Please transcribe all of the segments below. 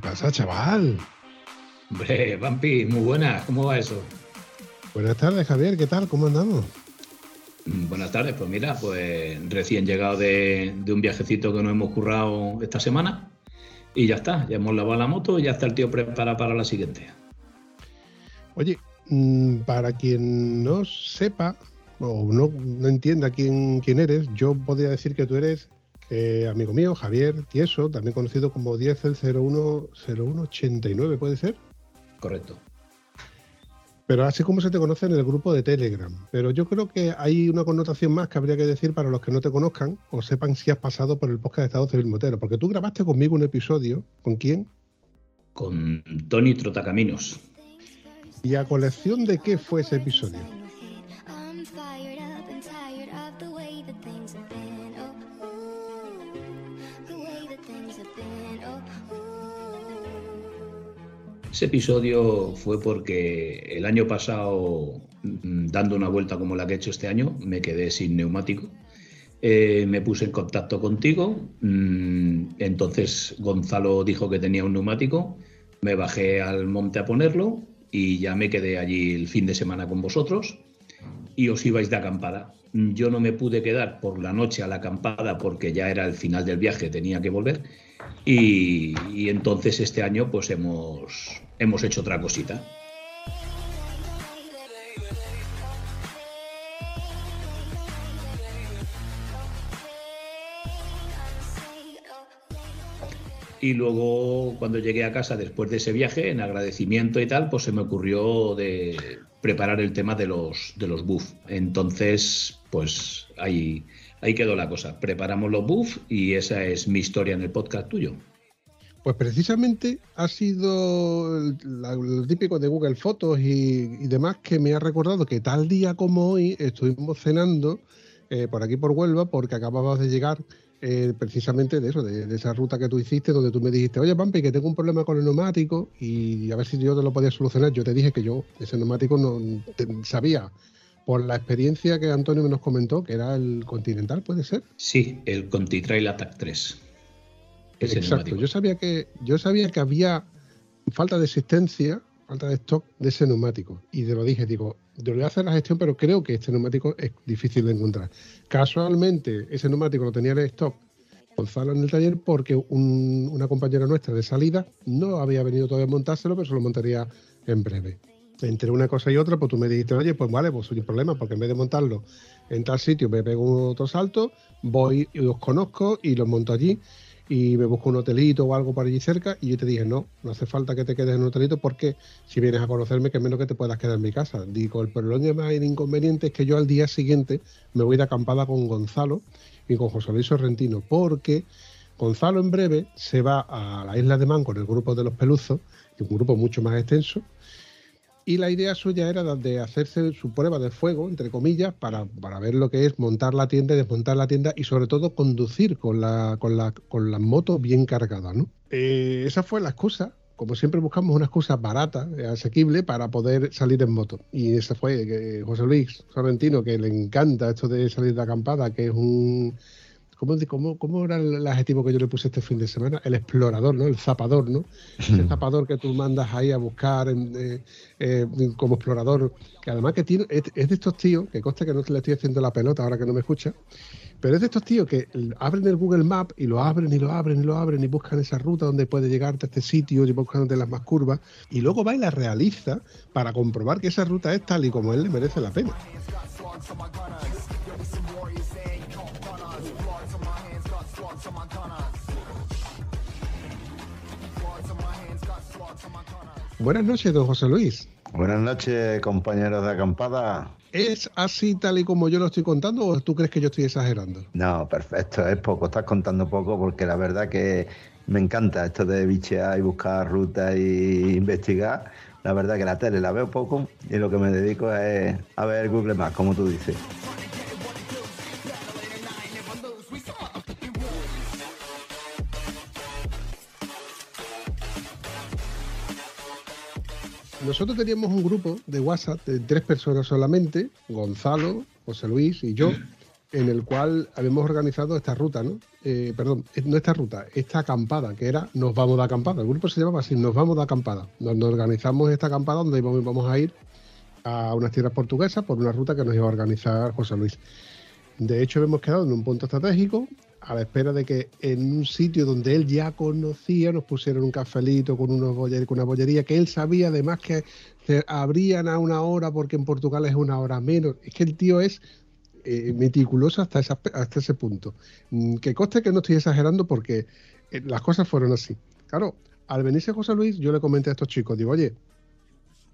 ¿Qué pasa, chaval? Hombre, Vampi, muy buena. ¿Cómo va eso? Buenas tardes, Javier. ¿Qué tal? ¿Cómo andamos? Mm, Buenas tardes, pues mira, pues recién llegado de, de un viajecito que nos hemos currado esta semana y ya está, ya hemos lavado la moto y ya está el tío preparado para la siguiente. Oye, mm, para quien no sepa o no, no entienda quién, quién eres, yo podría decir que tú eres eh, amigo mío, Javier Tieso, también conocido como 10 el 01 0189, ¿puede ser? Correcto. Pero así como se te conoce en el grupo de Telegram. Pero yo creo que hay una connotación más que habría que decir para los que no te conozcan o sepan si has pasado por el podcast de Estado Civil Motero. Porque tú grabaste conmigo un episodio. ¿Con quién? Con Tony Trotacaminos. ¿Y a colección de qué fue ese episodio? Ese episodio fue porque el año pasado, mm, dando una vuelta como la que he hecho este año, me quedé sin neumático. Eh, me puse en contacto contigo, mm, entonces Gonzalo dijo que tenía un neumático, me bajé al monte a ponerlo y ya me quedé allí el fin de semana con vosotros y os ibais de acampada. Yo no me pude quedar por la noche a la acampada porque ya era el final del viaje, tenía que volver. Y, y entonces este año pues hemos, hemos hecho otra cosita. Y luego, cuando llegué a casa después de ese viaje, en agradecimiento y tal, pues se me ocurrió de preparar el tema de los, de los buff. Entonces, pues ahí, ahí quedó la cosa. Preparamos los buff y esa es mi historia en el podcast tuyo. Pues precisamente ha sido lo típico de Google Fotos y, demás que me ha recordado que tal día como hoy estuvimos cenando eh, por aquí por Huelva porque acababas de llegar eh, precisamente de eso, de, de esa ruta que tú hiciste donde tú me dijiste, oye Pampi, que tengo un problema con el neumático y a ver si yo te lo podía solucionar. Yo te dije que yo ese neumático no te- sabía por la experiencia que Antonio me nos comentó que era el Continental, ¿puede ser? Sí, el Conti Trail Attack 3. Ese Exacto. neumático. Yo sabía que yo sabía que había falta de existencia, falta de stock de ese neumático y te lo dije, digo, yo voy a hacer la gestión, pero creo que este neumático es difícil de encontrar. Casualmente ese neumático lo tenía en stock Gonzalo en el taller porque un- una compañera nuestra de salida no había venido todavía a montárselo, pero se lo montaría en breve. Entre una cosa y otra, pues tú me dijiste, oye, pues vale, pues sin problema, porque en vez de montarlo en tal sitio, me pego otro salto, voy y os conozco y los monto allí y me busco un hotelito o algo por allí cerca y yo te dije, no, no hace falta que te quedes en un hotelito porque si vienes a conocerme, que menos que te puedas quedar en mi casa. Digo, el problema el inconveniente es que yo al día siguiente me voy de acampada con Gonzalo y con José Luis Sorrentino porque Gonzalo en breve se va a la isla de Man con el grupo de los Peluzos, que es un grupo mucho más extenso, y la idea suya era de hacerse su prueba de fuego, entre comillas, para, para ver lo que es montar la tienda desmontar la tienda y sobre todo conducir con la, con la, con la moto bien cargada, ¿no? Eh, esa fue la excusa. Como siempre buscamos una excusa barata, eh, asequible, para poder salir en moto. Y esa fue que José Luis Sorrentino, que le encanta esto de salir de acampada, que es un... ¿Cómo, cómo, cómo era el adjetivo que yo le puse este fin de semana? El explorador, ¿no? El zapador, ¿no? Ese zapador que tú mandas ahí a buscar en, eh, eh, como explorador, que además que tiene, es, es de estos tíos, que consta que no le estoy haciendo la pelota ahora que no me escucha, pero es de estos tíos que abren el Google Map y lo abren y lo abren y lo abren y buscan esa ruta donde puede llegarte a este sitio y buscan de las más curvas y luego va y la realiza para comprobar que esa ruta es tal y como él le merece la pena. Buenas noches, don José Luis. Buenas noches, compañeros de acampada. ¿Es así tal y como yo lo estoy contando o tú crees que yo estoy exagerando? No, perfecto, es poco, estás contando poco porque la verdad que me encanta esto de bichear y buscar rutas y investigar. La verdad que la tele la veo poco y lo que me dedico es a ver Google Maps, como tú dices. Nosotros teníamos un grupo de WhatsApp de tres personas solamente, Gonzalo, José Luis y yo, en el cual habíamos organizado esta ruta, ¿no? Eh, perdón, eh, no esta ruta, esta acampada, que era Nos vamos de acampada. El grupo se llamaba así, Nos vamos de acampada. Donde organizamos esta acampada donde íbamos, íbamos a ir a unas tierras portuguesas por una ruta que nos iba a organizar José Luis. De hecho, hemos quedado en un punto estratégico a la espera de que en un sitio donde él ya conocía nos pusieran un cafelito con, unos boller- con una bollería que él sabía además que se abrían a una hora porque en Portugal es una hora menos. Es que el tío es eh, meticuloso hasta, esa- hasta ese punto. Mm, Que conste que no estoy exagerando porque eh, las cosas fueron así. Claro, al venirse José Luis, yo le comenté a estos chicos, digo, oye,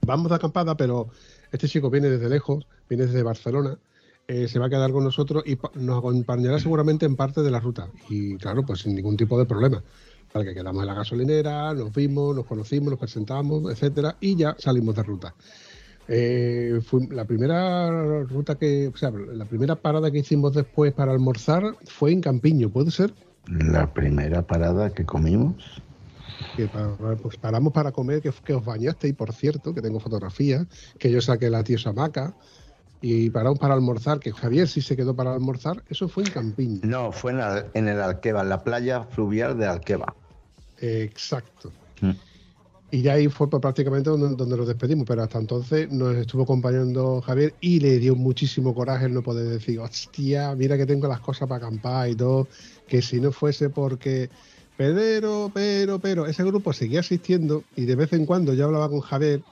vamos de acampada, pero este chico viene desde lejos, viene desde Barcelona, eh, se va a quedar con nosotros y nos acompañará seguramente en parte de la ruta. Y claro, pues sin ningún tipo de problema. Para que quedamos en la gasolinera, nos vimos, nos conocimos, nos presentamos, etcétera, y ya salimos de ruta. Eh, fue la primera ruta que, o sea, la primera parada que hicimos después para almorzar fue en Campiño, ¿puede ser? La primera parada que comimos. que pues paramos para comer, que, que os bañasteis, por cierto, que tengo fotografías, que yo saqué la tía hamaca, y paramos para almorzar, que Javier sí se quedó para almorzar, eso fue en Campiño. No, fue en, Al- en el Alqueva, en la playa fluvial de Alqueva. Exacto. Mm. Y ya ahí fue pues, prácticamente donde, donde nos despedimos, pero hasta entonces nos estuvo acompañando Javier y le dio muchísimo coraje el no poder decir, hostia, mira que tengo las cosas para acampar y todo, que si no fuese porque, pero, pero, pero, ese grupo seguía asistiendo y de vez en cuando yo hablaba con Javier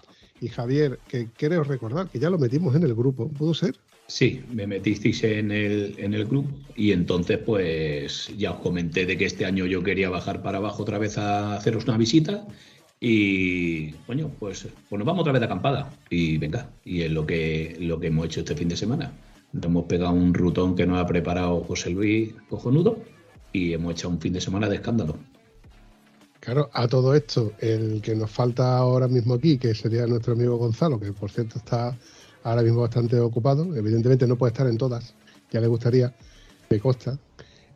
y Javier, que creo recordar que ya lo metimos en el grupo, ¿pudo ser? Sí, me metisteis en el, en el grupo y entonces pues ya os comenté de que este año yo quería bajar para abajo otra vez a haceros una visita y coño, pues, pues nos vamos otra vez de acampada y venga, y es lo que, lo que hemos hecho este fin de semana. Nos hemos pegado un rutón que nos ha preparado José Luis cojonudo y hemos echado un fin de semana de escándalo. Claro, a todo esto, el que nos falta ahora mismo aquí, que sería nuestro amigo Gonzalo, que por cierto está ahora mismo bastante ocupado, evidentemente no puede estar en todas, ya le gustaría, me consta.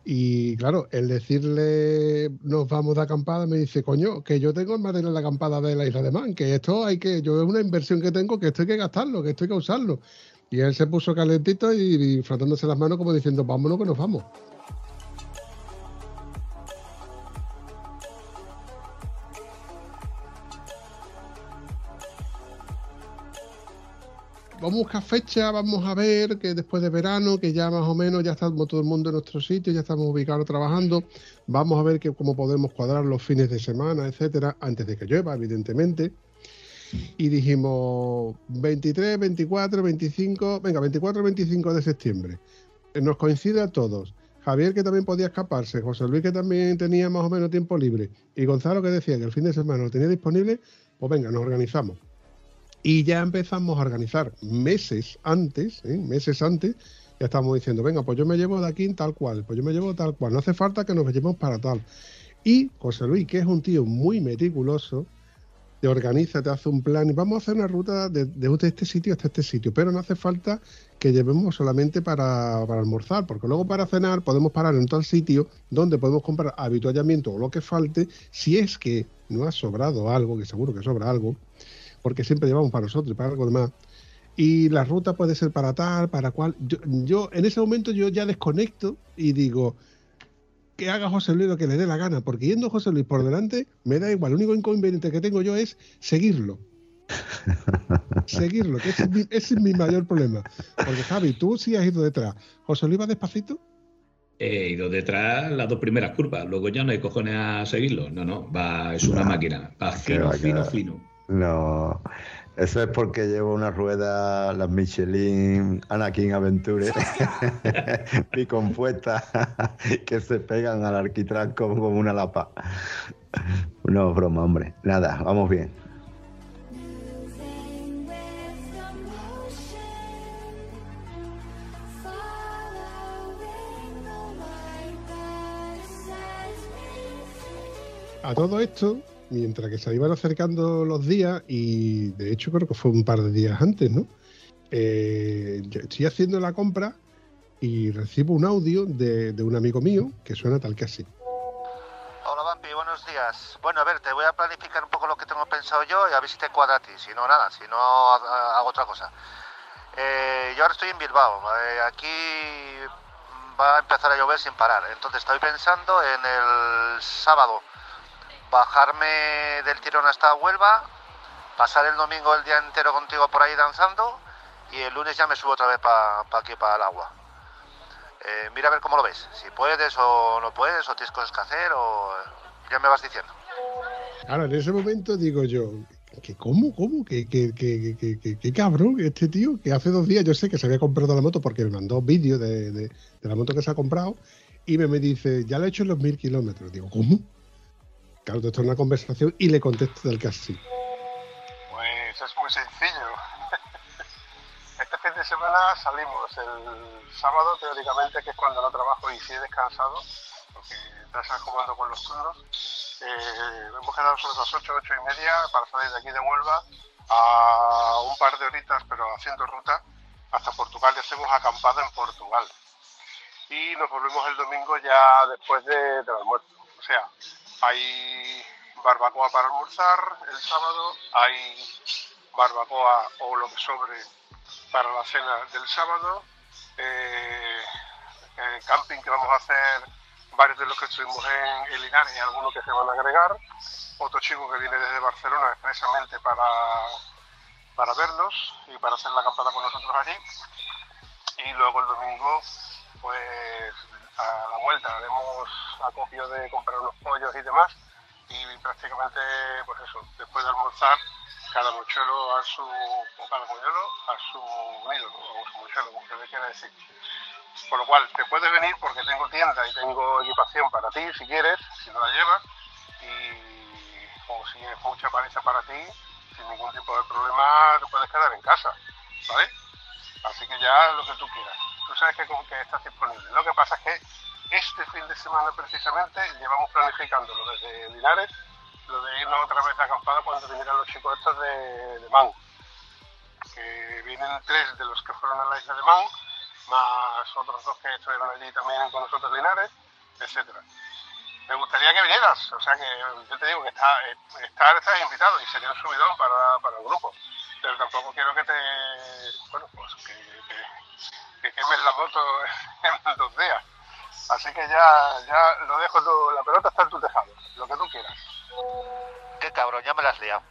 Y claro, el decirle nos vamos de acampada me dice, coño, que yo tengo el material de acampada de la isla de Man, que esto hay que, yo es una inversión que tengo, que esto hay que gastarlo, que esto hay que usarlo. Y él se puso calentito y, y frotándose las manos como diciendo, vámonos que nos vamos. Vamos a buscar fecha, vamos a ver que después de verano, que ya más o menos ya estamos todo el mundo en nuestro sitio, ya estamos ubicados trabajando, vamos a ver que, cómo podemos cuadrar los fines de semana, etcétera, antes de que llueva, evidentemente. Y dijimos 23, 24, 25, venga, 24, 25 de septiembre. Eh, Nos coincide a todos. Javier que también podía escaparse, José Luis que también tenía más o menos tiempo libre y Gonzalo que decía que el fin de semana lo tenía disponible, pues venga, nos organizamos. Y ya empezamos a organizar meses antes, ¿eh? meses antes, ya estábamos diciendo, venga, pues yo me llevo de aquí tal cual, pues yo me llevo tal cual, no hace falta que nos llevemos para tal. Y José Luis, que es un tío muy meticuloso, te organiza, te hace un plan y vamos a hacer una ruta de, de este sitio hasta este sitio, pero no hace falta que llevemos solamente para, para, almorzar, porque luego para cenar podemos parar en tal sitio donde podemos comprar habituallamiento o lo que falte, si es que no ha sobrado algo, que seguro que sobra algo, porque siempre llevamos para nosotros y para algo demás. Y la ruta puede ser para tal, para cual. Yo, yo, en ese momento yo ya desconecto y digo que haga José Luis lo que le dé la gana, porque yendo José Luis por delante me da igual. El único inconveniente que tengo yo es seguirlo. seguirlo, que ese es, mi, ese es mi mayor problema. Porque Javi, tú sí has ido detrás. ¿José Luis va despacito? He ido detrás las dos primeras curvas, luego ya no hay cojones a seguirlo. No, no, va, es una máquina, va fino, fino, fino. No, eso es porque llevo una rueda, las Michelin, Anakin Aventure, mi compuesta, que se pegan al arquitrán como, como una lapa. No, broma, hombre. Nada, vamos bien. A todo esto, mientras que se iban acercando los días, y de hecho creo que fue un par de días antes, ¿no? Eh, estoy haciendo la compra y recibo un audio de, un amigo mío que suena tal que así. Hola Vampi, buenos días. Bueno, a ver, te voy a planificar un poco lo que tengo pensado yo y a ver si te cuadra a ti. Si no, nada, si no, ha- hago otra cosa. Eh, yo ahora estoy en Bilbao. eh, aquí va a empezar a llover sin parar. Entonces estoy pensando en el sábado bajarme del tirón hasta Huelva, pasar el domingo el día entero contigo por ahí danzando y el lunes ya me subo otra vez para aquí, para el agua. Eh, mira a ver cómo lo ves, si puedes o no puedes, o tienes cosas que hacer, o ya me vas diciendo. Ahora, en ese momento digo yo, que cómo, cómo, que, que, que, que, cabrón este tío, que hace dos días yo sé que se había comprado la moto porque me mandó vídeos de, de- la moto que se ha comprado y me, dice, ya lo he hecho los mil kilómetros. Digo, ¿cómo? Claro, esto es una conversación y le contesto del que. Pues es muy sencillo. Este fin de semana salimos el sábado, teóricamente, que es cuando no trabajo y sí he descansado, porque estás acomodando con los turnos. Eh, hemos quedado sobre las 8, 8 y media para salir de aquí de Huelva a un par de horitas, pero haciendo ruta hasta Portugal y hacemos acampada en Portugal. Y nos volvemos el domingo ya después de, del almuerzo. O sea, hay barbacoa para almorzar el sábado, hay barbacoa o lo que sobre para la cena del sábado, eh, camping que vamos a hacer varios de los que estuvimos en, en Linares y algunos que se van a agregar, otro chico que viene desde Barcelona expresamente para, para vernos y para hacer la acampada con nosotros allí, y luego el domingo pues a la vuelta haremos acopio de comprar unos pollos y demás y prácticamente pues eso, después de almorzar cada mochuelo a su o cada mochuelo a su nido o su mochuelo, como se le quiera decir. Por lo cual te puedes venir porque tengo tienda y tengo equipación para ti si quieres, si no la llevas, y o si es mucha paliza para ti, sin ningún tipo de problema te puedes quedar en casa, ¿vale? Así que ya lo que tú quieras. Tú sabes que, que estás disponible. Lo que pasa es que este fin de semana precisamente llevamos planificándolo desde Linares, lo de irnos otra vez de acampada cuando vinieran los chicos estos de, de Man. Que vienen tres de los que fueron a la isla de Man, más otros dos que estuvieron allí también con nosotros Linares, etcétera. Me gustaría que vinieras, o sea que yo te digo que está, estar, estás invitado y sería un subidón para, para el grupo. Pero tampoco quiero que te, bueno, pues que, que quemes la moto en dos días. Así que ya, ya lo dejo, tú, la pelota está en tu tejado, lo que tú quieras. Qué cabrón, ya me la has liado.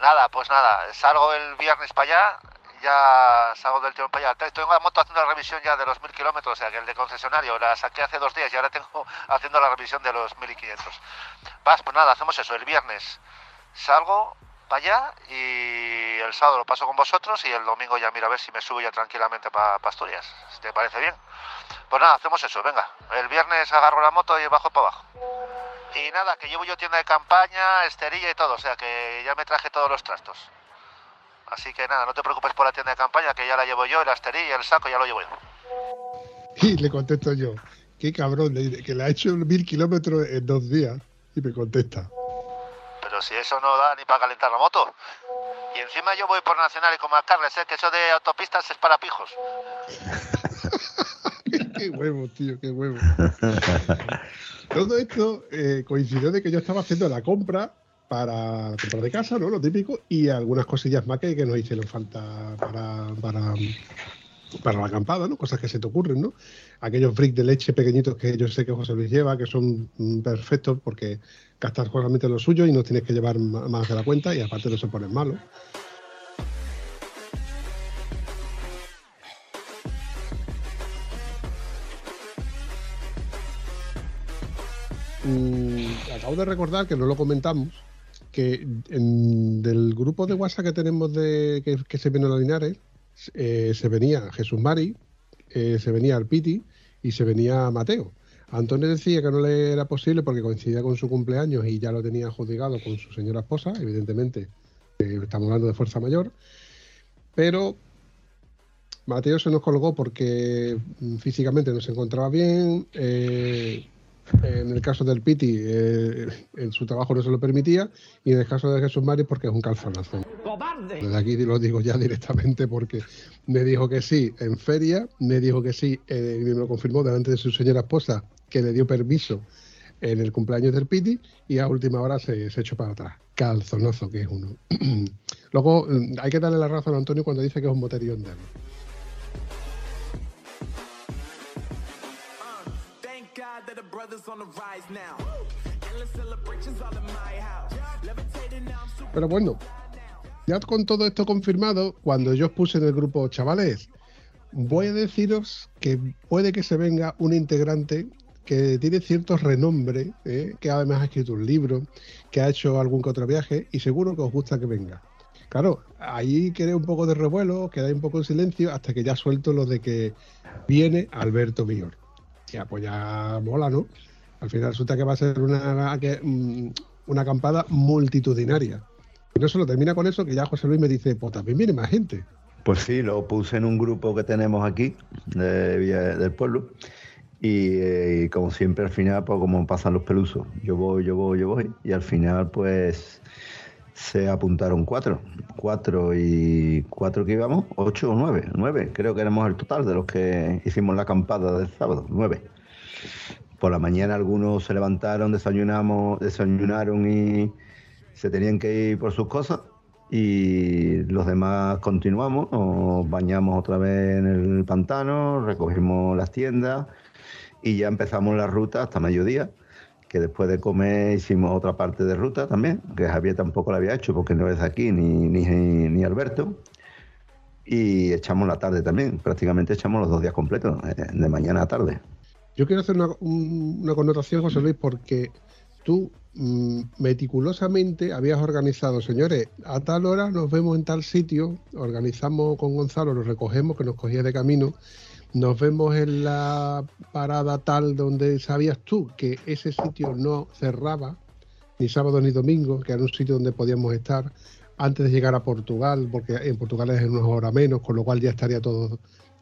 Nada, pues nada, salgo el viernes para allá, ya salgo del tirón para allá. Tengo la moto haciendo la revisión ya de los mil kilómetros, o sea que el de concesionario la saqué hace dos días y ahora tengo haciendo la revisión de los mil y quinientos. Vas, pues nada, hacemos eso, el viernes salgo para allá y el sábado lo paso con vosotros y el domingo ya miro a ver si me subo ya tranquilamente para Asturias. Si te parece bien. Pues nada, hacemos eso, venga. El viernes agarro la moto y bajo para abajo. Y nada, que llevo yo tienda de campaña, esterilla y todo, o sea que ya me traje todos los trastos. Así que nada, no te preocupes por la tienda de campaña, que ya la llevo yo, la esterilla, el saco ya lo llevo yo. Y le contesto yo, qué cabrón, que le ha hecho mil kilómetros en dos días. Y me contesta, Pero si eso no da ni para calentar la moto. Y encima yo voy por Nacional y como a Carles, ¿eh? que eso de autopistas es para pijos. qué huevo, tío, qué huevo. Todo esto eh, coincidió de que yo estaba haciendo la compra para la compra de casa, ¿no? Lo típico, y algunas cosillas más que, que nos hicieron falta para, para, para la acampada, ¿no? Cosas que se te ocurren, ¿no? Aquellos bricks de leche pequeñitos que yo sé que José Luis lleva, que son mm, perfectos porque gastas solamente lo suyo y no tienes que llevar más de la cuenta y aparte no se ponen malos. Mm, acabo de recordar que no lo comentamos, que en- del grupo de WhatsApp que tenemos de que, que se viene a Linares, eh, se venía Jesús Mari, eh, se venía Alpiti y se venía Mateo. Antonio decía que no le era posible porque coincidía con su cumpleaños y ya lo tenía adjudicado con su señora esposa, evidentemente estamos hablando de fuerza mayor, pero Mateo se nos colgó porque mm, físicamente no se encontraba bien, eh, En el caso del Piti, eh, en su trabajo no se lo permitía, y en el caso de Jesús Mari, porque es un calzonazo. Desde aquí lo digo ya directamente porque me dijo que sí en feria, me dijo que sí, eh, y me lo confirmó delante de su señora esposa, que le dio permiso en el cumpleaños del Piti, y a última hora se, se echó para atrás. Calzonazo que es uno. Luego, mm, hay que darle la razón a Antonio cuando dice que es un moterión de Pero bueno, ya con todo esto confirmado, cuando yo os puse en el grupo, chavales, voy a deciros que puede que se venga un integrante que tiene cierto renombre, ¿eh? que además ha escrito un libro, que ha hecho algún que otro viaje y seguro que os gusta que venga. Claro, ahí quedé un poco de revuelo, quedé un poco en silencio hasta que ya suelto lo de que viene Alberto Mior. Ya, pues ya mola, ¿no? Al final resulta que va a ser una, que, mm, una acampada multitudinaria. Y no solo termina con eso, que ya José Luis me dice, pues también viene más gente. Pues sí, lo puse en un grupo que tenemos aquí de del pueblo eh, y como siempre al final, pues como pasan los pelusos, yo voy, yo voy, yo voy y al final pues se apuntaron cuatro, cuatro y cuatro que íbamos, ocho o nueve, nueve, creo que éramos el total de los que hicimos la acampada del sábado, nueve. Por la mañana algunos se levantaron, desayunamos, desayunaron y se tenían que ir por sus cosas y los demás continuamos, nos bañamos otra vez en el pantano, recogimos las tiendas y ya empezamos la ruta hasta mediodía, que después de comer hicimos otra parte de ruta también, que Javier tampoco la había hecho porque no es aquí ni, ni, ni Alberto. Y echamos la tarde también, prácticamente echamos los dos días completos, eh, de mañana a tarde. Yo quiero hacer una, un- una connotación, José Luis, porque tú mm, meticulosamente habías organizado, señores, a tal hora nos vemos en tal sitio, organizamos con Gonzalo, nos recogemos, que nos cogía de camino, nos vemos en la parada tal donde sabías tú que ese sitio no cerraba, ni sábado ni domingo, que era un sitio donde podíamos estar antes de llegar a Portugal, porque en Portugal es en unas horas menos, con lo cual ya estaría todo,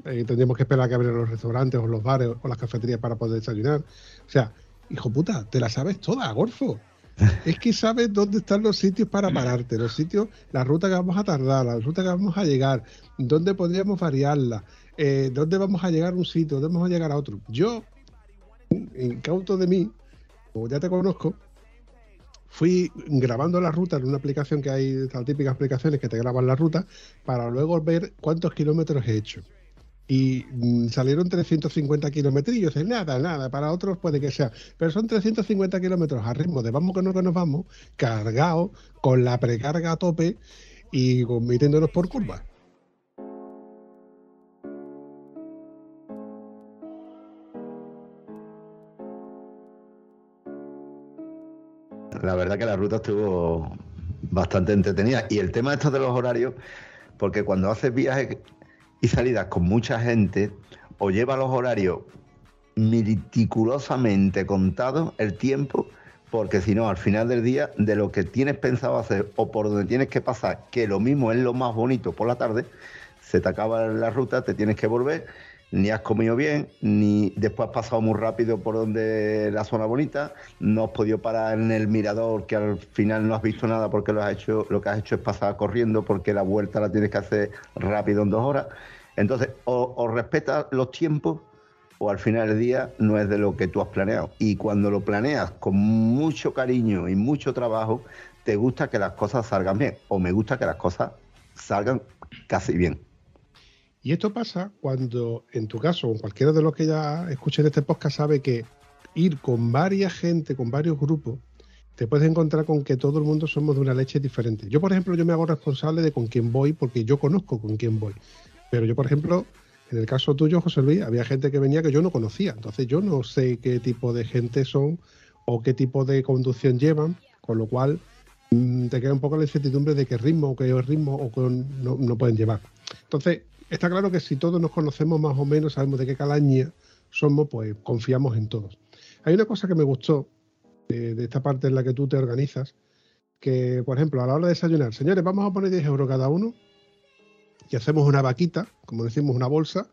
eh, tendríamos que esperar a que abrieran los restaurantes o los bares o las cafeterías para poder desayunar. O sea, hijo puta, te la sabes toda, Gorfo. Es que sabes dónde están los sitios para pararte, los sitios, la ruta que vamos a tardar, la ruta que vamos a llegar, dónde podríamos variarla, eh, dónde vamos a llegar a un sitio, dónde vamos a llegar a otro. Yo, incauto de mí, como ya te conozco, fui grabando la ruta en una aplicación que hay, estas típicas aplicaciones que te graban la ruta, para luego ver cuántos kilómetros he hecho. Y mm, salieron 350 kilómetrillos, es nada, nada, para otros puede que sea, pero son 350 kilómetros a ritmo de vamos que no que nos vamos, cargado, con la precarga a tope y metiéndonos por curvas. La verdad que la ruta estuvo bastante entretenida. Y el tema esto de los horarios, porque cuando haces viajes y salidas con mucha gente, o lleva los horarios meticulosamente contados, el tiempo, porque si no, al final del día, de lo que tienes pensado hacer o por donde tienes que pasar, que lo mismo es lo más bonito por la tarde, se te acaba la ruta, te tienes que volver, ni has comido bien, ni después has pasado muy rápido por donde la zona bonita, no has podido parar en el mirador, que al final no has visto nada porque lo has hecho, lo que has hecho es pasar corriendo, porque la vuelta la tienes que hacer rápido en dos horas. Entonces, o, o respetas los tiempos, o al final del día no es de lo que tú has planeado. Y cuando lo planeas con mucho cariño y mucho trabajo, te gusta que las cosas salgan bien, o me gusta que las cosas salgan casi bien. Y esto pasa cuando, en tu caso, o cualquiera de los que ya escuchen este podcast sabe que ir con varias gente, con varios grupos, te puedes encontrar con que todo el mundo somos de una leche diferente. Yo, por ejemplo, yo me hago responsable de con quién voy porque yo conozco con quién voy. Pero yo, por ejemplo, en el caso tuyo, José Luis, había gente que venía que yo no conocía. Entonces yo no sé qué tipo de gente son o qué tipo de conducción llevan, con lo cual mm, te queda un poco la incertidumbre de qué ritmo o qué ritmo o qué no, no pueden llevar. Entonces, está claro que si todos nos conocemos más o menos, sabemos de qué calaña somos, pues confiamos en todos. Hay una cosa que me gustó de, de esta parte en la que tú te organizas, que, por ejemplo, a la hora de desayunar, señores, vamos a poner 10 euros cada uno y hacemos una vaquita, como decimos, una bolsa,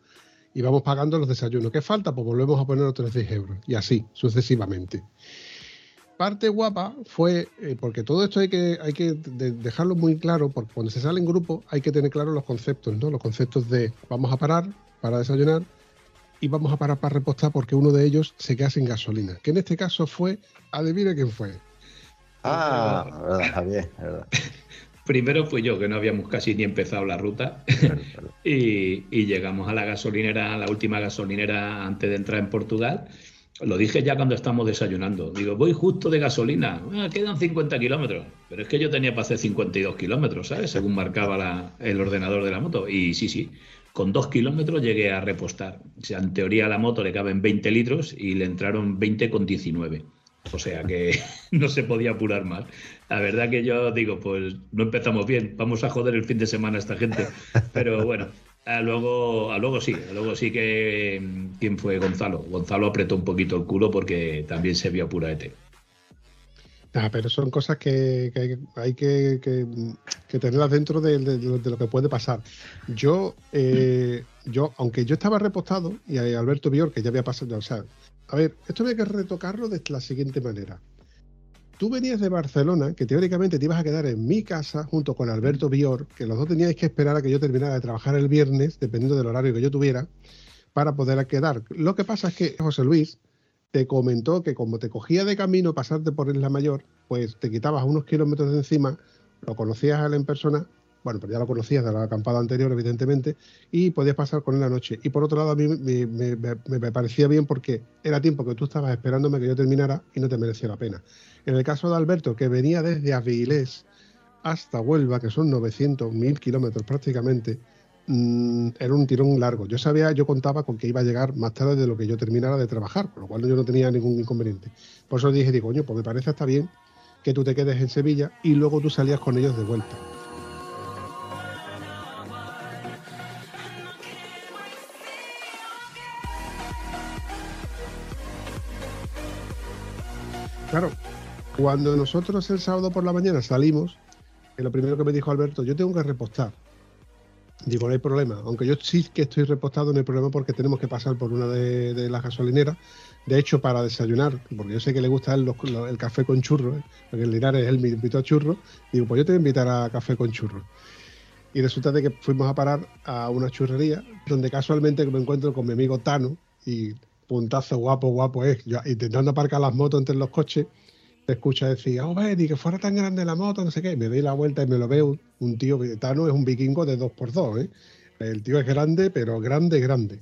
y vamos pagando los desayunos. ¿Qué falta? Pues volvemos a poner otros 10 euros y así sucesivamente. Parte guapa fue, eh, porque todo esto hay que, hay que de- dejarlo muy claro, porque cuando se sale en grupo hay que tener claros los conceptos, ¿no? Los conceptos de vamos a parar para desayunar y vamos a parar para repostar porque uno de ellos se queda sin gasolina. Que en este caso fue, adivine quién fue. Ah, verdad, Javier, verdad. Primero fui yo, que no habíamos casi ni empezado la ruta. y, y llegamos a la gasolinera, a la última gasolinera antes de entrar en Portugal. Lo dije ya cuando estamos desayunando. Digo, voy justo de gasolina. Ah, quedan 50 kilómetros. Pero es que yo tenía para hacer 52 kilómetros, ¿sabes? Según marcaba la- el ordenador de la moto. Y sí, sí. Con dos kilómetros llegué a repostar. O sea, en teoría a la moto le caben 20 litros y le entraron 20 con 19. O sea que no se podía apurar más. La verdad que yo digo, pues no empezamos bien, vamos a joder el fin de semana a esta gente. Pero bueno, a luego, a luego sí, luego sí que... ¿Quién fue Gonzalo? Gonzalo apretó un poquito el culo porque también se vio apuraete. Ah, pero son cosas que, hay, que, que- que tenerlas dentro de, lo- que puede pasar. Yo, eh, yo, aunque yo estaba repostado, y Alberto Bior, que ya había pasado, o sea, a ver, esto había que retocarlo de la siguiente manera. Tú venías de Barcelona, que teóricamente te ibas a quedar en mi casa junto con Alberto Bior, que los dos teníais que esperar a que yo terminara de trabajar el viernes, dependiendo del horario que yo tuviera, para poder quedar. Lo que pasa es que José Luis te comentó que como te cogía de camino pasarte por Isla Mayor, pues te quitabas unos kilómetros de encima, lo conocías a él en persona, bueno, pero ya lo conocías de la acampada anterior, evidentemente, y podías pasar con él la noche. Y por otro lado, a mí me, me- me- me parecía bien porque era tiempo que tú estabas esperándome que yo terminara y no te merecía la pena. En el caso de Alberto, que venía desde Avilés hasta Huelva, que son 900, 1000 kilómetros prácticamente, mm, era un tirón largo. Yo sabía, yo contaba con que iba a llegar más tarde de lo que yo terminara de trabajar, con lo cual yo no tenía ningún inconveniente. Por eso dije, digo, coño, pues me parece hasta bien que tú te quedes en Sevilla y luego tú salías con ellos de vuelta. Claro, cuando nosotros el sábado por la mañana salimos, que lo primero que me dijo Alberto, yo tengo que repostar. Digo, no hay problema. Aunque yo sí que estoy repostado, no hay problema porque tenemos que pasar por una de, las gasolineras. De hecho, para desayunar, porque yo sé que le gusta el, el café con churro, ¿eh? porque el Linares él me invitó a churro. Digo, pues yo te voy a invitar a café con churro. Y resulta de que fuimos a parar a una churrería donde casualmente me encuentro con mi amigo Tano y puntazo guapo, guapo es. Yo intentando aparcar las motos entre los coches, te escucha decir, oh, ven, y que fuera tan grande la moto, no sé qué. Me doy la vuelta y me lo veo. Un tío, Tano es un vikingo de 2x2, ¿eh? El tío es grande, pero grande, grande.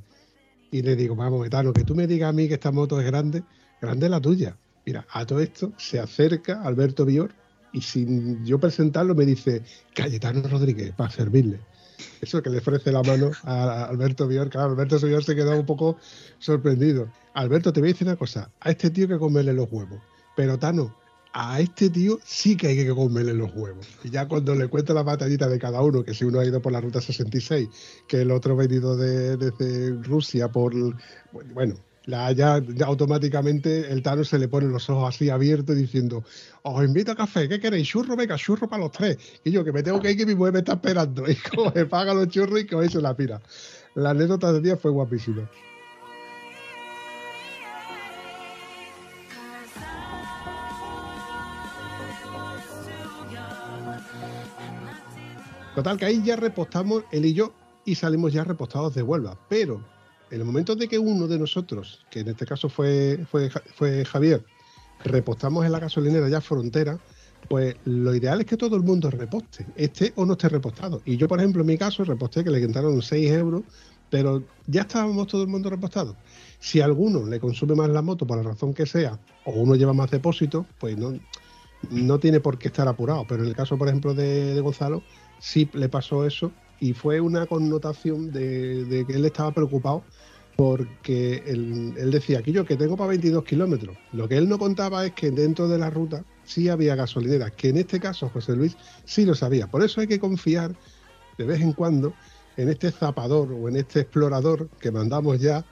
Y le digo, vamos, Tano, que tú me digas a mí que esta moto es grande, grande es la tuya. Mira, a todo esto se acerca Alberto Bior y sin yo presentarlo me dice, Cayetano Rodríguez, para servirle. Eso que le ofrece la mano a Alberto Bior. Claro, Alberto Bior se quedó un poco sorprendido. Alberto, te voy a decir una cosa. A este tío que comerle los huevos. Pero Tano, a este tío sí que hay que comerle los huevos. Y ya cuando le cuento la batallita de cada uno, que si uno ha ido por la ruta 66, que el otro ha venido de- desde Rusia por... Bueno, ya, automáticamente el Tano se le pone los ojos así abiertos diciendo, os invito a café, ¿qué queréis? Churro, venga, churro para los tres. Y yo que me tengo que ir, que mi mujer me está esperando. Y como me paga los churros y que hoy se la pira. La anécdota del día fue guapísima. Total, que ahí ya repostamos él y yo y salimos ya repostados de Huelva. Pero en el momento de que uno de nosotros, que en este caso fue, fue, Ja- fue Javier, repostamos en la gasolinera ya frontera, pues lo ideal es que todo el mundo reposte, esté o no esté repostado. Y yo, por ejemplo, en mi caso, reposté que le quitaron 6 euros, pero ya estábamos todo el mundo repostado. Si a alguno le consume más la moto por la razón que sea, o uno lleva más depósito, pues no, no tiene por qué estar apurado. Pero en el caso, por ejemplo, de Gonzalo, sí le pasó eso y fue una connotación de, que él estaba preocupado porque él, él decía que yo que tengo para 22 kilómetros. Lo que él no contaba es que dentro de la ruta sí había gasolineras, que en este caso José Luis sí lo sabía. Por eso hay que confiar de vez en cuando en este zapador o en este explorador que mandamos ya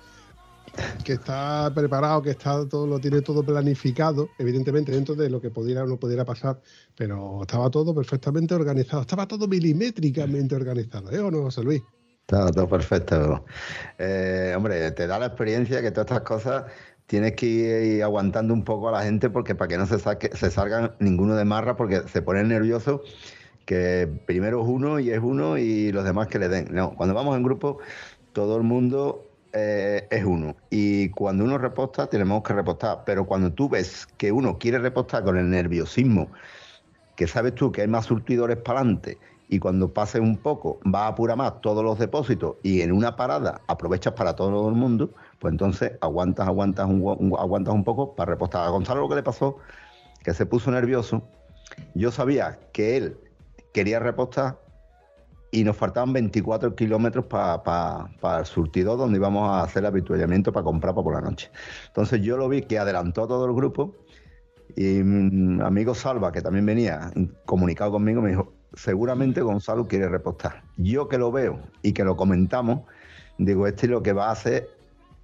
que está preparado, que está todo, lo tiene todo planificado, evidentemente dentro de lo que pudiera o no pudiera pasar, pero estaba todo perfectamente organizado, estaba todo milimétricamente organizado, ¿eh o no, José Luis? Está todo perfecto. Eh, hombre, te da la experiencia que todas estas cosas tienes que ir aguantando un poco a la gente porque para que no se, saque, se salgan ninguno de marra porque se ponen nerviosos que primero es uno y es uno y los demás que le den. No, cuando vamos en grupo todo el mundo eh, es uno. Y cuando uno reposta tenemos que repostar, pero cuando tú ves que uno quiere repostar con el nerviosismo, que sabes tú que hay más surtidores para adelante y cuando pases un poco vas a apurar más todos los depósitos y en una parada aprovechas para todo el mundo, pues entonces aguantas, aguantas un, aguantas un poco para repostar. A Gonzalo lo que le pasó, que se puso nervioso, yo sabía que él quería repostar y nos faltaban 24 kilómetros para el surtidor donde íbamos a hacer el habituallamiento para comprar para por la noche. Entonces yo lo vi que adelantó a todo el grupo y mi amigo Salva, que también venía comunicado conmigo, me dijo, seguramente Gonzalo quiere repostar. Yo que lo veo y que lo comentamos, digo, este lo que va a hacer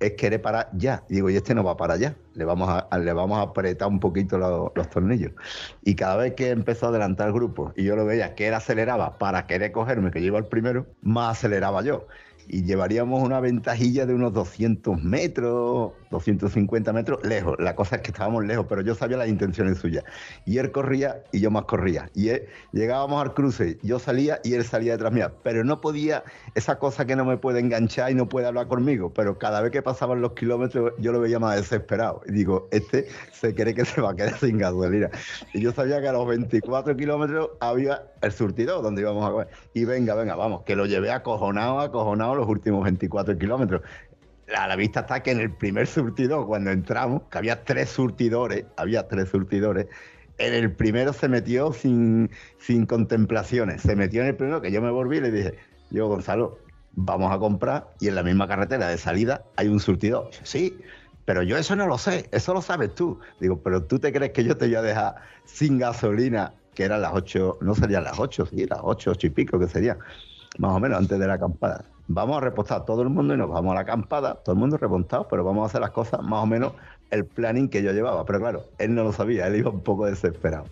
es querer parar ya. Digo, y este no va para allá. Le vamos a, le vamos a apretar un poquito lo- los tornillos. Y cada vez que empezó a adelantar el grupo y yo lo veía que él aceleraba para querer cogerme, que yo iba al primero, más aceleraba yo. Y llevaríamos una ventajilla de unos 200 metros, 250 metros, lejos. La cosa es que estábamos lejos, pero yo sabía las intenciones suyas. Y él corría y yo más corría. Y él- llegábamos al cruce, yo salía y él salía detrás mía. Pero no podía, esa cosa que no me puede enganchar y no puede hablar conmigo. Pero cada vez que pasaban los kilómetros, yo lo veía más desesperado. Y digo, este se cree que se va a quedar sin gasolina. Y yo sabía que a los 24 kilómetros había el surtidor donde íbamos a comer. Y venga, venga, vamos, que lo llevé acojonado, acojonado los últimos 24 kilómetros. A la vista está que en el primer surtidor, cuando entramos, que había tres surtidores, había tres surtidores, en el primero se metió sin, sin contemplaciones. Se metió en el primero que yo me volví y le dije, yo, Gonzalo, vamos a comprar y en la misma carretera de salida hay un surtidor. Sí, pero yo eso no lo sé, eso lo sabes tú. Digo, pero tú te crees que yo te voy a dejar sin gasolina, que eran las 8, no serían las 8, sí, las 8, 8 y pico que serían, más o menos antes de la acampada. Vamos a repostar todo el mundo y nos vamos a la acampada, todo el mundo repostado, pero vamos a hacer las cosas más o menos el planning que yo llevaba. Pero claro, él no lo sabía, él iba un poco desesperado.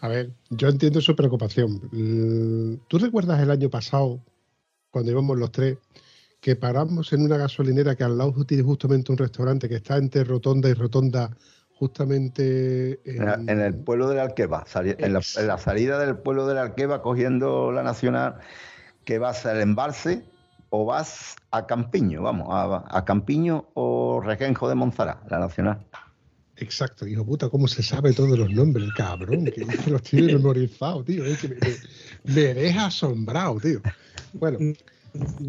A ver, yo entiendo su preocupación. L- ¿Tú recuerdas el año pasado, cuando íbamos los tres, que paramos en una gasolinera que al lado tiene justamente un restaurante que está entre rotonda y rotonda, justamente En, en, el pueblo de la Alqueva, en la, en la salida del pueblo de la Alqueva, cogiendo la Nacional, que vas al embalse o vas a Campiño, vamos, a, a Campiño o Requenjo de Monzara, la Nacional. Exacto, hijo puta, cómo se sabe todos los nombres, cabrón, que los tiene memorizados, tío. Es que me, me- me deja asombrado, tío. Bueno,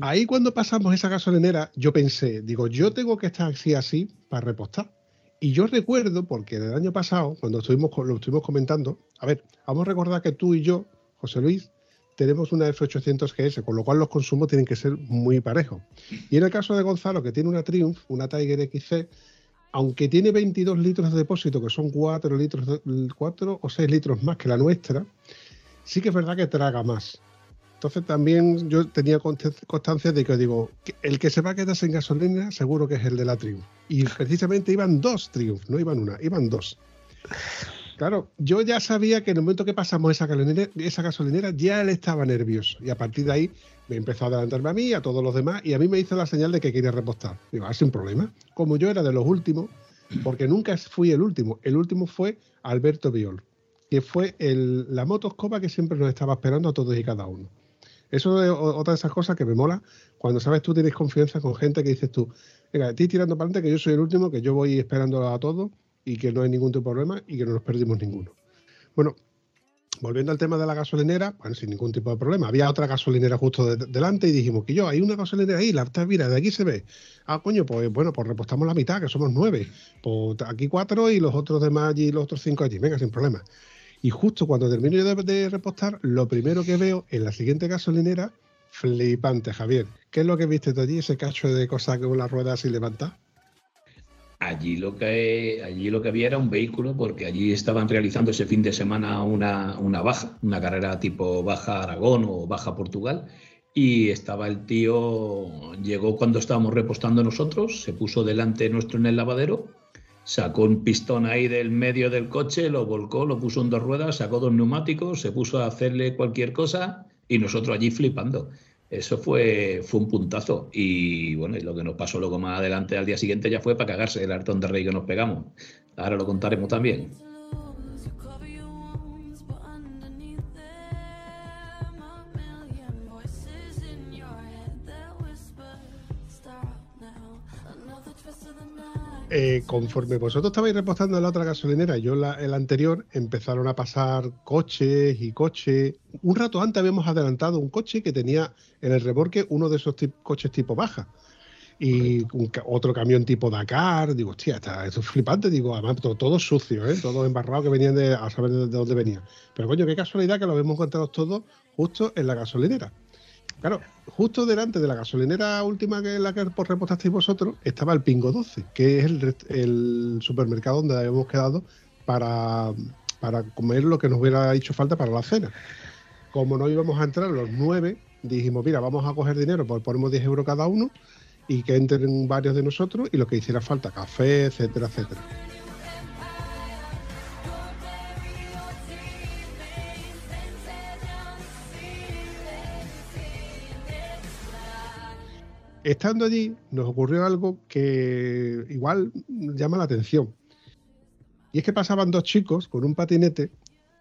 ahí cuando pasamos esa gasolinera, yo pensé, digo, yo tengo que estar así, así, para repostar. Y yo recuerdo, porque el año pasado, cuando estuvimos, lo estuvimos comentando, a ver, vamos a recordar que tú y yo, José Luis, tenemos una F800 GS, con lo cual los consumos tienen que ser muy parejos. Y en el caso de Gonzalo, que tiene una Triumph, una Tiger XC, aunque tiene 22 litros de depósito, que son 4 litros, de- 4 o 6 litros más que la nuestra, sí que es verdad que traga más. Entonces también yo tenía const- constancia de que digo, el que se va a quedar sin gasolina seguro que es el de la Triumph. Y precisamente iban dos Triumph, no iban una, iban dos. Claro, yo ya sabía que en el momento que pasamos esa gasolinera, esa gasolinera ya él estaba nervioso. Y a partir de ahí me empezó a adelantarme a mí, a todos los demás, y a mí me hizo la señal de que quería repostar. Digo, ah, sin problema. Como yo era de los últimos, porque nunca fui el último, el último fue Alberto Viol, que fue el- la motoscopa que siempre nos estaba esperando a todos y cada uno. Eso es otra de esas cosas que me mola cuando sabes tú tienes confianza con gente que dices tú, venga, estoy tirando para adelante que yo soy el último, que yo voy esperando a todos y que no hay ningún tipo de problema y que no nos perdimos ninguno. Bueno, volviendo al tema de la gasolinera, bueno, sin ningún tipo de problema. Había otra gasolinera justo de- delante y dijimos que yo, hay una gasolinera ahí, la mira, de aquí se ve. Ah, coño, pues bueno, pues repostamos la mitad, que somos nueve. Pues aquí cuatro y los otros demás allí, los otros cinco allí, venga, sin problema. Y justo cuando termino de, de repostar, lo primero que veo en la siguiente gasolinera, flipante, Javier. ¿Qué es lo que viste tú allí? Ese cacho de cosas con las ruedas así levantadas. Allí lo que allí lo que había era un vehículo porque allí estaban realizando ese fin de semana una, una baja, una carrera tipo baja Aragón o baja Portugal y estaba el tío llegó cuando estábamos repostando nosotros, se puso delante nuestro en el lavadero Sacó un pistón ahí del medio del coche, lo volcó, lo puso en dos ruedas, sacó dos neumáticos, se puso a hacerle cualquier cosa y nosotros allí flipando. Eso fue, fue un puntazo. Y bueno, y lo que nos pasó luego más adelante al día siguiente ya fue para cagarse el hartón de rey que nos pegamos. Ahora lo contaremos también. Eh, conforme vosotros estabais repostando en la otra gasolinera, yo la, el anterior, empezaron a pasar coches y coches. Un rato antes habíamos adelantado un coche que tenía en el remolque uno de esos coches tipo baja. Y un otro camión tipo Dakar. Digo, hostia, está, esto es flipante. Digo, además, todo, todo sucio, ¿eh? todo embarrado que venían de, a saber de, de dónde venía. Pero coño, qué casualidad que lo habíamos encontrado todos justo en la gasolinera. Claro, justo delante de la gasolinera última que la que repostasteis vosotros estaba el Pingo 12, que es el supermercado donde habíamos quedado para, para comer lo que nos hubiera hecho falta para la cena. Como no íbamos a entrar los nueve, dijimos, mira, vamos a coger dinero, pues ponemos 10 euros cada uno y que entren varios de nosotros y lo que hiciera falta, café, etcétera, etcétera. Estando allí, nos ocurrió algo que igual llama la atención. Y es que pasaban dos chicos con un patinete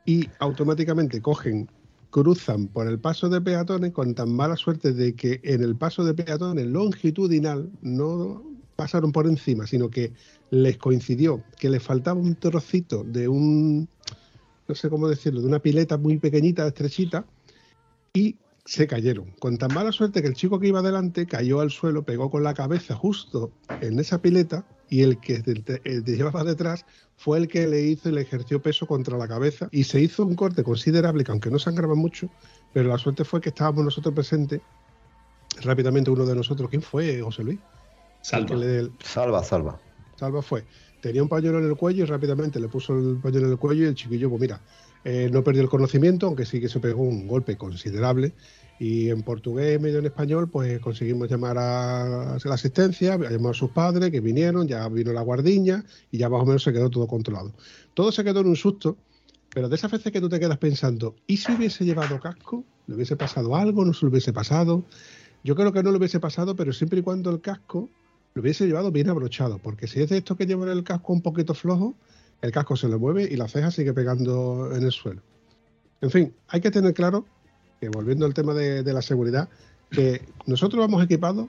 y automáticamente cogen, cruzan por el paso de peatones con tan mala suerte de que en el paso de peatones longitudinal no pasaron por encima, sino que les coincidió que les faltaba un trocito de un, no sé cómo decirlo, de una pileta muy pequeñita, estrechita, y se cayeron. Con tan mala suerte que el chico que iba adelante cayó al suelo, pegó con la cabeza justo en esa pileta y el que llevaba detrás fue el que le hizo y le ejerció peso contra la cabeza y se hizo un corte considerable que aunque no sangraba mucho, pero la suerte fue que estábamos nosotros presentes. Rápidamente uno de nosotros, ¿quién fue? José Luis. Salva. Le- Salva, salva. Salva fue. Tenía un pañuelo en el cuello y rápidamente le puso el pañuelo en el cuello y el chiquillo, pues mira, eh, no perdió el conocimiento, aunque sí que se pegó un golpe considerable. Y en portugués, medio en español, pues conseguimos llamar a la asistencia, llamar a sus padres que vinieron, ya vino la guardiña y ya más o menos se quedó todo controlado. Todo se quedó en un susto, pero de esas veces que tú te quedas pensando, ¿y si hubiese llevado casco? ¿Le hubiese pasado algo? ¿No se hubiese pasado? Yo creo que no le hubiese pasado, pero siempre y cuando el casco lo hubiese llevado bien abrochado, porque si es de estos que llevan el casco un poquito flojo, el casco se le mueve y la ceja sigue pegando en el suelo. En fin, hay que tener claro que volviendo al tema de, la seguridad, que nosotros vamos equipados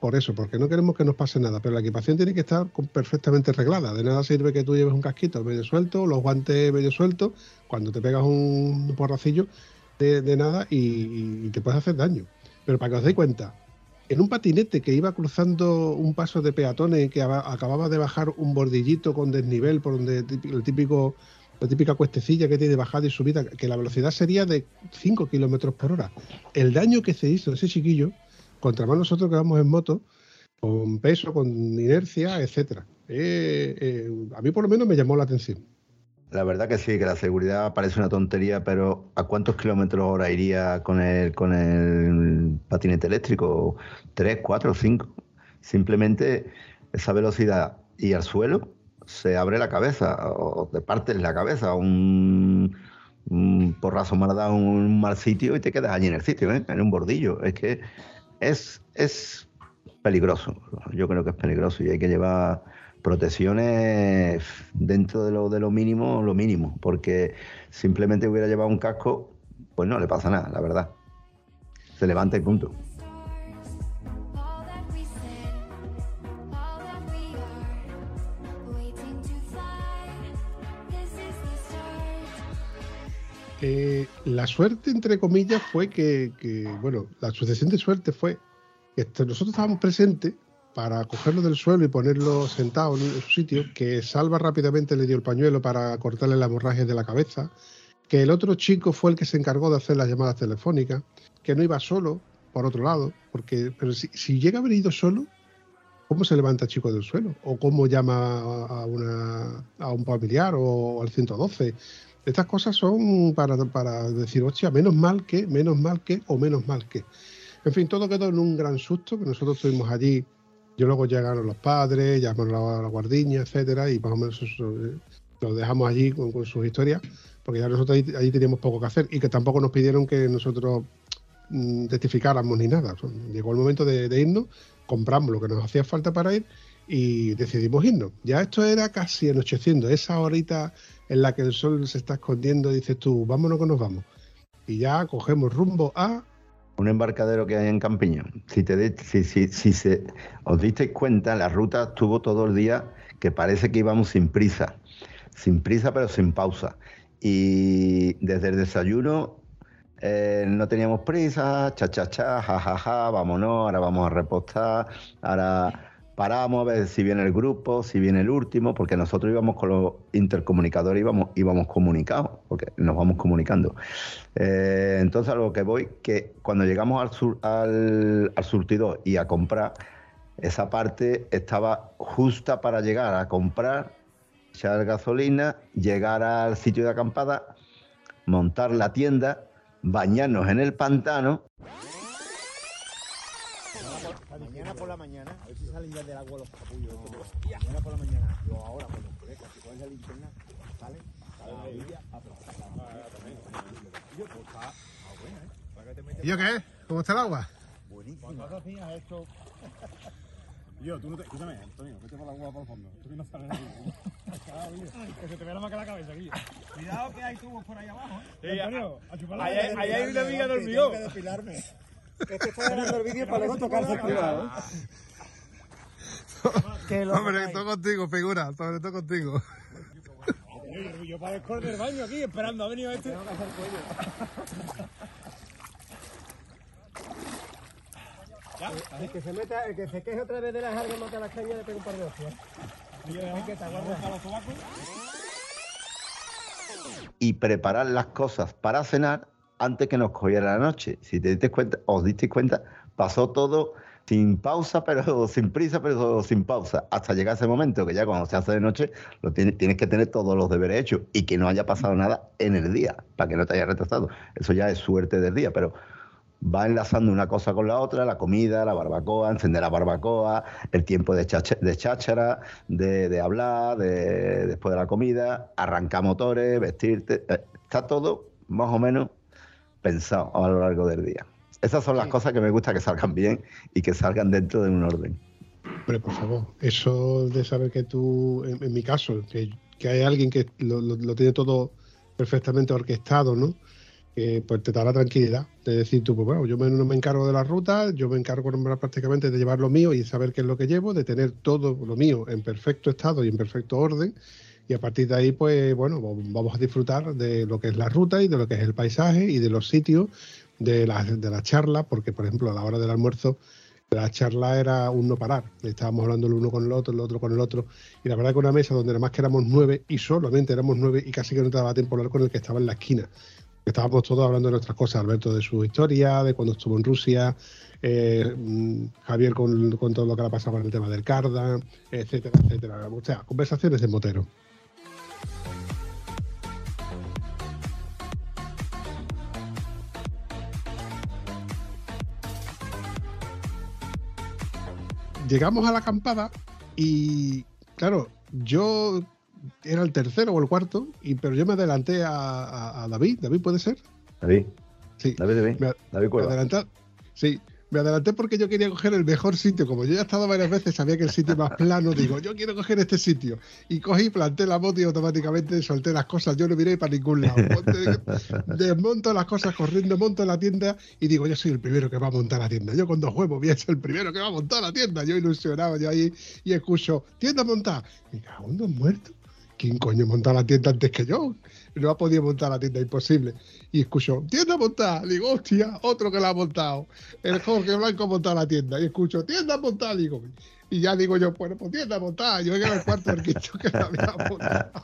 por eso, porque no queremos que nos pase nada, pero la equipación tiene que estar perfectamente arreglada. De nada sirve que tú lleves un casquito medio suelto, los guantes medio sueltos, cuando te pegas un porracillo de, nada y, te puedes hacer daño. Pero para que os deis cuenta, en un patinete que iba cruzando un paso de peatones que aba- acababa de bajar un bordillito con desnivel por donde el típico la típica cuestecilla que tiene bajada y subida, que la velocidad sería de 5 kilómetros por hora. El daño que se hizo ese chiquillo contra más nosotros que vamos en moto, con peso, con inercia, etcétera. Eh, eh, a mí por lo menos me llamó la atención. La verdad que sí, que la seguridad parece una tontería, pero ¿a cuántos kilómetros hora iría con el, con el patinete eléctrico? ¿Tres, cuatro, cinco? Simplemente esa velocidad y al suelo se abre la cabeza o te partes la cabeza. Un, un porrazo mal dado un mal sitio y te quedas allí en el sitio, ¿eh? en un bordillo. Es que es, es peligroso. Yo creo que es peligroso y hay que llevar protecciones dentro de lo, de lo mínimo, lo mínimo, porque simplemente hubiera llevado un casco, pues no le pasa nada, la verdad. Se levanta y punto. Eh, la suerte, entre comillas, fue que, que, bueno, la sucesión de suerte fue que nosotros estábamos presentes para cogerlo del suelo y ponerlo sentado en, su sitio, que Salva rápidamente le dio el pañuelo para cortarle la hemorragia de la cabeza, que el otro chico fue el que se encargó de hacer las llamadas telefónicas, que no iba solo, por otro lado, porque pero si, si llega a haber ido solo, ¿cómo se levanta el chico del suelo? ¿O cómo llama a, una, a un familiar o al 112? Estas cosas son para, para decir, hostia, menos mal que, menos mal que o menos mal que. En fin, todo quedó en un gran susto, que nosotros estuvimos allí Yo luego llegaron los padres, llamaron a la guardiña, etcétera, y más o menos eso, eh, dejamos allí con, sus historias, porque ya nosotros ahí teníamos poco que hacer y que tampoco nos pidieron que nosotros mm, testificáramos ni nada. O sea, llegó el momento de, de irnos, compramos lo que nos hacía falta para ir y decidimos irnos. Ya esto era casi anocheciendo, esa horita en la que el sol se está escondiendo, dices tú, vámonos que nos vamos. Y ya cogemos rumbo a Un embarcadero que hay en Campiñón. Si, te di- si, si, si se, os disteis cuenta, la ruta estuvo todo el día que parece que íbamos sin prisa. Sin prisa, pero sin pausa. Y desde el desayuno eh, no teníamos prisa, cha, cha, cha, ja, ja, ja, vámonos, ahora vamos a repostar, ahora paramos a ver si viene el grupo, si viene el último, porque nosotros íbamos con los intercomunicadores, íbamos, íbamos comunicados, porque nos vamos comunicando. Eh, entonces a lo que voy, que cuando llegamos al, sur- al, al surtidor y a comprar, esa parte estaba justa para llegar a comprar, echar gasolina, llegar al sitio de acampada, montar la tienda, bañarnos en el pantano Mañana por la mañana, a ver si salen ya del agua los capullos. Mañana por la mañana, yo ahora cuando fresca, si coges la linterna, sale, sale de ella a trabajar. Yo, está, ah. Para que te metes ¿Y yo qué? ¿Cómo está el agua? buenísimo. Esto... Yo, tú no te... Escúchame, Antonio, vete por la agua por el fondo. Tú que no de aquí. que se te vea la más que la cabeza aquí. Cuidado que hay tubos por ahí abajo, ¿eh? Antonio, a chupar la ahí hay- ahí hay una amiga de hormigón. Tengo que depilarme. Es que está grabando el vídeo para luego tocarse el culo, Que lo Hombre, todo contigo, figura, sobre todo contigo. Yo, yo parezco el del baño aquí, esperando, ha venido este. El que se meta, el que se queje otra vez de las algas mata las cañas le pega un par de hostias. Que y preparar las cosas para cenar antes que nos cogiera la noche. Si te diste cuenta, os disteis cuenta, pasó todo sin pausa, pero sin prisa, pero sin pausa, hasta llegar ese momento que ya cuando se hace de noche lo tienes, tienes que tener todos los deberes hechos y que no haya pasado nada en el día, para que no te haya retrasado. Eso ya es suerte del día, pero va enlazando una cosa con la otra, la comida, la barbacoa, encender la barbacoa, el tiempo de, chacha- de cháchara, de, de hablar, de, después de la comida, arrancar motores, vestirte, eh, está todo más o menos pensado a lo largo del día. Esas son las cosas que me gusta que salgan bien y que salgan dentro de un orden. Hombre, por favor, eso de saber que tú, en, en mi caso, que, que hay alguien que lo, lo- lo tiene todo perfectamente orquestado, ¿no? Que pues te da la tranquilidad de decir tú, pues bueno, yo me- no me encargo de la ruta, yo me encargo prácticamente de llevar lo mío y saber qué es lo que llevo, de tener todo lo mío en perfecto estado y en perfecto orden. Y a partir de ahí, pues bueno, vamos a disfrutar de lo que es la ruta y de lo que es el paisaje y de los sitios, de las de la charla, porque por ejemplo a la hora del almuerzo la charla era un no parar. Estábamos hablando el uno con el otro, el otro con el otro. Y la verdad que una mesa donde nada más que éramos nueve y solamente éramos nueve y casi que no te daba tiempo hablar con el que estaba en la esquina. Estábamos todos hablando de nuestras cosas, Alberto de su historia, de cuando estuvo en Rusia, eh, mm, Javier con, con todo lo que le ha pasado con el tema del Carda, etcétera, etcétera. O sea, conversaciones de motero. Llegamos a la acampada y, claro, yo era el tercero o el cuarto, y, pero yo me adelanté a, a- a David. ¿David puede ser? David, Sí. David, David, Me, David me adelanté, sí, me adelanté porque yo quería coger el mejor sitio. Como yo ya he estado varias veces, sabía que el sitio más plano, digo, yo quiero coger este sitio. Y cogí, planté la moto y automáticamente solté las cosas. Yo no miré para ningún lado. Desmonto las cosas corriendo, monto la tienda y digo, yo soy el primero que va a montar la tienda. Yo con dos huevos voy a ser el primero que va a montar la tienda. Yo ilusionado, yo ahí y escucho, tienda montada. Cago en dos muertos. ¿Quién coño monta la tienda antes que yo? No ha podido montar la tienda, imposible. Y escucho, tienda montada. Digo, hostia, otro que la ha montado. El Jorge Blanco ha montado la tienda. Y escucho, tienda montada. Digo, y ya digo yo, bueno, pues tienda montada. Yo era el cuarto quinto que la había montado.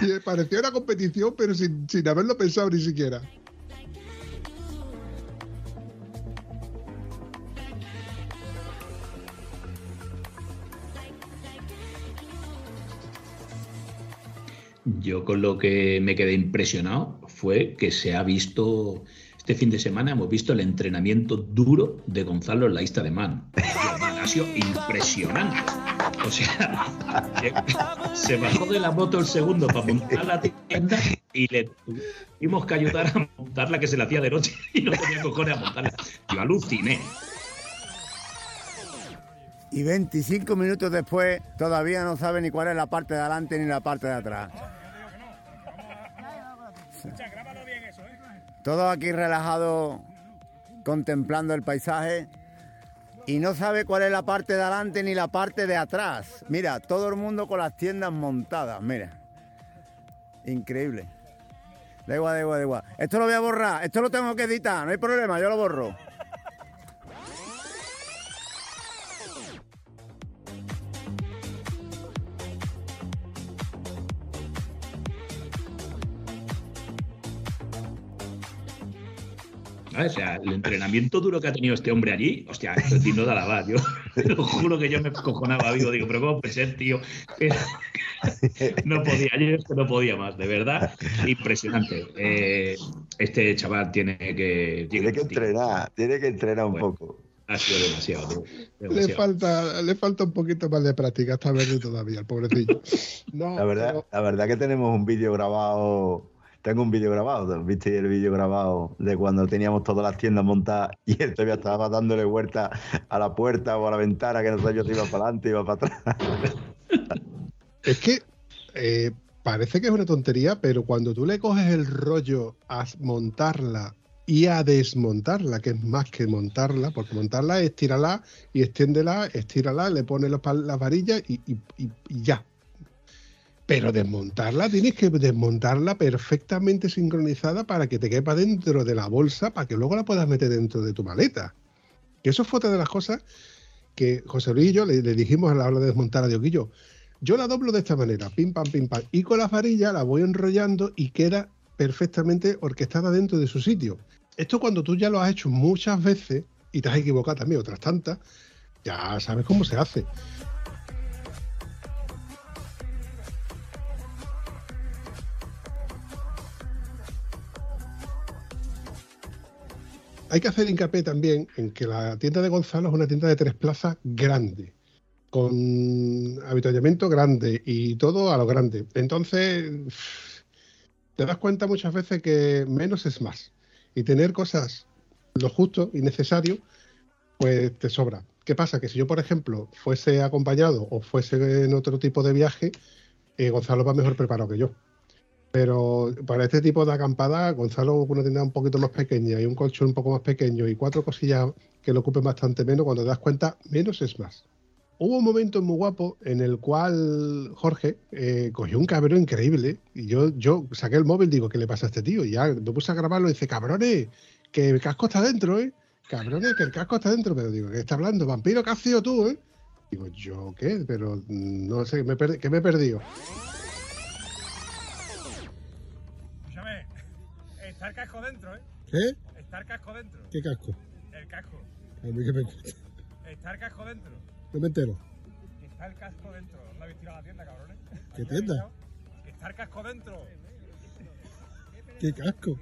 Y me pareció una competición, pero sin, sin haberlo pensado ni siquiera. Yo con lo que me quedé impresionado fue que se ha visto, este fin de semana hemos visto el entrenamiento duro de Gonzalo en la Ista de Man. Ha sido impresionante. O sea, se bajó de la moto el segundo para montar la tienda y le tuvimos que ayudar a montarla que se la hacía de noche y no tenía cojones a montarla. Yo aluciné. Y 25 minutos después todavía no sabe ni cuál es la parte de adelante ni la parte de atrás. Todo aquí relajado, contemplando el paisaje y no sabe cuál es la parte de adelante ni la parte de atrás. Mira, todo el mundo con las tiendas montadas, mira. Increíble. Da igual, da igual, da igual. Esto lo voy a borrar, esto lo tengo que editar, no hay problema, yo lo borro. ¿Sabes? O sea, el entrenamiento duro que ha tenido este hombre allí, hostia, es digno de alabar. Yo lo juro que yo me cojonaba vivo, digo, pero ¿cómo puede ser, tío? Pero no podía, yo es que no podía más, de verdad, impresionante. Eh, este chaval tiene que... Tiene que entrenar, tiene que entrenar un Bueno. poco. Ha sido demasiado, tío, Le falta, le falta un poquito más de práctica, está verde todavía, el pobrecillo. No, La verdad, pero- la verdad que tenemos un vídeo grabado. Tengo un vídeo grabado, ¿viste el vídeo grabado de cuando teníamos todas las tiendas montadas y él todavía estaba dándole vuelta a la puerta o a la ventana que no sabía si iba para adelante, iba para atrás. Es que eh, parece que es una tontería, pero cuando tú le coges el rollo a montarla y a desmontarla, que es más que montarla, porque montarla es tirarla y extiéndela, estírala, le pones las, varillas y ya. Pero desmontarla, tienes que desmontarla perfectamente sincronizada para que te quepa dentro de la bolsa, para que luego la puedas meter dentro de tu maleta. Que eso fue otra de las cosas que José Luis y yo le, dijimos a la hora de desmontar a Dioquillo. Yo la doblo de esta manera, pim pam, pim pam, y con la varilla la voy enrollando y queda perfectamente orquestada dentro de su sitio. Esto cuando tú ya lo has hecho muchas veces y te has equivocado también otras tantas, ya sabes cómo se hace. Hay que hacer hincapié también en que la tienda de Gonzalo es una tienda de tres plazas grande, con habituallamiento grande y todo a lo grande. Entonces, te das cuenta muchas veces que menos es más. Y tener cosas lo justo y necesario, pues te sobra. ¿Qué pasa? Que si yo, por ejemplo, fuese acompañado o fuese en otro tipo de viaje, eh, Gonzalo va mejor preparado que yo. Pero para este tipo de acampada, Gonzalo una tienda un poquito más pequeña y un colchón un poco más pequeño y cuatro cosillas que lo ocupen bastante menos, cuando te das cuenta, menos es más. Hubo un momento muy guapo en el cual Jorge eh, cogió un cabrón increíble y yo, yo saqué el móvil digo, ¿qué le pasa a este tío? Y ya me puse a grabarlo y dice, cabrones, que el casco está dentro, ¿eh? Cabrones, que el casco está dentro. Pero digo, ¿qué está hablando? Vampiro, ¿qué has sido tú, eh? Digo, ¿yo qué? Pero mm, no sé, me ¿qué me he perdido? Está el casco dentro, ¿eh? ¿Qué? Está el casco dentro. ¿Qué casco? El casco. A mí que me. Está el casco dentro. No me entero. Está el casco dentro. ¿No habéis tirado a la tienda, cabrones? ¿Qué ¿Habéis tienda? Está el casco dentro. ¿Qué casco?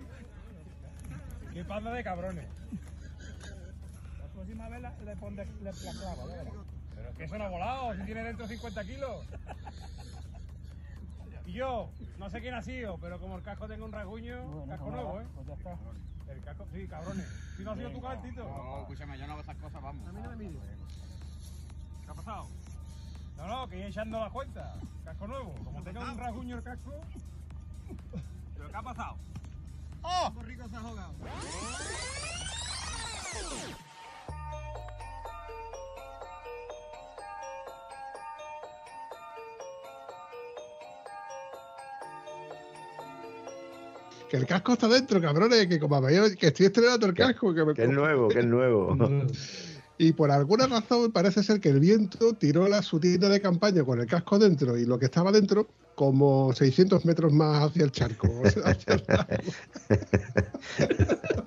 ¿Qué panda de cabrones? La próxima vez la- le pondré le, la clavo, ya verás. Pero es que eso no ha volado, si tiene dentro 50 kilos. Y yo, no sé quién ha sido, pero como el casco tenga un rasguño, casco nuevo, ¿eh? Pues ya está. El casco, sí, cabrones. Si no ha sido tu calentito. No, escúchame, yo no hago esas cosas, vamos. A mí no me mires. ¿Qué ha pasado? No, no, que ir echando la cuenta. Casco nuevo. Como tenga un rasguño el casco. ¿Pero qué ha pasado? ¡Oh! Qué rico se ha jugado. Que el casco está dentro, cabrones, que como veis que estoy estrenando el casco. Que, me Que es nuevo, que es nuevo. Y por alguna razón parece ser que el viento tiró la, su tienda de campaña con el casco dentro y lo que estaba dentro como 600 metros más hacia el charco. o sea, hacia el lago.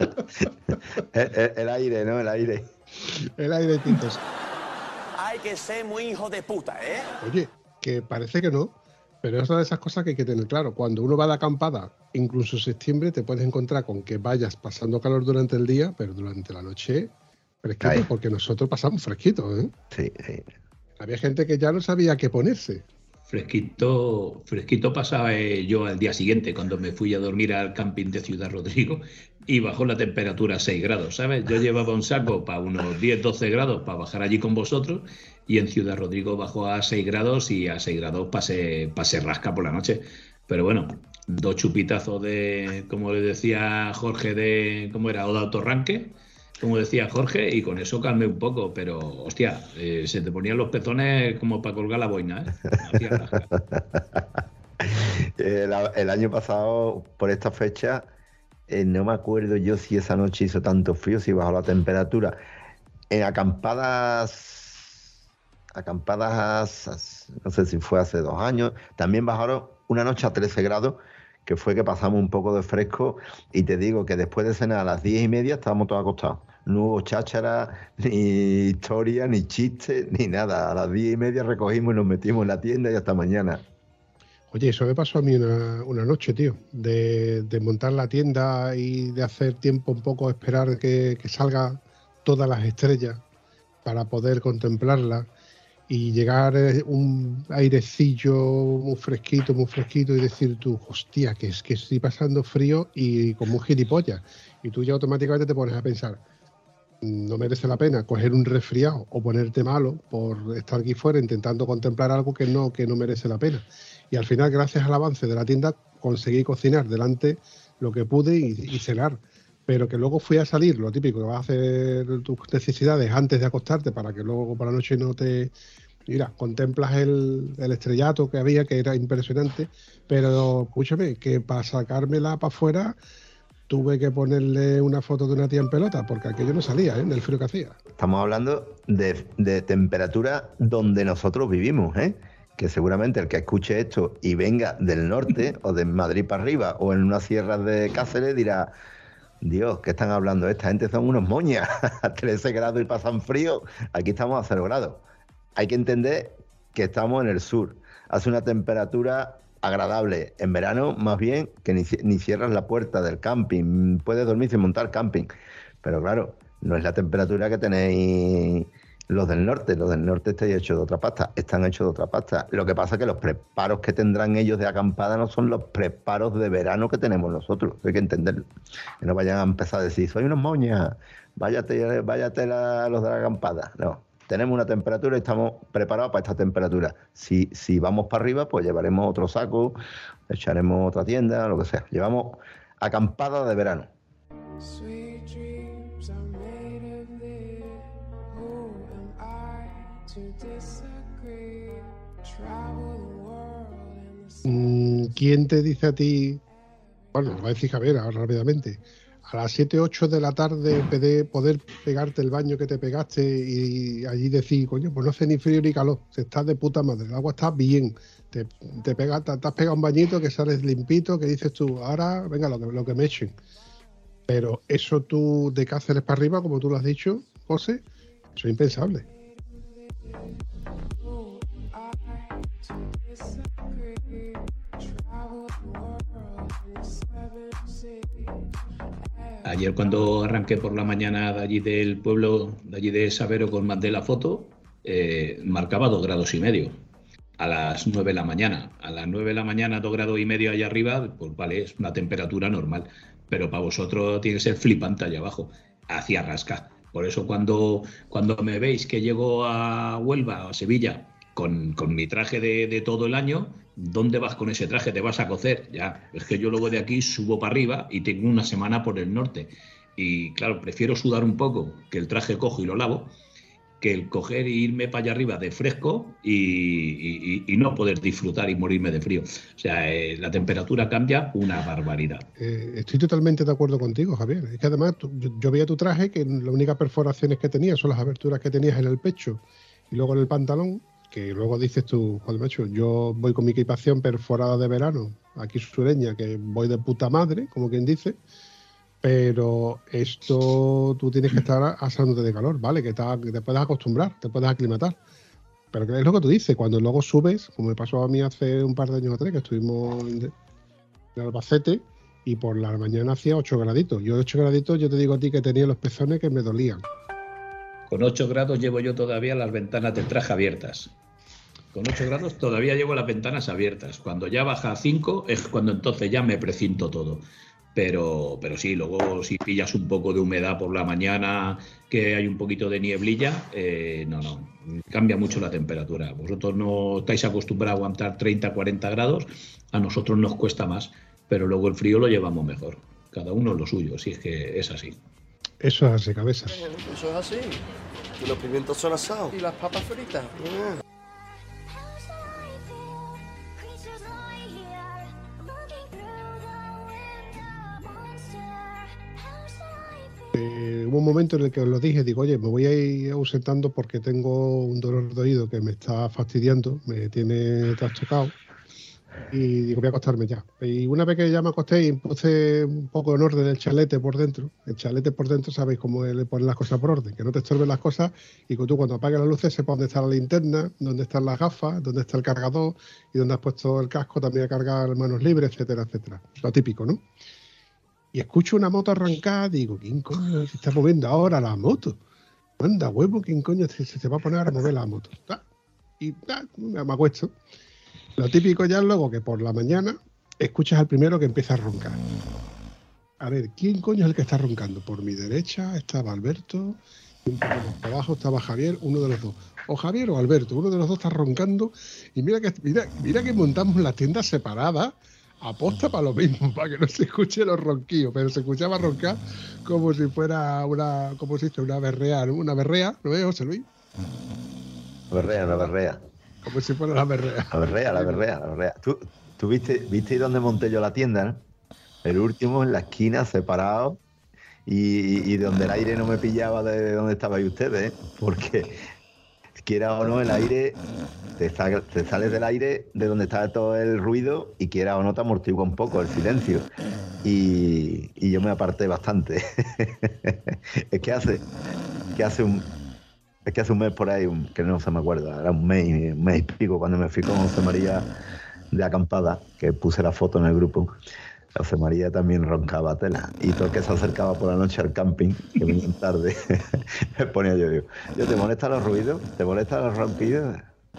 el, el- el aire, ¿no? El aire. el aire tintos. Hay que ser muy hijo de puta, ¿eh? Oye, que parece que no, pero es una de esas cosas que hay que tener claro. Cuando uno va de acampada, incluso en septiembre, te puedes encontrar con que vayas pasando calor durante el día, pero durante la noche Fresquito, Ahí. porque nosotros pasamos fresquitos, ¿eh? Sí, sí. Había gente que ya no sabía qué ponerse. Fresquito, fresquito pasaba eh, yo al día siguiente cuando me fui a dormir al camping de Ciudad Rodrigo y bajó la temperatura a 6 grados, ¿sabes? Yo llevaba un saco para unos 10, 12 grados para bajar allí con vosotros y en Ciudad Rodrigo bajó a 6 grados y a 6 grados pasé, pasé rasca por la noche. Pero bueno, dos chupitazos de, como le decía Jorge, de, ¿cómo era? O de autorranque, como decía Jorge, y con eso calmé un poco, pero hostia, eh, se te ponían los pezones como para colgar la boina, ¿eh? El, el año pasado, por esta fecha, eh, no me acuerdo yo si esa noche hizo tanto frío, si bajó la temperatura. En acampadas, acampadas, no sé si fue hace dos años, también bajaron una noche a 13 grados, que fue que pasamos un poco de fresco, y te digo que después de cenar a las 10 y media estábamos todos acostados. No hubo cháchara, ni historia, ni chiste, ni nada. A las 10 y media recogimos y nos metimos en la tienda y hasta mañana. Oye, eso me pasó a mí una, una noche, tío, de, de montar la tienda y de hacer tiempo un poco, esperar que, que salgan todas las estrellas para poder contemplarlas y llegar eh, un airecillo muy fresquito, muy fresquito y decir tú, hostia, que es que estoy pasando frío y como un gilipollas. Y tú ya automáticamente te pones a pensar, no merece la pena coger un resfriado o ponerte malo por estar aquí fuera intentando contemplar algo que no, que no merece la pena. Y al final, gracias al avance de la tienda, conseguí cocinar delante lo que pude y, cenar. Pero que luego fui a salir, lo típico, que vas a hacer tus necesidades antes de acostarte para que luego por la noche no te... Mira, contemplas el, el estrellato que había, que era impresionante, pero escúchame, que para sacármela para afuera tuve que ponerle una foto de una tía en pelota, porque aquello no salía, ¿eh? del frío que hacía. Estamos hablando de temperatura donde nosotros vivimos, ¿eh? Que seguramente el que escuche esto y venga del norte o de Madrid para arriba o en unas sierras de Cáceres dirá, Dios, ¿qué están hablando? Esta gente son unos moñas, a 13 grados y pasan frío, aquí estamos a 0 grados. Hay que entender que estamos en el sur, hace una temperatura agradable. En verano, más bien, que ni, ni cierras la puerta del camping, puedes dormir sin montar camping. Pero claro, no es la temperatura que tenéis los del norte. Los del norte estáis hechos de otra pasta, están hechos de otra pasta. Lo que pasa es que los preparos que tendrán ellos de acampada no son los preparos de verano que tenemos nosotros. Hay que entenderlo. Que no vayan a empezar a decir, soy unos moñas, váyate, váyate la- los de la acampada. No. Tenemos una temperatura y estamos preparados para esta temperatura. Si, si vamos para arriba, pues llevaremos otro saco, echaremos otra tienda, lo que sea. Llevamos acampada de verano. ¿Quién te dice a ti? Bueno, lo va a decir Javier ahora rápidamente. A las 7, 8 de la tarde poder pegarte el baño que te pegaste y allí decir, coño, pues no hace ni frío ni calor, se está de puta madre, el agua está bien, te, te, pega, te, te has pegado un bañito que sales limpito, que dices tú, ahora venga lo que, lo que me echen. Pero eso tú de Cáceres para arriba, como tú lo has dicho, José, eso es impensable. Ayer cuando arranqué por la mañana de allí del pueblo, de allí de Sabero con mandé la foto, eh, marcaba dos grados y medio a las 9 de la mañana. A las 9 de la mañana, dos grados y medio allá arriba, pues vale, es una temperatura normal. Pero para vosotros tiene que ser flipante allá abajo. Hacía rasca. Por eso cuando, cuando me veis que llego a Huelva o a Sevilla con, con mi traje de, de todo el año, ¿dónde vas con ese traje? ¿Te vas a cocer? Ya, es que yo luego de aquí subo para arriba y tengo una semana por el norte. Y claro, prefiero sudar un poco, que el traje cojo y lo lavo, que el coger e irme para allá arriba de fresco y, no poder disfrutar y morirme de frío. O sea, eh, la temperatura cambia una barbaridad. Eh, estoy totalmente de acuerdo contigo, Javier. Es que además yo, veía tu traje que la única perforaciones que tenía son las aberturas que tenías en el pecho y luego en el pantalón, que luego dices tú, joder, macho, yo voy con mi equipación perforada de verano, aquí sureña, que voy de puta madre, como quien dice, pero esto tú tienes que estar asándote de calor, ¿vale? Que, que te puedes acostumbrar, te puedes aclimatar. Pero es lo que tú dices, cuando luego subes, como me pasó a mí hace un par de años atrás, que estuvimos en, en Albacete y por la mañana hacía 8 graditos. Yo 8 graditos, yo te digo a ti que tenía los pezones que me dolían. Con 8 grados llevo yo todavía las ventanas del traje abiertas. Con 8 grados todavía llevo las ventanas abiertas. Cuando ya baja a 5 es cuando entonces ya me precinto todo. Pero, pero sí, luego si pillas un poco de humedad por la mañana, que hay un poquito de nieblilla, eh, no, no, cambia mucho la temperatura. Vosotros no estáis acostumbrados a aguantar 30, 40 grados, a nosotros nos cuesta más, pero luego el frío lo llevamos mejor. Cada uno lo suyo, si es que es así. Eso es así, cabeza. Eso es así. Y los pimientos son asados. Y las papas fritas. Eh, hubo un momento en el que os lo dije, digo, oye, me voy a ir ausentando porque tengo un dolor de oído que me está fastidiando, me tiene trastocado. Y digo, voy a acostarme ya. Y una vez que ya me acosté y puse un poco en orden el chalete por dentro, el chalete por dentro sabéis cómo le ponen las cosas por orden, que no te estorben las cosas y que tú cuando apagues las luces sepas dónde está la linterna, dónde están las gafas, dónde está el cargador y dónde has puesto el casco también a cargar manos libres, etcétera, etcétera. Lo típico, ¿no? Y escucho una moto arrancada, digo, ¿quién coño se está moviendo ahora la moto? Anda, huevo, ¿quién coño se, se va a poner a mover la moto? Y me acuesto. Lo típico ya es luego que por la mañana escuchas al primero que empieza a roncar. A ver, ¿quién coño es el que está roncando? Por mi derecha estaba Alberto, y un poco más abajo estaba Javier, uno de los dos. O Javier o Alberto, uno de los dos está roncando. Y mira que, mira, mira que montamos las tiendas separadas aposta para lo mismo, para que no se escuche los ronquillos, pero se escuchaba roncar como si fuera una, como si fuera una berrea, ¿no? Una berrea, ¿no ves, José Luis? Berrea, la berrea. Como si fuera la berrea. La berrea, la berrea, la berrea. ¿Tú, tú viste, viste dónde monté yo la tienda, no? El último en la esquina, separado, y, y donde el aire no me pillaba de donde estabais ustedes, ¿eh? porque quiera o no, el aire, te, sa- te sales del aire de donde está todo el ruido y quiera o no te amortigua un poco el silencio. Y, yo me aparté bastante. es que hace, que hace un, es que hace un mes por ahí, que no se me acuerda, era un mes, un mes y pico cuando me fui con José María de acampada, que puse la foto en el grupo. José María también roncaba tela. Y todo que se acercaba por la noche al camping, que venían tarde, me ponía yo, digo, yo, ¿te molestan los ruidos? ¿Te molestan los ronquidos?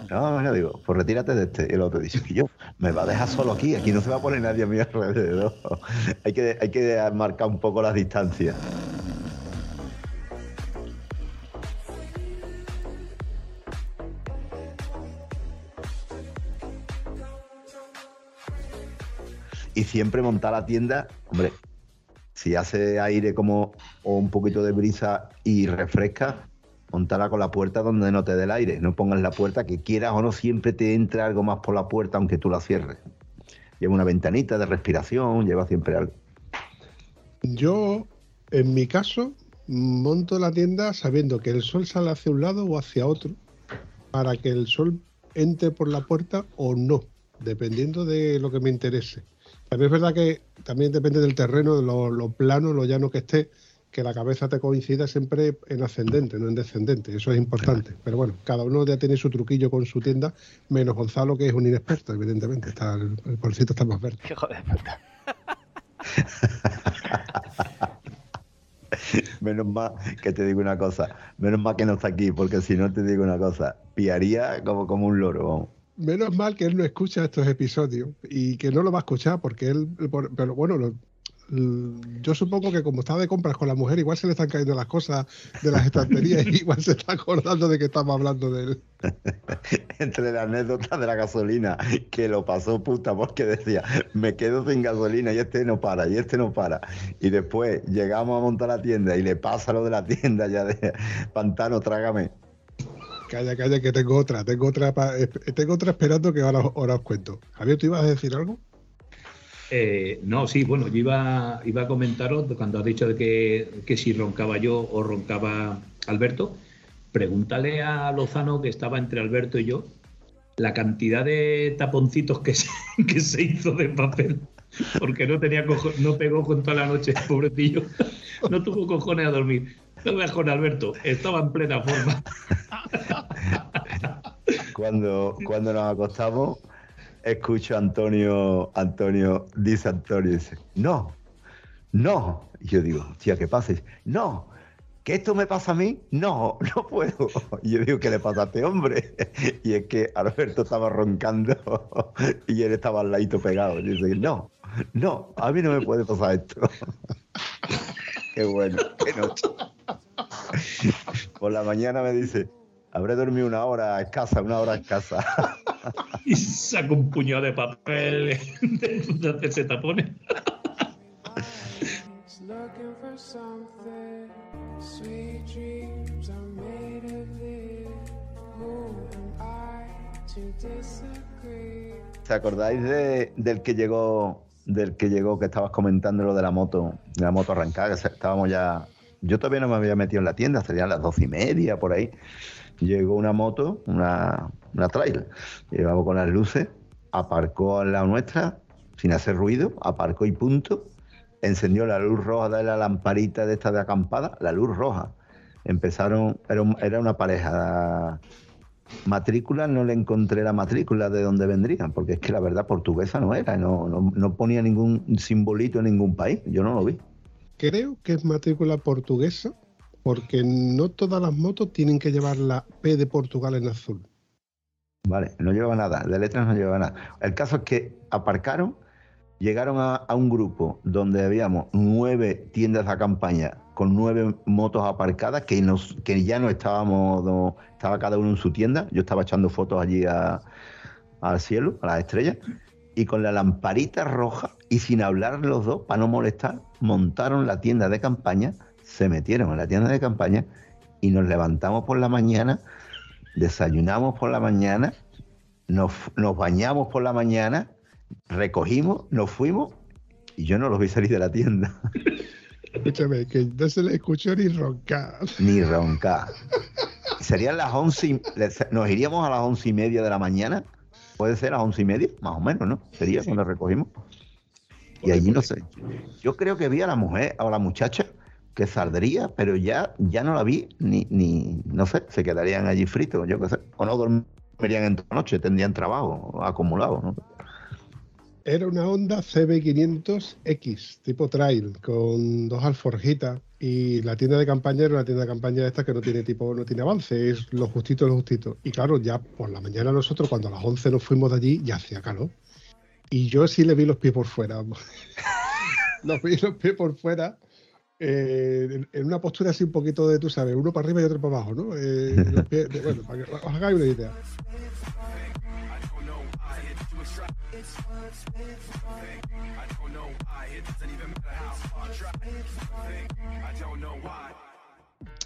No, bueno, digo, pues retírate de este. Y el otro dice, yo, me va a dejar solo aquí, aquí no se va a poner nadie a mi alrededor. hay, que, hay que marcar un poco las distancias. Y siempre montar la tienda, hombre, si hace aire como o un poquito de brisa y refresca, montarla con la puerta donde no te dé el aire. No pongas la puerta que quieras o no, siempre te entra algo más por la puerta aunque tú la cierres. Lleva una ventanita de respiración, lleva siempre algo. Yo, en mi caso, monto la tienda sabiendo que el sol sale hacia un lado o hacia otro, para que el sol entre por la puerta o no, dependiendo de lo que me interese. También es verdad que también depende del terreno, de lo, lo plano, lo llano que esté, que la cabeza te coincida siempre en ascendente, no en descendente. Eso es importante. Pero bueno, cada uno ya tiene su truquillo con su tienda, menos Gonzalo, que es un inexperto, evidentemente. Está, el, el bolsito está más verde. Hijo de puta. Menos mal que te digo una cosa, menos mal que no está aquí, porque si no te digo una cosa, piaría como, como un loro. vamos. Menos mal que él no escucha estos episodios y que no lo va a escuchar porque él, pero bueno, l- yo supongo que como estaba de compras con la mujer, igual se le están cayendo las cosas de las estanterías y igual se está acordando de que estamos hablando de él. Entre la anécdota de la gasolina, que lo pasó puta porque decía, me quedo sin gasolina y este no para, y este no para. Y después llegamos a montar la tienda y le pasa lo de la tienda ya de pantano, trágame. Calla, calla, que tengo otra, tengo otra, pa- eh, tengo otra esperando que ahora, os cuento. Javier, ¿tú ibas a decir algo? Eh, no, sí, bueno, yo iba, iba a comentaros cuando has dicho de que, que si roncaba yo o roncaba Alberto, pregúntale a Lozano que estaba entre Alberto y yo la cantidad de taponcitos que se, que se hizo de papel, porque no tenía cojo- no pegó con toda la noche, pobrecillo, no tuvo cojones a dormir. Veas con Alberto, estaba en plena forma. Cuando, cuando nos acostamos, escucho a Antonio, Antonio, dice Antonio, dice, no, no. Y yo digo, tía, ¿qué pasa? Dice, no, ¿que esto me pasa a mí? No, no puedo. Y yo digo, ¿qué le pasa a este hombre? Y es que Alberto estaba roncando y él estaba al ladito pegado. Y digo, no, no, a mí no me puede pasar esto. Qué bueno, qué noche. Por la mañana me dice, habré dormido una hora escasa, una hora escasa. Y saca un puñado de papel de hacerse tapones. Looking for something. Sweet dreams are made of this. Who am I to disagree? ¿Te acordáis de- del que llegó, del que llegó que estabas comentando lo de la moto, de la moto arrancada? Que estábamos ya. Yo todavía no me había metido en la tienda, serían las doce y media por ahí. Llegó una moto, una, una trail, llevaba con las luces, aparcó al lado nuestra, sin hacer ruido, aparcó y punto. Encendió la luz roja de la lamparita de esta de acampada, la luz roja. Empezaron, era, era una pareja matrícula no le encontré la matrícula de dónde vendrían, porque es que la verdad portuguesa no era, no, no, no ponía ningún simbolito en ningún país, yo no lo vi. Creo que es matrícula portuguesa, porque no todas las motos tienen que llevar la P de Portugal en azul. Vale, no llevaba nada, de letras no llevaba nada. El caso es que aparcaron, llegaron a, a un grupo donde habíamos nueve tiendas de campaña con nueve motos aparcadas, que, nos, que ya no estábamos, estaba cada uno en su tienda, yo estaba echando fotos allí al cielo, a las estrellas, y con la lamparita roja y sin hablar los dos, para no molestar, montaron la tienda de campaña, se metieron en la tienda de campaña y nos levantamos por la mañana, desayunamos por la mañana, nos, nos bañamos por la mañana, recogimos, nos fuimos y yo no los vi salir de la tienda, Escúchame, que no se le escuchó ni roncar. ni roncar. Serían las once, y- nos iríamos a las once y media de la mañana, puede ser a las once y media, más o menos, ¿no? Sería cuando recogimos. Y allí no sé. Yo creo que vi a la mujer o a la muchacha que saldría, pero ya, ya no la vi, ni, ni, no sé, se quedarían allí fritos, yo qué sé. O no dormirían en toda la noche, tendrían trabajo acumulado, ¿no? Era una Honda CB500X, tipo trail, con dos alforjitas. Y la tienda de campaña era una tienda de campaña esta que no tiene tipo, no tiene avance, es lo justito, lo justito. Y claro, ya por la mañana nosotros, cuando a las 11 nos fuimos de allí, ya hacía calor. Y yo sí le vi los pies por fuera. los vi los pies por fuera. eh, en, en una postura así un poquito de, tú sabes, uno para arriba y otro para abajo, ¿no? Eh, los pies- de- bueno, para que os hagáis una idea.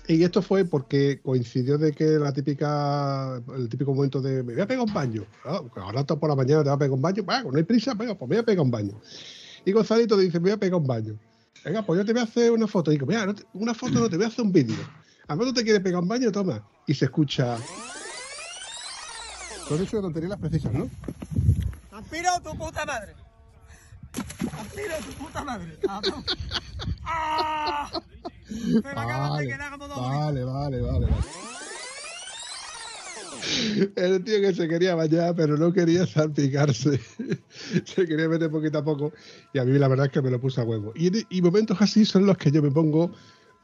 Y esto fue porque coincidió de que la típica, el típico momento de me voy a pegar un baño. Ah, ahora está por la mañana te va a pegar un baño. Bueno, no hay prisa, venga, pues me voy a pegar un baño. Y Gonzalito dice, me voy a pegar un baño. Venga, pues yo te voy a hacer una foto. Y digo, mira, no una foto no, te voy a hacer un vídeo. A ver, tú te quieres pegar un baño, toma. Y se escucha. Todo eso de tonterías las precisas, ¿no? ¡Aspiro tu puta madre! ¡Aspiro tu puta madre! ¡Ah! Se me acaba de quedar como dos vale, vale, vale, vale. El tío que se quería bañar, pero no quería salpicarse. se quería meter poquito a poco. Y a mí la verdad es que me lo puse a huevo. Y, y momentos así son los que yo me pongo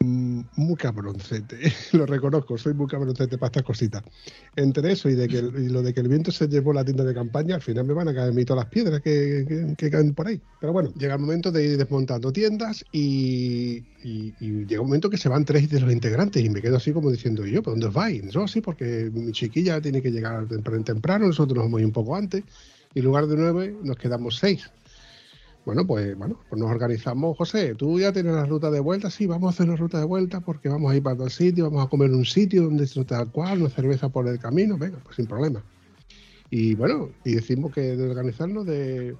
muy cabroncete. lo reconozco, soy muy cabroncete para estas cositas. Entre eso y, de que, y lo de que el viento se llevó la tienda de campaña, al final me van a caer mí todas las piedras que, que- caen por ahí. Pero bueno, llega el momento de ir desmontando tiendas y, llega un momento que se van tres de los integrantes y me quedo así como diciendo, ¿y yo, ¿por dónde os vais? No, sí, porque mi chiquilla tiene que llegar temprano, temprano nosotros nos vamos un poco antes y en lugar de nueve nos quedamos seis. Bueno, pues bueno, pues nos organizamos, José, tú ya tienes la ruta de vuelta, sí, vamos a hacer la ruta de vuelta porque vamos a ir para tal sitio, vamos a comer en un sitio donde se tal cual, una cerveza por el camino, venga, pues sin problema. Y bueno, y decimos que de organizarnos, de,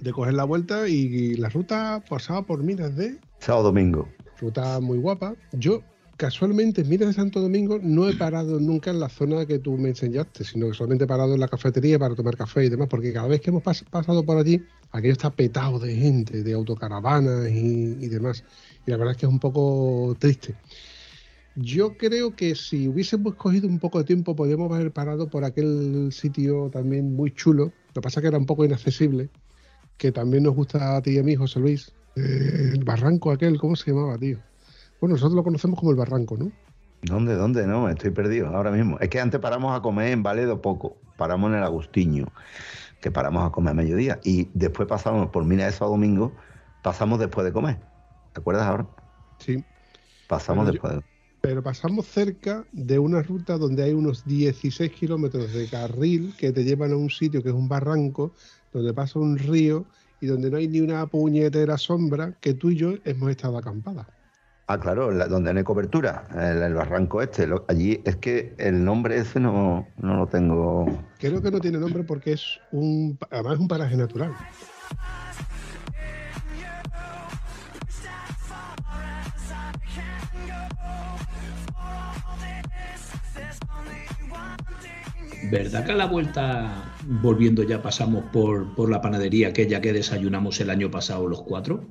de coger la vuelta y la ruta pasaba por minas de Sábado domingo. ruta muy guapa. Yo, casualmente, en Minas de Santo Domingo no he parado nunca en la zona que tú me enseñaste, sino que solamente he parado en la cafetería para tomar café y demás, porque cada vez que hemos pas- pasado por allí, aquello está petado de gente, de autocaravanas y, y demás. Y la verdad es que es un poco triste. Yo creo que si hubiésemos cogido un poco de tiempo, podríamos haber parado por aquel sitio también muy chulo. Lo que pasa es que era un poco inaccesible, que también nos gusta a ti y a mí, José Luis. Eh, el barranco aquel, ¿cómo se llamaba, tío? Bueno, nosotros lo conocemos como el barranco, ¿no? ¿Dónde, dónde? No, estoy perdido ahora mismo. Es que antes paramos a comer en Valedo poco. Paramos en el Agustiño, que paramos a comer a mediodía. Y después pasamos por Mina de Sábado Domingo, pasamos después de comer. ¿Te acuerdas ahora? Sí. Pasamos yo- después de Pero pasamos cerca de una ruta donde hay unos 16 kilómetros de carril que te llevan a un sitio que es un barranco, donde pasa un río y donde no hay ni una puñetera sombra que tú y yo hemos estado acampadas. Ah, claro, la- donde no hay cobertura, el, el barranco este. lo- allí es que el nombre ese no, no lo tengo. Creo que no tiene nombre porque es un, además es un paraje natural. ¿Verdad que a la vuelta, volviendo ya, pasamos por, por la panadería aquella que desayunamos el año pasado los cuatro?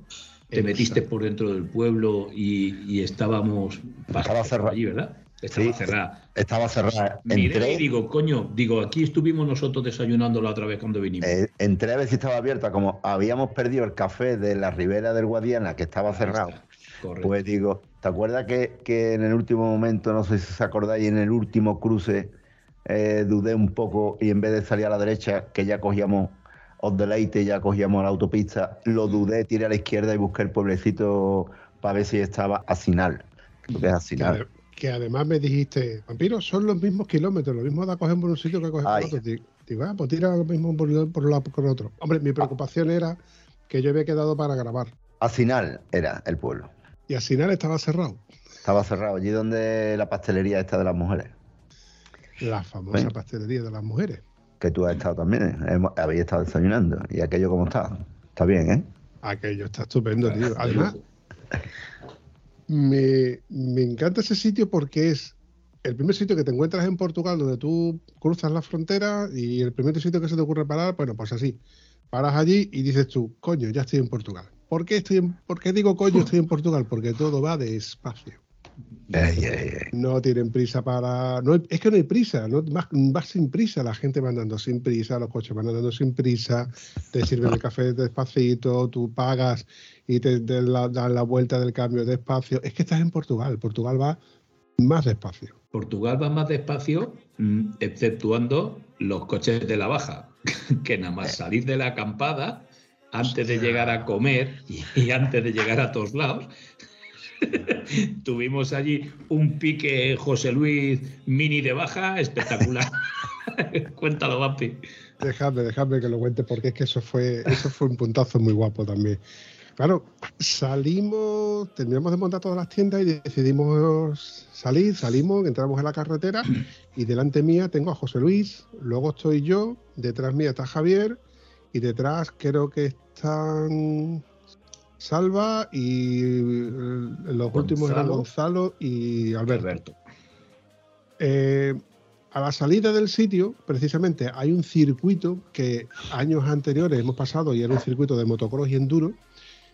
Te metiste por dentro del pueblo y, y estábamos Estaba cerrada. allí, ¿verdad? Estaba Sí, cerrada. Estaba cerrada. Entré, y digo, coño, digo, aquí estuvimos nosotros desayunando la otra vez cuando vinimos. eh, entré a ver si estaba abierta. Como habíamos perdido el café de la ribera del Guadiana, que estaba cerrado. Correcto. Pues digo, ¿te acuerdas que, que en el último momento, no sé si os acordáis, en el último cruce eh, dudé un poco y en vez de salir a la derecha, que ya cogíamos Osdeleite, ya cogíamos la autopista, lo dudé, tiré a la izquierda y busqué el pueblecito para ver si estaba Asinal. Creo que es ade- que además me dijiste, vampiro, son los mismos kilómetros, lo mismo da coger por un sitio que coger por otro. Digo, ah, pues tira lo mismo por, un lado que por otro. Hombre, mi preocupación era que yo había quedado para grabar Asinal era el pueblo. y al final estaba cerrado. Estaba cerrado, allí donde la pastelería está de las mujeres. La famosa pastelería de las mujeres. Que tú has estado también, hemos- habéis estado desayunando. ¿Y aquello cómo está? Está bien, ¿eh? Aquello está estupendo, tío. Además, me, me encanta ese sitio porque es el primer sitio que te encuentras en Portugal donde tú cruzas la frontera y el primer sitio que se te ocurre parar, bueno, pues así. Paras allí y dices tú, coño, ya estoy en Portugal. ¿Por qué, estoy en, ¿Por qué digo coño estoy en Portugal? Porque todo va despacio. No tienen prisa para. No, es que no hay prisa, ¿no? Vas, vas sin prisa, la gente va andando sin prisa, los coches van andando sin prisa, te sirven el café despacito, tú pagas y te, te la- dan la vuelta del cambio despacio. Es que estás en Portugal, Portugal va más despacio. Portugal va más despacio, mm, exceptuando los coches de la baja, que nada más salir de la acampada, antes de llegar a comer y, y antes de llegar a todos lados, tuvimos allí un pique José Luis mini de baja espectacular. Cuéntalo, Vampi. Dejadme, dejadme que lo cuente porque es que eso fue, eso fue un puntazo muy guapo también. Claro, salimos, terminamos de montar todas las tiendas y decidimos salir, salimos, entramos en la carretera y delante mía tengo a José Luis, luego estoy yo, detrás mía está Javier y detrás creo que están Salva y eh, los últimos eran Gonzalo. Y Alberto. Eh, a la salida del sitio, precisamente, hay un circuito que años anteriores hemos pasado y era un circuito de motocross y enduro,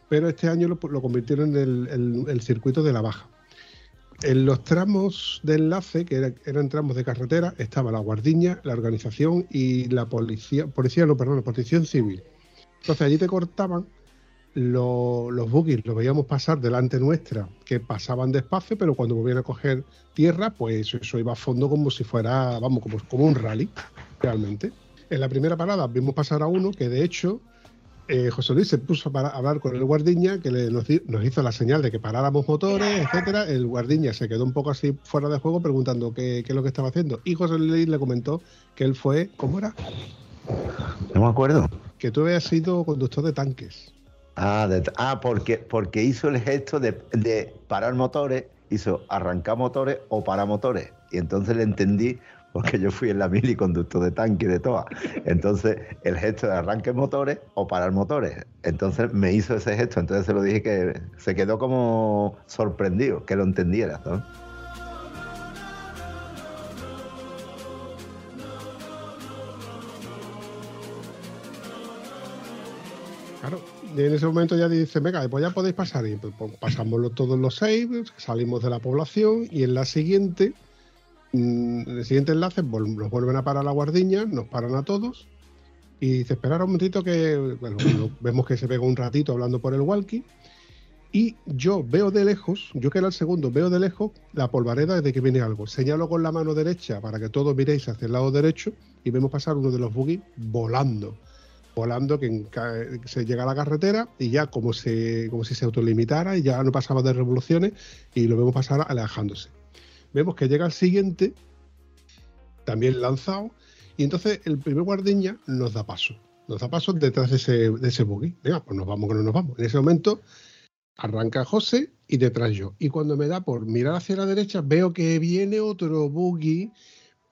pero este año lo, lo convirtieron en el, el- el circuito de la baja. En los tramos de enlace, que era- eran tramos de carretera, estaba la guardiña, la organización y la policía, policía no, perdón, la protección civil. Entonces allí te cortaban lo- los buggies, los veíamos pasar delante nuestra, que pasaban despacio, pero cuando volvían a coger tierra, pues eso iba a fondo como si fuera, vamos, como, como un rally, realmente. En la primera parada vimos pasar a uno que de hecho eh, José Luis se puso para hablar con el guardiña, que le- nos, di- nos hizo la señal de que paráramos motores, etcétera. El guardiña se quedó un poco así fuera de juego preguntando qué, qué es lo que estaba haciendo. Y José Luis le comentó que él fue, ¿cómo era? No me acuerdo. Que tú habías sido conductor de tanques. Ah, de- ah, porque, porque hizo el gesto de, de parar motores, hizo arrancar motores o parar motores. Y entonces le entendí, porque yo fui en la mili conductor de tanque de toa. Entonces, el gesto de arranque motores o parar motores. Entonces me hizo ese gesto, entonces se lo dije que se quedó como sorprendido, que lo entendiera. ¿sabes? En ese momento ya dice, venga, pues ya podéis pasar. Y pues, pues, pasamos los- todos los seis, salimos de la población y en la siguiente, mm, en el siguiente enlace, nos vuelven a parar la guardiña, nos paran a todos. Y dice, esperar un momentito que, bueno, vemos que se pega un ratito hablando por el walkie. Y yo veo de lejos, yo que era el segundo, veo de lejos la polvareda de que viene algo. Señalo con la mano derecha para que todos miréis hacia el lado derecho y vemos pasar uno de los buggy volando. Volando que se llega a la carretera y ya como, se, como si se autolimitara y ya no pasaba de revoluciones y lo vemos pasar alejándose. Vemos que llega el siguiente, también lanzado, y entonces el primer guardiña nos da paso. Nos da paso detrás de ese, de ese buggy. Venga, pues nos vamos que no nos vamos. En ese momento arranca José y detrás yo. Y cuando me da por mirar hacia la derecha, veo que viene otro buggy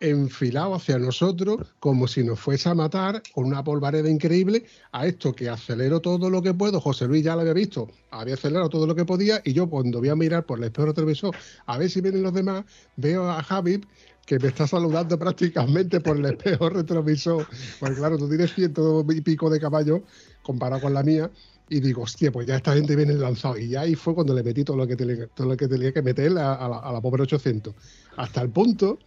enfilado hacia nosotros como si nos fuese a matar con una polvareda increíble a esto que acelero todo lo que puedo. José Luis ya lo había visto, había acelerado todo lo que podía y yo cuando voy a mirar por el espejo retrovisor a ver si vienen los demás, veo a Javi que me está saludando prácticamente por el espejo retrovisor. Porque claro, tú tienes ciento y pico de caballo comparado con la mía. Y digo, hostia, pues ya esta gente viene lanzado. Y ya ahí fue cuando le metí todo lo que tenía, todo lo que, tenía que meter a, la, a la pobre 800. Hasta el punto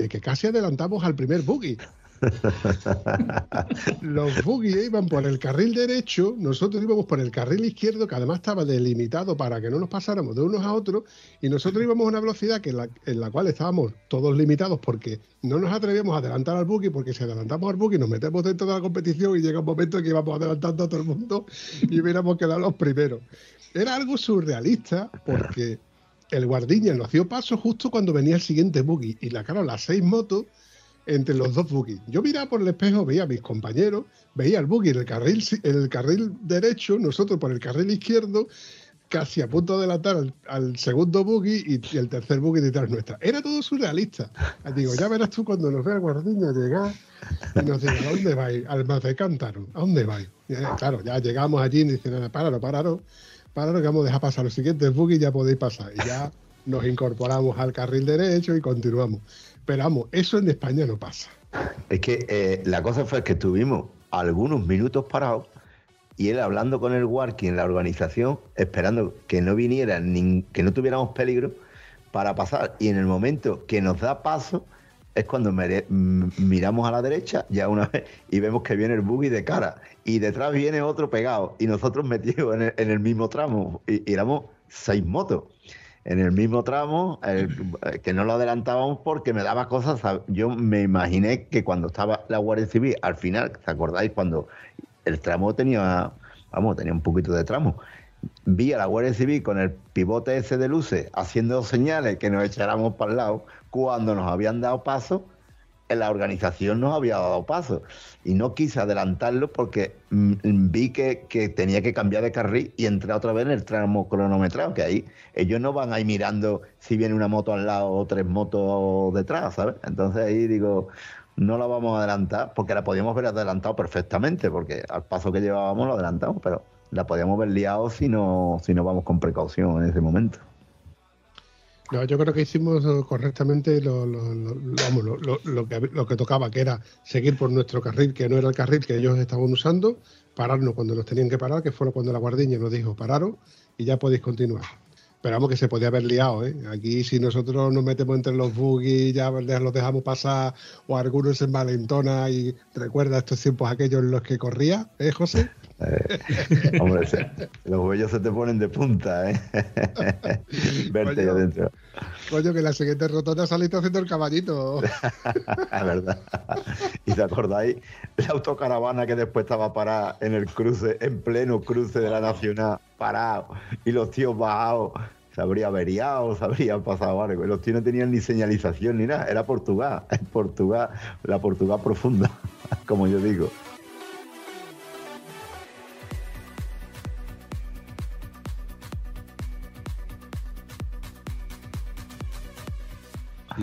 de que casi adelantamos al primer buggy. Los buggy iban por el carril derecho, nosotros íbamos por el carril izquierdo, que además estaba delimitado para que no nos pasáramos de unos a otros, y nosotros íbamos a una velocidad que en, la, en la cual estábamos todos limitados porque no nos atrevíamos a adelantar al buggy, porque si adelantamos al buggy nos metemos dentro de la competición y llega un momento en que íbamos adelantando a todo el mundo y hubiéramos quedado los primeros. Era algo surrealista porque el guardiña nos dio paso justo cuando venía el siguiente buggy y la claro, las seis motos entre los dos buggy. Yo miraba por el espejo, veía a mis compañeros, veía el buggy en el carril, en el carril derecho, nosotros por el carril izquierdo, casi a punto de adelantar al, segundo buggy y, el tercer buggy detrás nuestra. Era todo surrealista. Digo, ya verás tú cuando nos vea el guardiña llegar y nos diga, ¿a dónde vais? Al más de ¿a dónde vais? Eh, claro, ya llegamos allí y dicen, "Nada, páralo, páralo, páralo que vamos a dejar pasar los siguientes buggy ya podéis pasar. Y ya nos incorporamos al carril derecho y continuamos. Pero vamos, eso en España no pasa. Es que eh, la cosa fue que estuvimos algunos minutos parados y él hablando con el Warki en la organización, esperando que no viniera, nin- que no tuviéramos peligro para pasar. Y en el momento que nos da paso, es cuando mere- m- miramos a la derecha ya una vez y vemos que viene el buggy de cara y detrás viene otro pegado y nosotros metidos en el, mismo tramo y, éramos seis motos. En el mismo tramo el- que no lo adelantábamos porque me daba cosas yo me imaginé que cuando estaba la Guardia Civil al final ¿te acordáis cuando el tramo tenía vamos tenía un poquito de tramo vi a la Guardia Civil con el pivote ese de luces haciendo señales que nos echáramos para el lado cuando nos habían dado paso la organización nos había dado paso y no quise adelantarlo porque mm, vi que, que tenía que cambiar de carril y entrar otra vez en el tramo cronometrado, que ahí ellos no van ahí mirando si viene una moto al lado o tres motos detrás, ¿sabes? Entonces ahí digo, no la vamos a adelantar porque la podíamos haber adelantado perfectamente, porque al paso que llevábamos lo adelantamos, pero la podíamos haber liado si no, si no vamos con precaución en ese momento. No, yo creo que hicimos eh, correctamente lo, vamos, lo- que, lo que tocaba, que era seguir por nuestro carril, que no era el carril que ellos estaban usando, pararnos cuando nos tenían que parar, que fue cuando la guardiña nos dijo pararos y ya podéis continuar. Pero vamos que se podía haber liado, ¿eh? Aquí si nosotros nos metemos entre los buggy, ya los dejamos pasar, o algunos se envalentona y recuerda estos tiempos aquellos en los que corría, ¿eh, José? Eh, hombre, se- los huellos se te ponen de punta, ¿eh? Verte ya dentro. Coño, que la siguiente rotonda saliste haciendo el caballito. Es verdad. ¿Y te acordáis? La autocaravana que después estaba parada en el cruce, en pleno cruce de la Nacional, parado, y los tíos bajados. Se habría averiado, se habría pasado algo. Los tíos no tenían ni señalización ni nada. Era Portugal, Portugal, la Portugal profunda, como yo digo.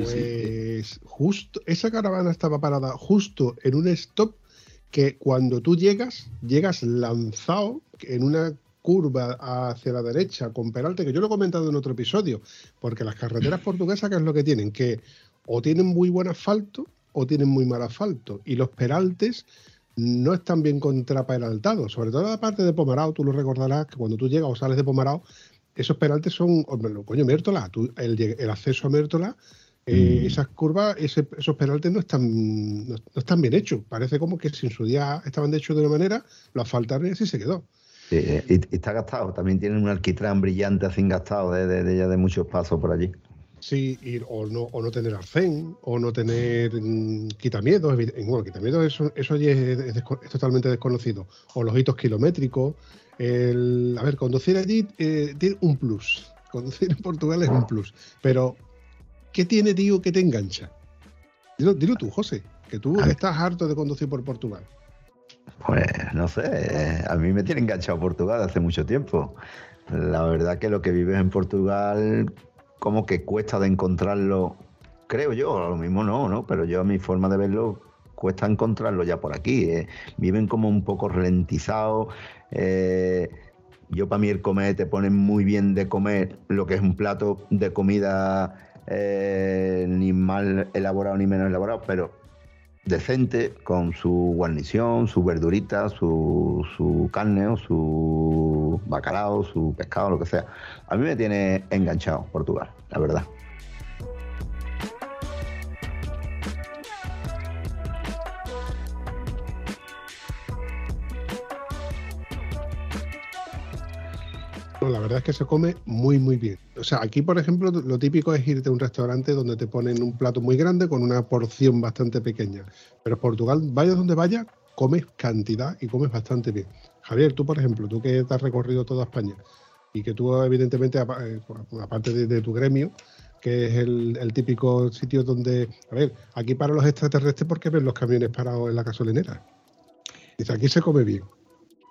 Pues justo, esa caravana estaba parada justo en un stop que cuando tú llegas, llegas lanzado en una curva hacia la derecha con peralte, que yo lo he comentado en otro episodio, porque las carreteras portuguesas, ¿qué es lo que tienen? Que o tienen muy buen asfalto o tienen muy mal asfalto. Y los peraltes no están bien contraperaltados, sobre todo la parte de Pomarao, tú lo recordarás que cuando tú llegas o sales de Pomarao, esos peraltes son, coño, Mértola, tú- el, el acceso a Mértola, eh, esas curvas, ese- esos peraltes no están, no, no están bien hechos. Parece como que si en su día estaban de hecho de una manera, lo asfaltaron y así se quedó. Sí, eh, y, está gastado. También tienen un alquitrán brillante así gastado de, de, de, ya de muchos pasos por allí. Sí, y- o, no, o no tener arcén, o no tener mm, quitamientos. evi- Bueno, quitamientos, eso, eso ya es, es desco- es totalmente desconocido. O los hitos kilométricos. El, a ver, conducir allí eh, tiene un plus. Conducir en Portugal es un plus. Pero, ¿qué tiene, tío, que te engancha? Dilo, dilo tú, José, que tú estás harto de conducir por Portugal. Pues no sé, a mí me tiene enganchado Portugal hace mucho tiempo. La verdad que lo que vives en Portugal como que cuesta de encontrarlo, creo yo, a lo mismo no, ¿no? Pero yo a mi forma de verlo cuesta encontrarlo ya por aquí. eh. Viven como un poco ralentizados. eh, yo para mí el comer te ponen muy bien de comer lo que es un plato de comida eh, ni mal elaborado ni menos elaborado, pero decente, con su guarnición, su verdurita, su, su carne o su bacalao, su pescado, lo que sea. A mí me tiene enganchado Portugal, la verdad. Verdad es que se come muy, muy bien. O sea, aquí, por ejemplo, lo típico es irte a un restaurante donde te ponen un plato muy grande con una porción bastante pequeña. Pero Portugal, vayas donde vayas, comes cantidad y comes bastante bien. Javier, tú, por ejemplo, tú que te has recorrido toda España y que tú, evidentemente, eh, aparte de, tu gremio, que es el, el típico sitio donde, a ver, aquí para los extraterrestres, ¿por qué ven los camiones parados en la gasolinera? Dice, aquí se come bien.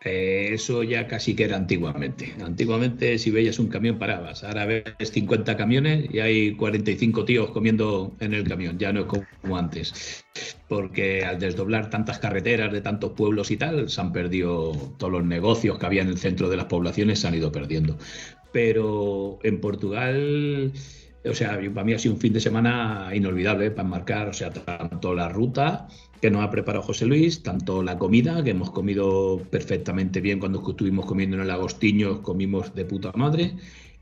Eh, eso ya casi que era antiguamente. Antiguamente, si veías un camión, parabas. Ahora ves 50 camiones y hay 45 tíos comiendo en el camión. Ya no es como antes. Porque al desdoblar tantas carreteras de tantos pueblos y tal, se han perdido todos los negocios que había en el centro de las poblaciones, se han ido perdiendo. Pero en Portugal, o sea, para mí ha sido un fin de semana inolvidable para marcar, o sea, tanto la ruta que nos ha preparado José Luis, tanto la comida, que hemos comido perfectamente bien cuando estuvimos comiendo en el Agostinho, comimos de puta madre,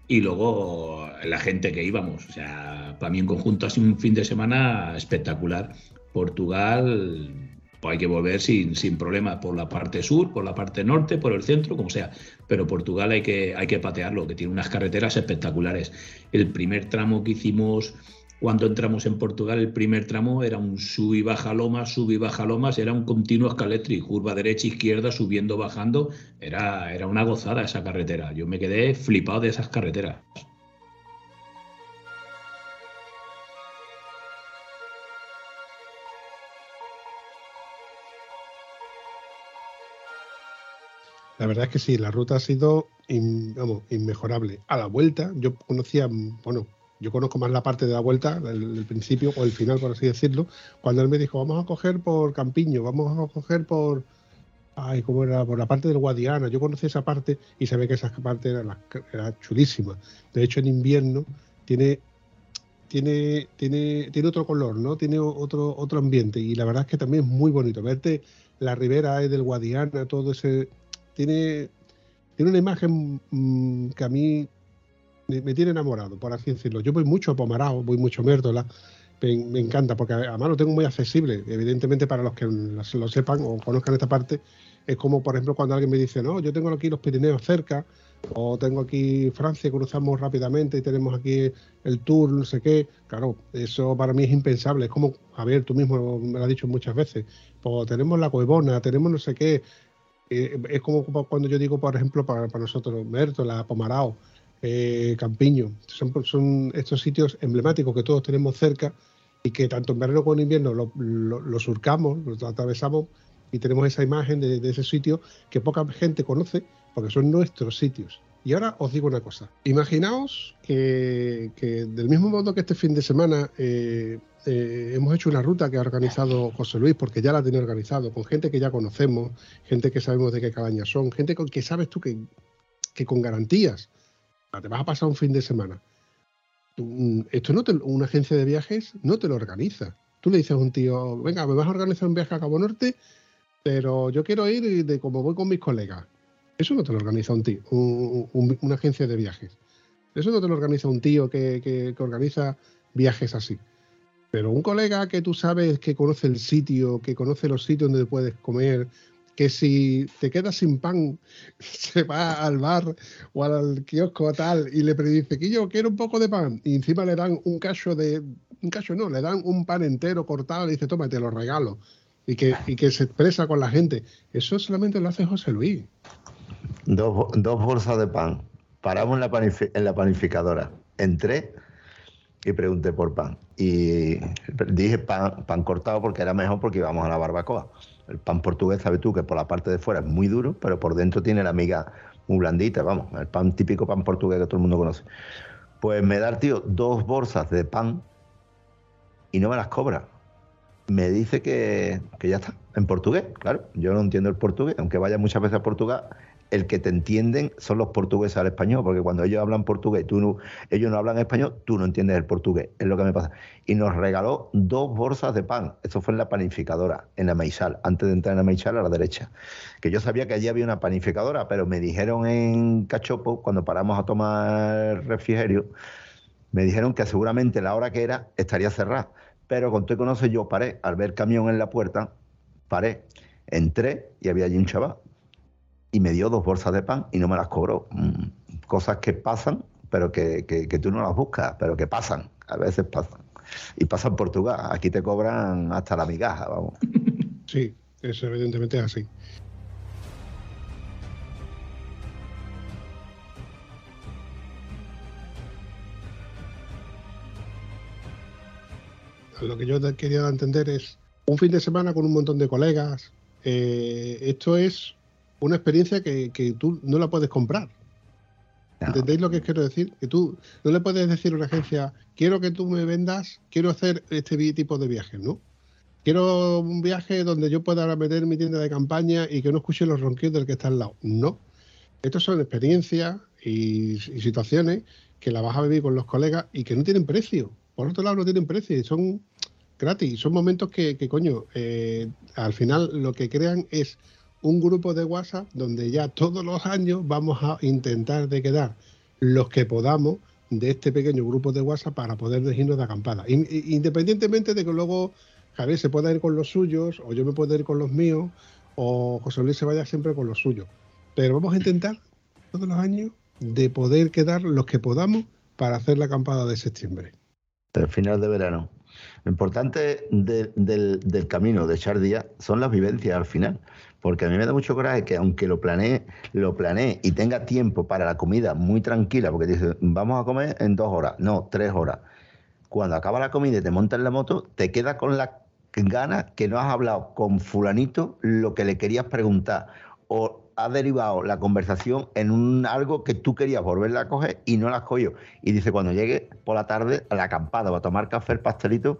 y luego la gente que íbamos. O sea, para mí en conjunto ha sido un fin de semana espectacular. Portugal, pues hay que volver sin, sin problema por la parte sur, por la parte norte, por el centro, como sea. Pero Portugal hay que, hay que patearlo, que tiene unas carreteras espectaculares. El primer tramo que hicimos cuando entramos en Portugal, el primer tramo era un sub y baja lomas, sub y baja lomas, era un continuo escaletric, curva derecha, izquierda, subiendo, bajando. Era, era una gozada esa carretera. Yo me quedé flipado de esas carreteras. La verdad es que sí, la ruta ha sido vamos, inmejorable. A la vuelta, yo conocía, bueno, yo conozco más la parte de la vuelta, el, principio o el final, por así decirlo, cuando él me dijo, vamos a coger por Campiño, vamos a coger por, ay, ¿cómo era? Por la parte del Guadiana. Yo conocí esa parte y ve que esa parte era, la- era chulísima. De hecho, en invierno tiene tiene, tiene, tiene otro color, ¿no? Tiene otro, otro ambiente. Y la verdad es que también es muy bonito. Verte la ribera del Guadiana, todo ese. Tiene, tiene una imagen mm, que a mí me, tiene enamorado, por así decirlo. Yo voy mucho a Pomarao, voy mucho a Mértola. Me, me encanta, porque además lo tengo muy accesible. Evidentemente, para los que lo, sepan o conozcan esta parte, es como, por ejemplo, cuando alguien me dice, no, yo tengo aquí los Pirineos cerca, o tengo aquí Francia, cruzamos rápidamente y tenemos aquí el tour, no sé qué. Claro, eso para mí es impensable. Es como, a ver, tú mismo me lo has dicho muchas veces, pues tenemos la Cuevona, tenemos no sé qué. Eh, es como cuando yo digo, por ejemplo, para, para nosotros, Mértola, Pomarao, eh, Campiño, son, son estos sitios emblemáticos que todos tenemos cerca y que tanto en verano como en invierno lo, lo- lo surcamos, lo atravesamos y tenemos esa imagen de, ese sitio que poca gente conoce porque son nuestros sitios. Y ahora os digo una cosa. Imaginaos que, que del mismo modo que este fin de semana eh, eh, hemos hecho una ruta que ha organizado José Luis, porque ya la tiene organizado, con gente que ya conocemos, gente que sabemos de qué cabañas son, gente con que sabes tú que, con garantías te vas a pasar un fin de semana. Mm, Esto no te, una agencia de viajes no te lo organiza. Tú le dices a un tío, venga, me vas a organizar un viaje a Cabo Norte, pero yo quiero ir de como voy con mis colegas. Eso no te lo organiza un tío, un- un- una agencia de viajes. Eso no te lo organiza un tío que organiza viajes así. Pero un colega que tú sabes que conoce el sitio, que conoce los sitios donde puedes comer, que si te quedas sin pan, se va al bar o al kiosco tal y le predice que yo quiero un poco de pan y encima le dan un cacho de, un cacho no, le dan un pan entero cortado y dice, toma, te lo regalo. Y que, y que se expresa con la gente. Eso solamente lo hace José Luis. Dos, dos bolsas de pan. Paramos en la, en la panificadora. Entré y pregunté por pan. Y dije pan, pan cortado porque era mejor porque íbamos a la barbacoa. El pan portugués, sabes tú, que por la parte de fuera es muy duro, pero por dentro tiene la miga muy blandita, vamos. El pan típico pan portugués que todo el mundo conoce. Pues me da el tío dos bolsas de pan y no me las cobra. Me dice que, que ya está, en portugués, claro. Yo no entiendo el portugués, aunque vaya muchas veces a Portugal, el que te entienden son los portugueses al español, porque cuando ellos hablan portugués, tú ellos no hablan español, tú no entiendes el portugués, es lo que me pasa. Y nos regaló dos bolsas de pan, eso fue en la panificadora, en la Meisal, antes de entrar en la Meisal a la derecha. Que yo sabía que allí había una panificadora, pero me dijeron en Cachopo, cuando paramos a tomar refrigerio, me dijeron que seguramente la hora que era estaría cerrada. Pero con todo y conoce yo paré, al ver camión en la puerta, paré, entré y había allí un chaval. Y me dio dos bolsas de pan y no me las cobró. Mm, Cosas que pasan, pero que, que- tú no las buscas, pero que pasan, a veces pasan. Y pasa en Portugal, aquí te cobran hasta la migaja, vamos. Sí, eso evidentemente es así. Lo que yo quería entender es un fin de semana con un montón de colegas. eh, esto es una experiencia que, que tú no la puedes comprar. ¿Entendéis lo que quiero decir? Que tú no le puedes decir a una agencia, quiero que tú me vendas, quiero hacer este tipo de viajes, ¿no? Quiero un viaje donde yo pueda meter mi tienda de campaña y que no escuche los ronquidos del que está al lado. No. Estas son experiencias y, y situaciones que la vas a vivir con los colegas y que no tienen precio. Por otro lado, no tienen precio y son gratis. Son momentos que, que, coño, eh, al final lo que crean es un grupo de WhatsApp donde ya todos los años vamos a intentar de quedar los que podamos de este pequeño grupo de WhatsApp para poder irnos de acampada. Independientemente de que luego Javier se pueda ir con los suyos, o yo me pueda ir con los míos, o José Luis se vaya siempre con los suyos. Pero vamos a intentar todos los años de poder quedar los que podamos para hacer la acampada de septiembre. El final de verano. Lo importante de- del, del camino de echar días son las vivencias al final. Porque a mí me da mucho coraje que aunque lo planeé, lo planeé y tenga tiempo para la comida muy tranquila, porque dices, vamos a comer en dos horas, no, tres horas. Cuando acaba la comida y te montas en la moto, te quedas con la gana que no has hablado con fulanito lo que le querías preguntar. O ha derivado la conversación en un algo que tú querías volverla a coger y no la has cogido. Y dice, cuando llegue por la tarde a la acampada o a tomar café, el pastelito,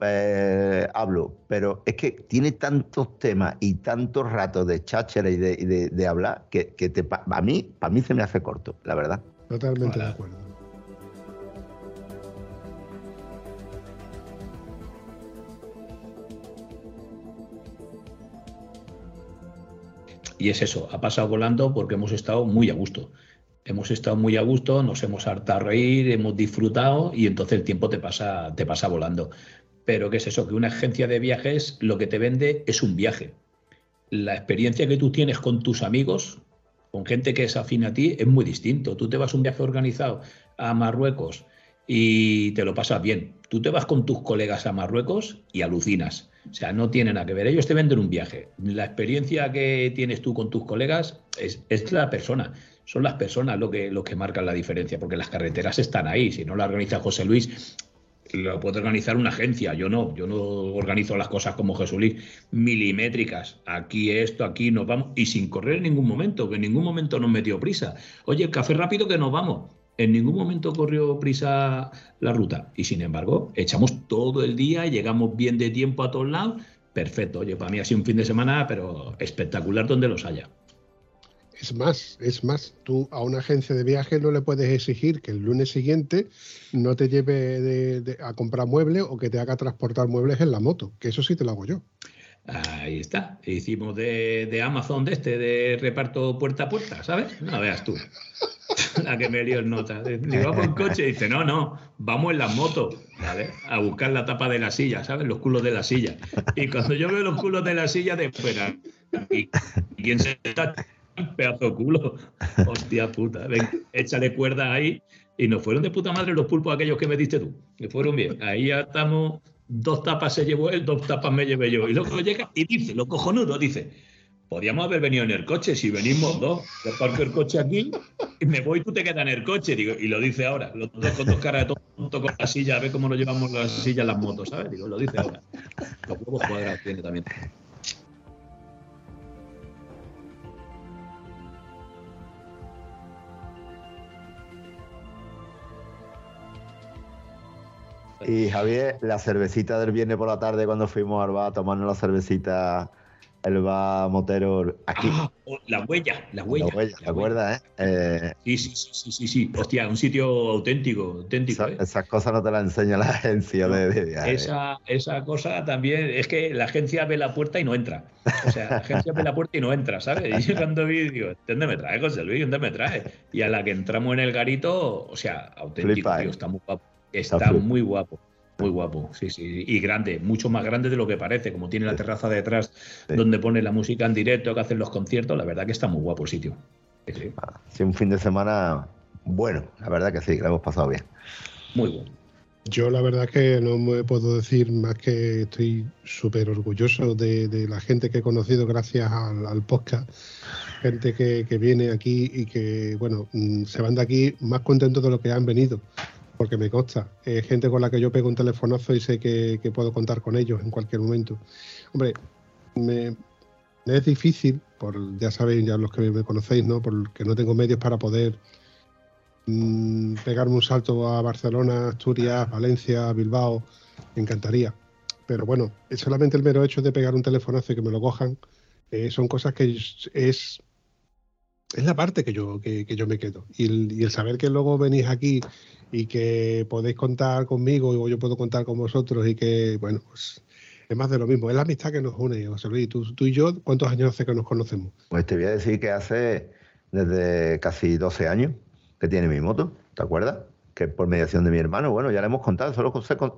eh, hablo. Pero es que tiene tantos temas y tantos ratos de cháchara y de, y de- de hablar que, que te, a mí, para mí se me hace corto, la verdad. Totalmente de acuerdo. Y es eso, ha pasado volando porque hemos estado muy a gusto. Hemos estado muy a gusto, nos hemos hartado a reír, hemos disfrutado y entonces el tiempo te pasa, te pasa volando. Pero ¿qué es eso? Que una agencia de viajes lo que te vende es un viaje. La experiencia que tú tienes con tus amigos, con gente que es afín a ti, es muy distinto. Tú te vas un viaje organizado a Marruecos y te lo pasas bien. Tú te vas con tus colegas a Marruecos y alucinas. O sea, no tiene nada que ver. Ellos te venden un viaje. La experiencia que tienes tú con tus colegas es, es la persona. Son las personas lo que, lo que marcan la diferencia, porque las carreteras están ahí. Si no la organiza José Luis, lo puede organizar una agencia. Yo no, yo no organizo las cosas como Luis, milimétricas. Aquí esto, aquí nos vamos, y sin correr en ningún momento, que en ningún momento nos metió prisa. Oye, el café rápido que nos vamos. En ningún momento corrió prisa la ruta. Y sin embargo, echamos todo el día, llegamos bien de tiempo a todos lados. Perfecto. Oye, para mí ha sido un fin de semana, pero espectacular donde los haya. Es más, es más, tú a una agencia de viajes no le puedes exigir que el lunes siguiente no te lleve de- de- a comprar muebles o que te haga transportar muebles en la moto, que eso sí te lo hago yo. Ahí está. Hicimos de, de Amazon de este, de reparto puerta a puerta, ¿sabes? No veas tú. La que me lió en nota. Digo, vamos en coche. Dice, no, no, vamos en la moto, ¿vale? A buscar la tapa de la silla, ¿sabes? Los culos de la silla. Y cuando yo veo los culos de la silla de fuera, ¿Y quién se está pedazo de culo? Hostia puta. Ven, échale cuerda ahí. Y nos fueron de puta madre los pulpos aquellos que me diste tú. Que fueron bien. Ahí ya estamos. Dos tapas se llevó él, dos tapas me llevé yo. Y luego llega y dice, lo cojonudo, dice. Podríamos haber venido en el coche, si venimos dos, yo parco el coche aquí y me voy, tú te quedas en el coche, y lo dice ahora, los dos con dos caras de tonto con la silla, a ver cómo nos llevamos las sillas las motos, ¿sabes? Digo, lo dice ahora. Los huevos cuadrados tiene también. Y Javier, la cervecita del viernes por la tarde cuando fuimos al bar a tomarnos la cervecita, el bar motero aquí. Ah, oh, la huella, la huella. La huella, ¿te acuerdas, eh? Eh, Sí, sí, sí, sí, sí, sí. Hostia, un sitio auténtico, auténtico. esa- ¿eh? esas cosas no te las enseña la agencia de. Esa, esa cosa también, es que la agencia ve la puerta y no entra. O sea, la agencia ve la puerta y no entra, ¿sabes? Y yo cuando vi, digo, ¿dónde me trae, José Luis? ¿Dónde me trae? Y a la que entramos en el garito, o sea, auténtico, tío, ¿eh? está muy guapo. Está muy guapo. Muy guapo, sí, sí. Y grande, mucho más grande de lo que parece. Como tiene la terraza detrás donde pone la música en directo, que hacen los conciertos, la verdad que está muy guapo el sitio. Sí, sí. Sí, un fin de semana bueno, la verdad que sí, que lo hemos pasado bien. Muy bueno. Yo la verdad que no me puedo decir más que estoy súper orgulloso de, de la gente que he conocido gracias al, al podcast, gente que, que viene aquí y que, bueno, mm, se van de aquí más contentos de lo que han venido, porque me consta, es gente con la que yo pego un telefonazo y sé que, puedo contar con ellos en cualquier momento. Hombre, me, es difícil, por ya sabéis, ya los que me conocéis, ¿no? Porque no tengo medios para poder mm, pegarme un salto a Barcelona, Asturias, Valencia, Bilbao, me encantaría. Pero bueno, solamente el mero hecho de pegar un telefonazo y que me lo cojan, eh, son cosas que es, es, la parte que yo, que, yo me quedo. Y el saber que luego venís aquí y que podéis contar conmigo o yo puedo contar con vosotros y que, bueno, pues es más de lo mismo. Es la amistad que nos une, José Luis. Tú, tú y yo, ¿cuántos años hace que nos conocemos? Pues te voy a decir que hace desde casi 12 años que tiene mi moto, ¿te acuerdas? Que por mediación de mi hermano, bueno, ya le hemos contado, solo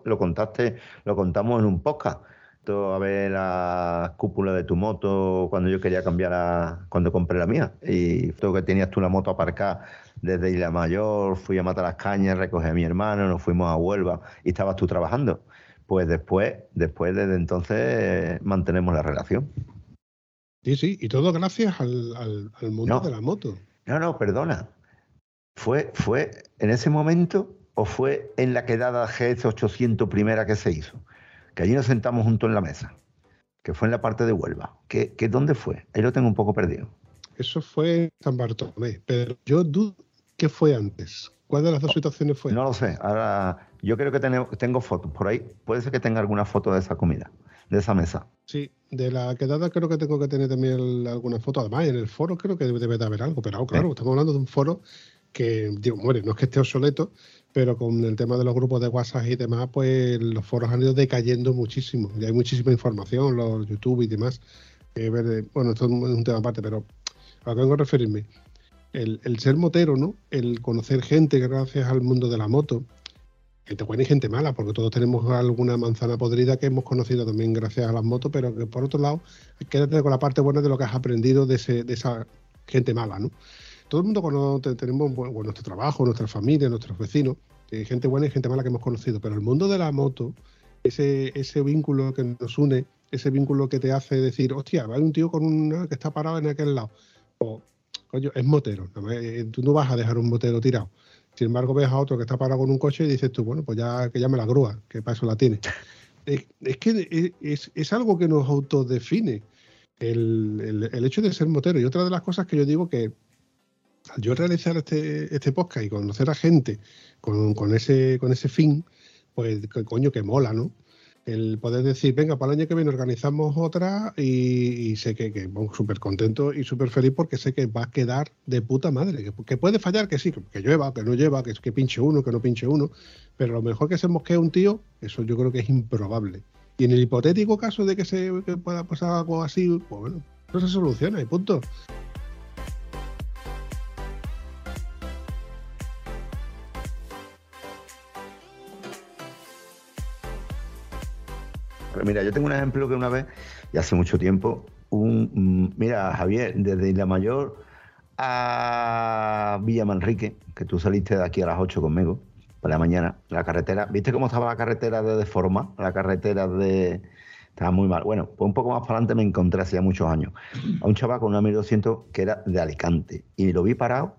lo contaste, lo contamos en un podcast. A ver la cúpula de tu moto cuando yo quería cambiar a, cuando compré la mía. Y todo que tenías tú la moto aparcada desde Isla Mayor, fui a matar las cañas, recogí a mi hermano, nos fuimos a Huelva y estabas tú trabajando. Pues después, después desde entonces mantenemos la relación. Sí, sí, y todo gracias al, al- al mundo No. de la moto. No, no, perdona. ¿Fue, ¿Fue en ese momento o fue en la quedada GS800 primera que se hizo? Que allí nos sentamos juntos en la mesa, que fue en la parte de Huelva. ¿Qué, qué, ¿Dónde fue? Ahí lo tengo un poco perdido. Eso fue en San Bartolomé, pero yo dudo que fue antes. ¿Cuál de las dos situaciones fue? No lo sé. Ahora, yo creo que tengo, tengo fotos por ahí. Puede ser que tenga alguna foto de esa comida, de esa mesa. Sí, de la quedada creo que tengo que tener también alguna foto. Además, en el foro creo que debe, de haber algo, pero claro, estamos hablando de un foro que, digo, bueno, no es que esté obsoleto, pero con el tema de los grupos de WhatsApp y demás, pues los foros han ido decayendo muchísimo. Y hay muchísima información, los YouTube y demás. eh, bueno, esto es un tema aparte, pero a que vengo a referirme. El, el ser motero, ¿no? El conocer gente gracias al mundo de la moto, gente buena y gente mala, porque todos tenemos alguna manzana podrida que hemos conocido también gracias a las motos, pero que por otro lado, quédate con la parte buena de lo que has aprendido de, ese- de esa gente mala, ¿no? Todo el mundo conoce, tenemos bueno, nuestro trabajo, nuestra familia, nuestros vecinos, eh, gente buena y gente mala que hemos conocido, pero el mundo de la moto, ese, ese vínculo que nos une, ese vínculo que te hace decir, hostia, hay un tío con una que está parado en aquel lado, coño, es motero, no me- tú no vas a dejar un motero tirado. Sin embargo, ves a otro que está parado con un coche y dices tú, bueno, pues ya que llame la grúa, que para eso la tiene. Es, es que es, es- es algo que nos autodefine el, el- el hecho de ser motero. Y otra de las cosas que yo digo que al yo realizar este, este podcast y conocer a gente con, con ese, con ese fin, pues coño que mola, ¿no? El poder decir, venga, para el año que viene organizamos otra y, sé que, que súper contento y súper feliz porque sé que va a quedar de puta madre. Que, puede fallar, que sí, que, que llueva, que no lleva, que, pinche uno, que no pinche uno, pero lo mejor que se mosquee un tío, eso yo creo que es improbable. Y en el hipotético caso de que se pueda pasar algo así, pues bueno, eso se soluciona y punto. Mira, yo tengo un ejemplo que una vez, y hace mucho tiempo, un, mm, mira, Javier, desde Isla Mayor a Villa Manrique, que tú saliste de aquí a las 8 conmigo, por la mañana, la carretera, ¿viste cómo estaba la carretera de deforma? La carretera de... Estaba muy mal. Bueno, pues un poco más para adelante me encontré hacía muchos años a un chaval con una 1200 que era de Alicante y lo vi parado,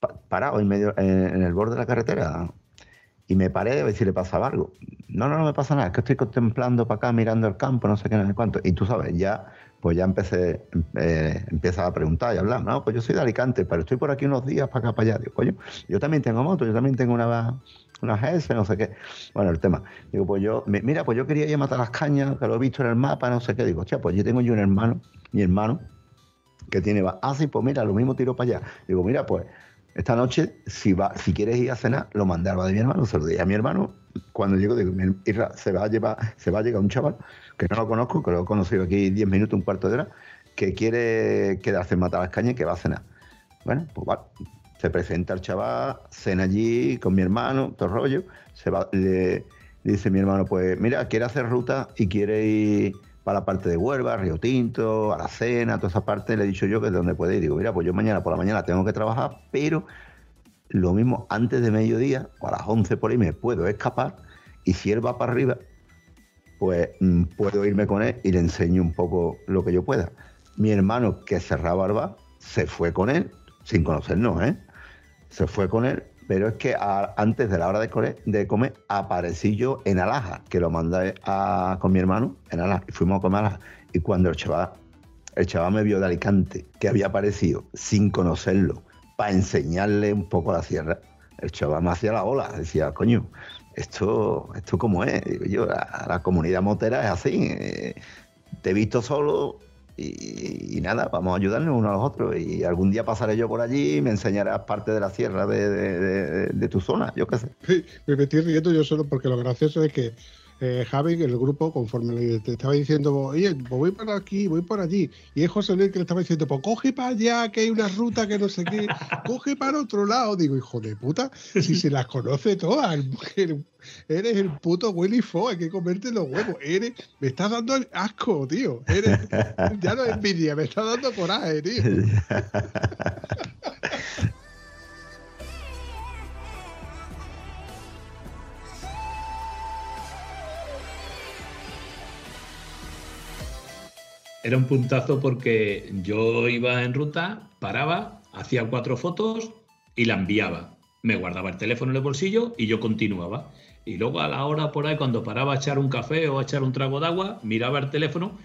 pa- parado en medio, en el borde de la carretera y me paré a ver si le pasaba algo. No, no, no me pasa nada, es que estoy contemplando para acá, mirando el campo, no sé qué, no sé cuánto. Y tú sabes, ya, pues ya empecé, eh, a preguntar y hablar. No, pues yo soy de Alicante, pero estoy por aquí unos días para acá, para allá. Digo, coño, yo también tengo moto, yo también tengo una, una GS, no sé qué. Bueno, el tema. Digo, pues yo, mi- mira, pues yo quería ir a matar las cañas, que lo he visto en el mapa, no sé qué. Digo, hostia, pues yo tengo yo un hermano, mi hermano, que tiene, ah, sí, pues mira, lo mismo tiro para allá. Digo, mira, pues esta noche, si va, si quieres ir a cenar, lo mandé al de mi hermano, se lo dije a mi hermano. Cuando llego, digo, "Mi- Isra, se va a llevar, se va a llegar un chaval que no lo conozco, que lo he conocido aquí 10 minutos, un cuarto de hora, que quiere quedarse en matar las cañas y que va a cenar. Bueno, pues vale. Se presenta el chaval, cena allí con mi hermano, todo rollo. Se va, le, le dice mi hermano, pues mira, quiere hacer ruta y quiere ir para la parte de Huelva, Río Tinto, a la cena, toda esa parte. Le he dicho yo que es donde puede ir. Digo, mira, pues yo mañana por la mañana tengo que trabajar, pero lo mismo antes de mediodía o a las 11 por ahí me puedo escapar y si él va para arriba, pues mm, puedo irme con él y le enseño un poco lo que yo pueda. Mi hermano que cerraba el bar se fue con él, sin conocernos, ¿eh? Se fue con él, pero es que antes de la hora de comer, aparecí yo en Alaja, que lo mandé a- con mi hermano en Alaja, y fuimos a comer Alaja. Y cuando el chaval, el chaval me vio de Alicante, que había aparecido sin conocerlo, para enseñarle un poco la sierra, el chaval me hacía la ola, decía, coño, esto, esto cómo es. Digo yo, la, la comunidad motera es así. eh, te he visto solo y, nada, vamos a ayudarnos unos a los otros. Y algún día pasaré yo por allí y me enseñarás parte de la sierra de- de tu zona, yo qué sé. Me metí riendo yo solo porque lo gracioso es que eh, Javi, en el grupo, conforme le te estaba diciendo, oye, pues voy por aquí, voy por allí, y es José Luis que le estaba diciendo, pues coge para allá, que hay una ruta que no sé qué, coge para otro lado. Digo, hijo de puta, si se las conoce todas, eres el puto Willy Fo, hay que comerte los huevos, eres, me estás dando asco, tío, eres, ya no es envidia, me estás dando coraje, tío. Era un puntazo porque yo iba en ruta, paraba, hacía cuatro fotos y la enviaba. Me guardaba el teléfono en el bolsillo y yo continuaba. Y luego a la hora por ahí, cuando paraba a echar un café o a echar un trago de agua, miraba el teléfono,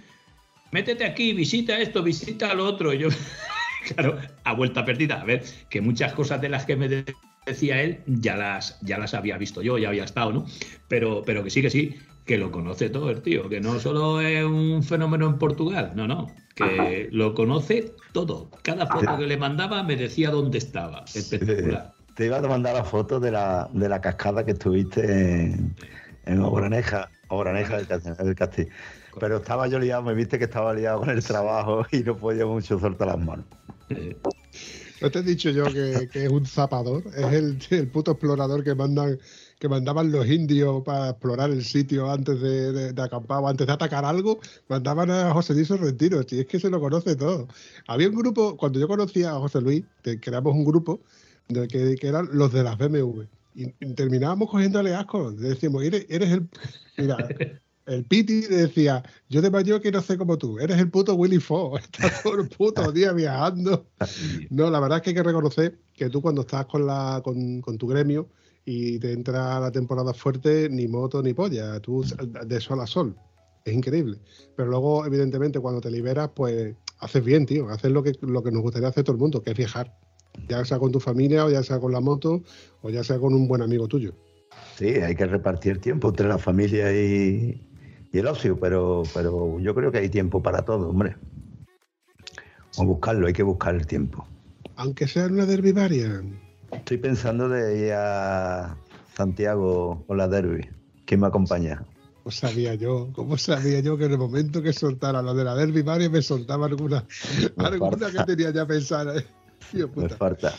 métete aquí, visita esto, visita lo otro. Y yo, claro, a vuelta perdida. A ver, que muchas cosas de las que me de- decía él ya las, ya las había visto yo, ya había estado, ¿no? Pero, pero que sí, que sí, que lo conoce todo el tío, que no solo es un fenómeno en Portugal, no, no, que lo conoce todo. Cada foto que le mandaba me decía dónde estaba. Espectacular. Te iba a mandar la foto de la, de la cascada que estuviste en, en Obraneja, Obraneja del, Cast- del Castillo. Pero estaba yo liado, me viste que estaba liado con el trabajo y no podía mucho soltar las manos. ¿No te he dicho yo que, que es un zapador? Es el, el puto explorador que mandan que mandaban los indios para explorar el sitio antes de, de- de acampar o antes de atacar algo, mandaban a José Luis Sorrentino, si es que se lo conoce todo. Había un grupo, cuando yo conocía a José Luis, que creamos un grupo de que, que eran los de las BMW. Y, y terminábamos cogiéndole asco. Decíamos, eres, eres el. Mira, el Piti decía, yo de mayor quiero ser como tú, eres el puto Willy Fogg, estás todo el puto día viajando. No, la verdad es que hay que reconocer que tú cuando estás con, la, con, con tu gremio y te entra la temporada fuerte, ni moto ni polla, tú de sol a sol. Es increíble. Pero luego, evidentemente, cuando te liberas, pues haces bien, tío. Haces lo que, lo que nos gustaría hacer todo el mundo, que es viajar. Ya sea con tu familia, o ya sea con la moto, o ya sea con un buen amigo tuyo. Sí, hay que repartir tiempo entre la familia y, y el ocio, pero, pero yo creo que hay tiempo para todo, hombre. O buscarlo, hay que buscar el tiempo. Aunque sea en una derbivaria. Estoy pensando de ir a Santiago con la derby. ¿Quién me acompaña? ¿Cómo sabía yo? ¿Cómo sabía yo que en el momento que soltara la de la derby varia me soltaba alguna, Me alguna que tenía ya pensada? eh? Me falta.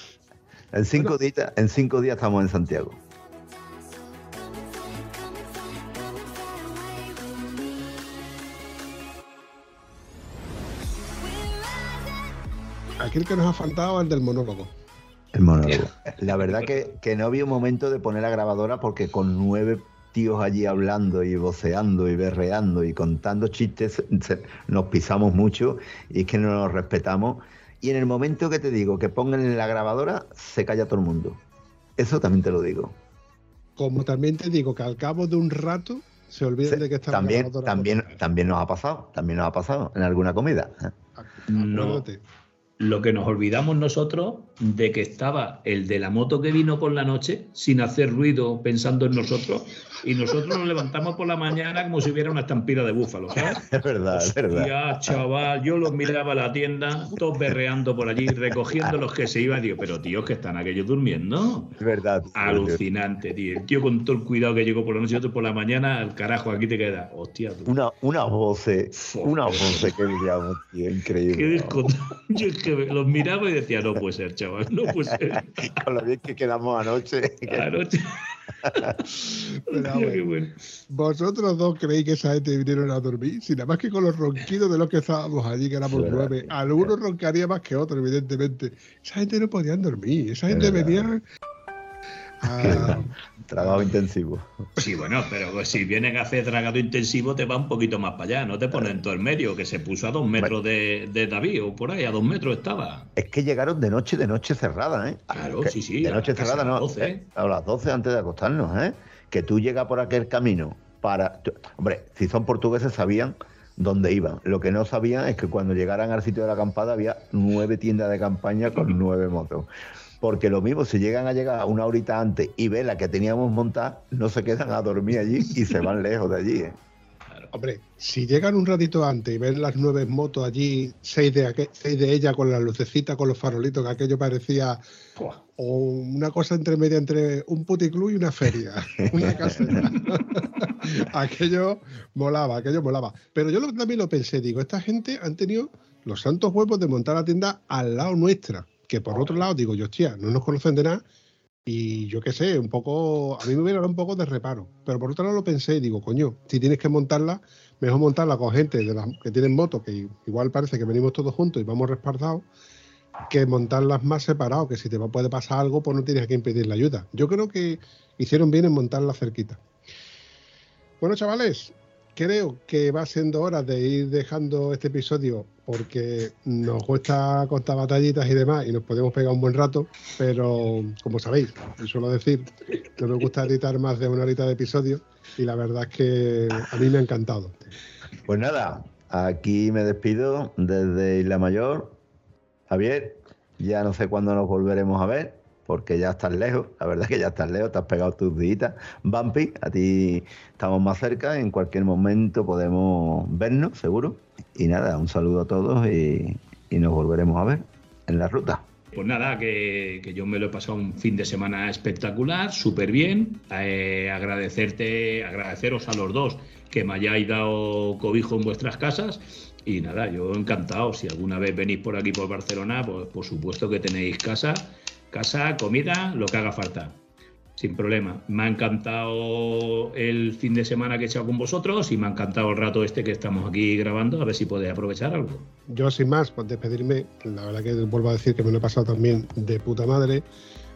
En cinco, días, en cinco días estamos en Santiago. Aquí el que nos ha faltado es el del monólogo. El monólogo. La verdad que, que no había un momento de poner la grabadora porque con nueve tíos allí hablando y voceando y berreando y contando chistes nos pisamos mucho y es que no nos respetamos. Y en el momento que te digo que pongan en la grabadora, se calla todo el mundo. Eso también te lo digo. Como también te digo que al cabo de un rato se olvidan de que está la También, grabadora también, también nos ha pasado, también nos ha pasado en alguna comida. ¿eh? No, Acuérdate. Lo que nos olvidamos nosotros de que estaba el de la moto que vino por la noche sin hacer ruido pensando en nosotros y nosotros nos levantamos por la mañana como si hubiera una estampida de búfalo, ¿sabes? Es verdad, es verdad. Ya, chaval, yo los miraba a la tienda, todos berreando por allí, recogiendo los que se iban. Digo, pero tío, que están aquellos durmiendo. Es verdad. Alucinante, tío. El tío con todo el cuidado que llegó por la noche y otro por la mañana, al carajo, aquí te queda. Hostia, tú. Una, una voces, una voces que diríamos, tío, Qué increíble. descontento. Yo es que los miraba y decía, no puede ser, chaval, no puede ser. Con lo bien que quedamos anoche. Anoche. Pero, bueno, bueno. Vosotros dos creéis que esa gente vinieron a dormir, sin nada más que con los ronquidos de los que estábamos allí, que éramos nueve. Algunos roncaría más que otros, evidentemente. Esa gente no podían dormir, esa gente verdad. venía a, Trabajo intensivo. Sí, bueno, pero si vienen a hacer dragado intensivo, te va un poquito más para allá. No te ponen todo el medio, que se puso a dos metros de, de David o por ahí, a dos metros estaba. Es que llegaron de noche, de noche cerrada, ¿eh? Claro, Que- sí, sí, De a noche cerrada, a las no. 12. eh, A las 12 antes de acostarnos, ¿eh? Que tú llegas por aquel camino para. tú- Hombre, si son portugueses sabían dónde iban. Lo que no sabían es que cuando llegaran al sitio de la acampada había nueve tiendas de campaña con nueve motos. Porque lo mismo, si llegan a llegar una horita antes y ven la que teníamos montada, no se quedan a dormir allí y se van lejos de allí, ¿eh? Hombre, si llegan un ratito antes y ven las nueve motos allí, seis de, aqu- seis de ellas con las lucecitas, con los farolitos, que aquello parecía o una cosa entre media entre un puticlub y una feria, una caseta. aquello molaba, aquello molaba. Pero yo lo- también lo pensé, digo, esta gente han tenido los santos huevos de montar la tienda al lado nuestra, que por otro lado digo yo, hostia, no nos conocen de nada y yo qué sé, un poco, a mí me hubiera dado un poco de reparo. Pero por otro lado lo pensé y digo, coño, si tienes que montarla, mejor montarla con gente de las que tienen motos, que igual parece que venimos todos juntos y vamos respaldados, que montarlas más separados, que si te puede pasar algo, pues no tienes que impedir la ayuda. Yo creo que hicieron bien en montarla cerquita. Bueno, chavales, creo que va siendo hora de ir dejando este episodio porque nos cuesta contar batallitas y demás y nos podemos pegar un buen rato, pero como sabéis, suelo decir, no me gusta editar más de una horita de episodio y la verdad es que a mí me ha encantado. Pues nada, aquí me despido desde Isla Mayor. Javier, ya no sé cuándo nos volveremos a ver, porque ya estás lejos, la verdad que ya estás lejos, te has pegado tus días. Bumpy, a ti estamos más cerca, en cualquier momento podemos vernos, seguro. Y nada, un saludo a todos y, nos volveremos a ver en la ruta. Pues nada, que, que yo me lo he pasado un fin de semana espectacular, súper bien. Eh, agradecerte, agradeceros a los dos que me hayáis dado cobijo en vuestras casas. Y nada, yo encantado. Si alguna vez venís por aquí por Barcelona, pues por supuesto que tenéis casa, casa, comida, lo que haga falta. Sin problema. Me ha encantado el fin de semana que he echado con vosotros y me ha encantado el rato este que estamos aquí grabando, a ver si podéis aprovechar algo. Yo sin más, pues despedirme, la verdad que vuelvo a decir que me lo he pasado también de puta madre.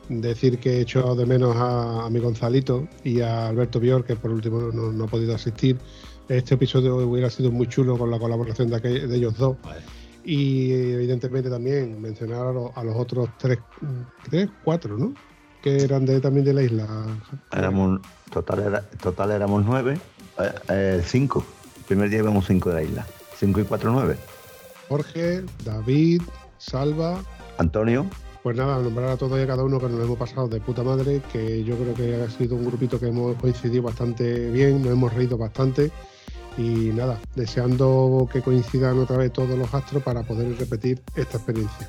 Decir que he hecho de menos a, a mi Gonzalito y a Alberto Bior, que por último no, no ha podido asistir. Este episodio hubiera sido muy chulo con la colaboración de, aquel- de ellos dos. Y evidentemente también mencionar a, los- a los otros tres, tres, cuatro, ¿no? Que eran de, también de la isla. Éramos, total, era, total éramos nueve, eh, eh, cinco. El primer día íbamos cinco de la isla. Cinco y cuatro, nueve. Jorge, David, Salva, Antonio, Pues nada, nombrar a todos y a cada uno que nos hemos pasado de puta madre, que yo creo que ha sido un grupito que hemos coincidido bastante bien, nos hemos reído bastante y nada, deseando que coincidan otra vez todos los astros para poder repetir esta experiencia.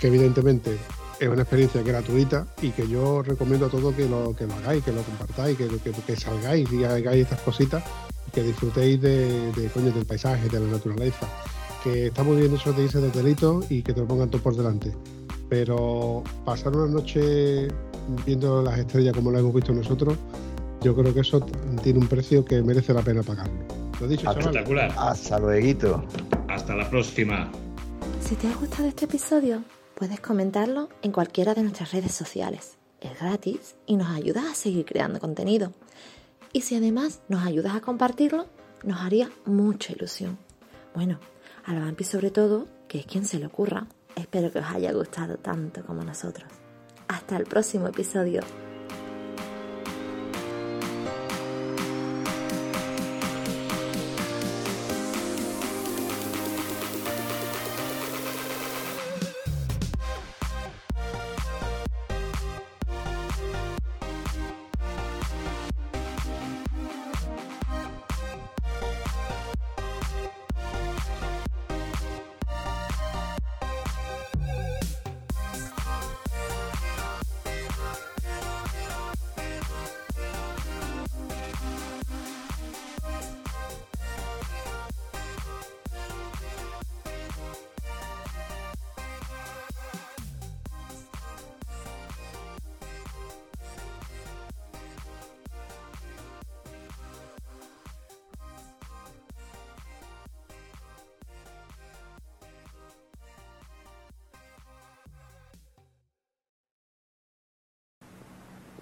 Que evidentemente es una experiencia gratuita y que yo recomiendo a todos que lo, que lo hagáis, que lo compartáis, que, salgáis y hagáis estas cositas que disfrutéis de, coño, del paisaje, de la naturaleza. Que está muy bien eso de irse de y que te lo pongan todo por delante pero pasar una noche viendo las estrellas como las hemos visto nosotros, yo creo que eso tiene un precio que merece la pena pagarlo. Lo dicho, chaval. Espectacular. Hasta luego. Hasta la próxima. Si te ha gustado este episodio, puedes comentarlo en cualquiera de nuestras redes sociales. Es gratis y nos ayudas a seguir creando contenido. Y si además nos ayudas a compartirlo, nos haría mucha ilusión. Bueno, a la Vampi sobre todo, que es quien se le ocurra. Espero que os haya gustado tanto como nosotros. Hasta el próximo episodio.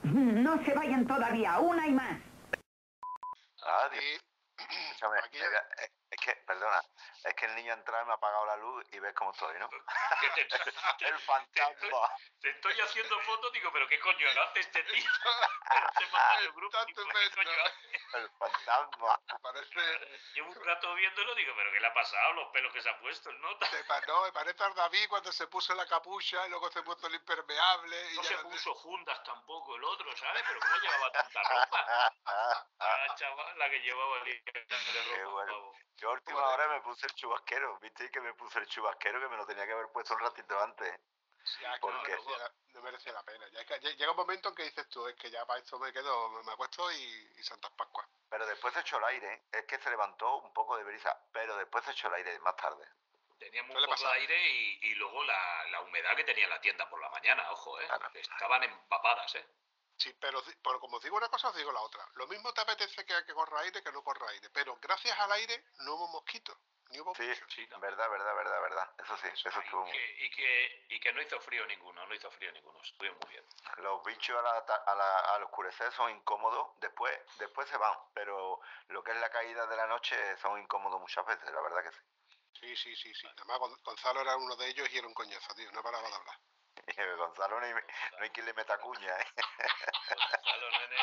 No se vayan todavía, una y más. Escúchame, mira, es, es que, perdona, es que el niño ha entrado y me ha apagado la luz y ves cómo estoy, ¿no? el fantasma. Te estoy haciendo fotos, digo, pero ¿qué coño hace este tío? Manda el grupo, digo, ¿qué coño hace? El fantasma. Parece, Llevo un rato viéndolo, digo, pero ¿qué le ha pasado? Los pelos que se ha puesto, el nota. me pa- no, me parece a David cuando se puso la capucha y luego se puso el impermeable. Y No ya se no- puso jundas tampoco el otro, ¿sabes? Pero ¿cómo llevaba tanta ropa? La chaval, la que llevaba el ropa, bueno. Yo a última hora me puse el chubasquero, ¿viste? Que me puse el chubasquero que me lo tenía que haber puesto un ratito antes. Ya, es que ¿Por no, qué? merece la, no merece la pena. Ya lle- llega un momento en que dices tú, es que ya para esto me quedo, me, acuesto y, y Santas Pascuas. Pero después se echó el aire, es que se levantó poco de brisa, pero después se echó el aire más tarde. Teníamos un Suele poco de aire y, y luego la, la humedad que tenía la tienda por la mañana, ojo, ¿eh? Que estaban empapadas, ¿eh? Sí, pero, pero como os digo una cosa, os digo la otra. Lo mismo te apetece que, que corra aire que no corra aire. Pero gracias al aire no hubo mosquitos, ni hubo Sí, sí, verdad, verdad, verdad, verdad. Eso sí, eso estuvo muy Que- y, que, y que no hizo frío ninguno, no hizo frío ninguno, estuvo muy bien. Los bichos a la ta- a la- al oscurecer son incómodos, después, después se van, pero lo que es la caída de la noche son incómodos muchas veces, la verdad que sí. Sí, sí, sí, sí. Además, Gon- Gonzalo era uno de ellos y era un coñazo, tío. No paraba de hablar. Gonzalo no hay, no hay quien le meta cuña, ¿eh? Gonzalo, nene,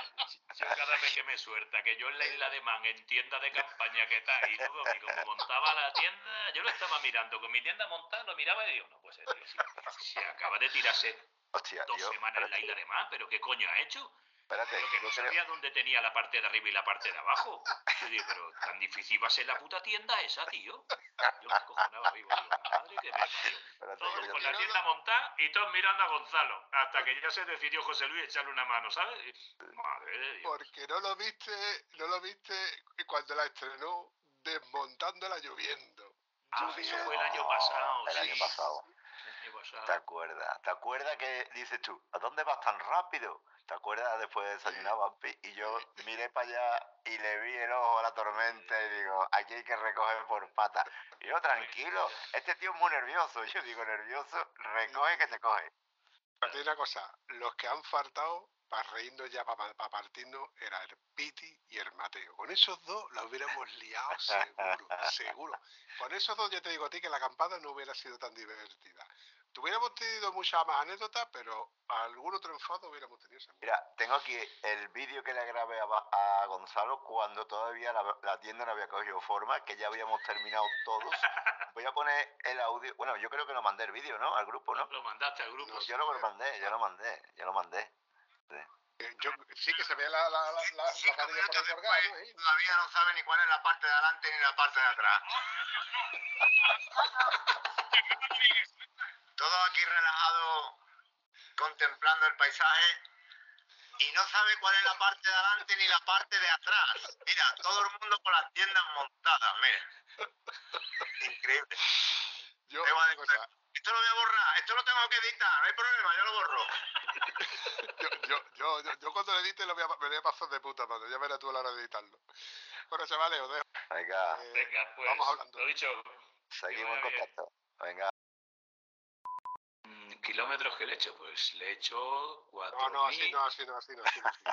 yo cada vez que me suelta, que yo en la isla de Man, en tienda de campaña que está, y todo, y como montaba la tienda, yo lo estaba mirando, con mi tienda montada, lo miraba y digo, no puede ser, tío, si, si acaba de tirarse Hostia, dos yo, semanas en la isla de Man, pero ¿qué coño ha hecho? espérate, Pero que no creo- sabía dónde tenía la parte de arriba y la parte de abajo. Yo digo, pero tan difícil va a ser la puta tienda esa, tío. Yo me acojonaba vivo, digo, madre que me parió. espérate, Todos que con la tienda montada y todos mirando a Gonzalo. Hasta que ya se decidió José Luis echarle una mano, ¿sabes? Madre de Dios. Porque no lo viste, no lo viste cuando la estrenó desmontándola lloviendo. Ah, eso fue el año pasado, el sí. año pasado. ¿Te acuerdas? ¿Te acuerdas que dices tú, ¿a dónde vas tan rápido? ¿Te acuerdas después de desayunar, Vampi? Y yo miré para allá y le vi el ojo a la tormenta y digo, aquí hay que recoger por pata. Y yo, tranquilo, este tío es muy nervioso. Yo digo, nervioso, recoge que te coge. Pero te digo una cosa, los que han faltado para reírnos ya, para, partirnos, era el Piti y el Mateo. Con esos dos la hubiéramos liado seguro, seguro. Con esos dos ya te digo a ti que la acampada no hubiera sido tan divertida. Tuviéramos tenido muchas más anécdotas, pero algún otro enfado hubiéramos tenido seguro. Mira, tengo aquí el vídeo que le grabé a, Gonzalo cuando todavía la, la tienda no había cogido forma, que ya habíamos terminado todos. Voy a poner el audio. Bueno, yo creo que lo mandé el vídeo, ¿no? Al grupo, ¿no? Lo mandaste al grupo. Yo lo mandé, yo lo mandé, yo lo mandé. Sí. Eh, Yo, sí que se ve la, la, ¿no? Ahí. Todavía no sabe ni cuál es la parte de adelante ni la parte de atrás. Todos aquí relajados, contemplando el paisaje y no sabe cuál es la parte de adelante ni la parte de atrás. Mira, todo el mundo con las tiendas montadas, mira. Increíble. Yo, Te voy a una cosa, Esto lo voy a borrar, esto lo tengo que editar, no hay problema, yo lo borro. yo, yo, yo, yo, yo cuando lo edite lo voy a, me voy a pasar de puta madre, ya verás tú a la hora de editarlo. Bueno, chavales, os dejo. Venga, Eh, Venga, pues, vamos hablando. lo dicho. seguimos en contacto. Venga. Kilómetros que le he hecho, pues le he hecho cuatro No, no, así no, así no, así no, así no. así no.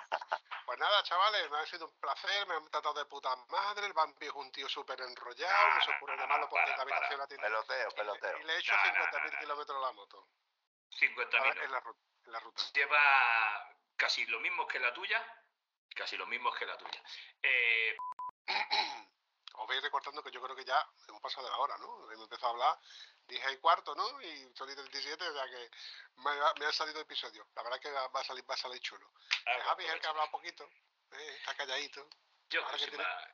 Pues nada, chavales, me ha sido un placer, me han tratado de puta madre, el Bambi es un tío súper enrollado, no se ocurre llamarlo porque para, la habitación la tiene. Peloteo, peloteo. Y le he hecho No, no, 50.000 kilómetros a la moto. 50 Ahora, mil. en la, en la ruta. Lleva casi lo mismo que la tuya, casi lo mismo que la tuya. Eh, Os vais recortando que yo creo que ya hemos pasado de la hora, ¿no? Hemos empezado a hablar, dije y cuarto, ¿no? Y son y 37, o sea que me, ha- me han salido episodios. La verdad es que va a salir, va a salir chulo. algo Javi es el que ha hablado poquito, ¿eh? está calladito. Yo Ahora que tiene- más,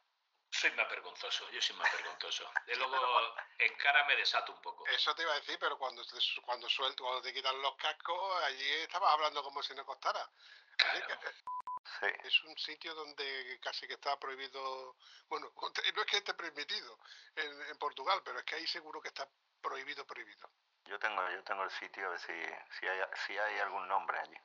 soy más vergonzoso, yo soy más vergonzoso. De Sí, luego en cara me desato un poco. Eso te iba a decir, pero cuando te, cuando suelto, cuando te quitan los cascos, allí estabas hablando como si no costara. Así que, Sí. es un sitio donde casi que está prohibido, bueno, no es que esté permitido en, en Portugal, pero es que ahí seguro que está prohibido, prohibido. Yo tengo, yo tengo el sitio a ver si, si, hay, si hay algún nombre allí.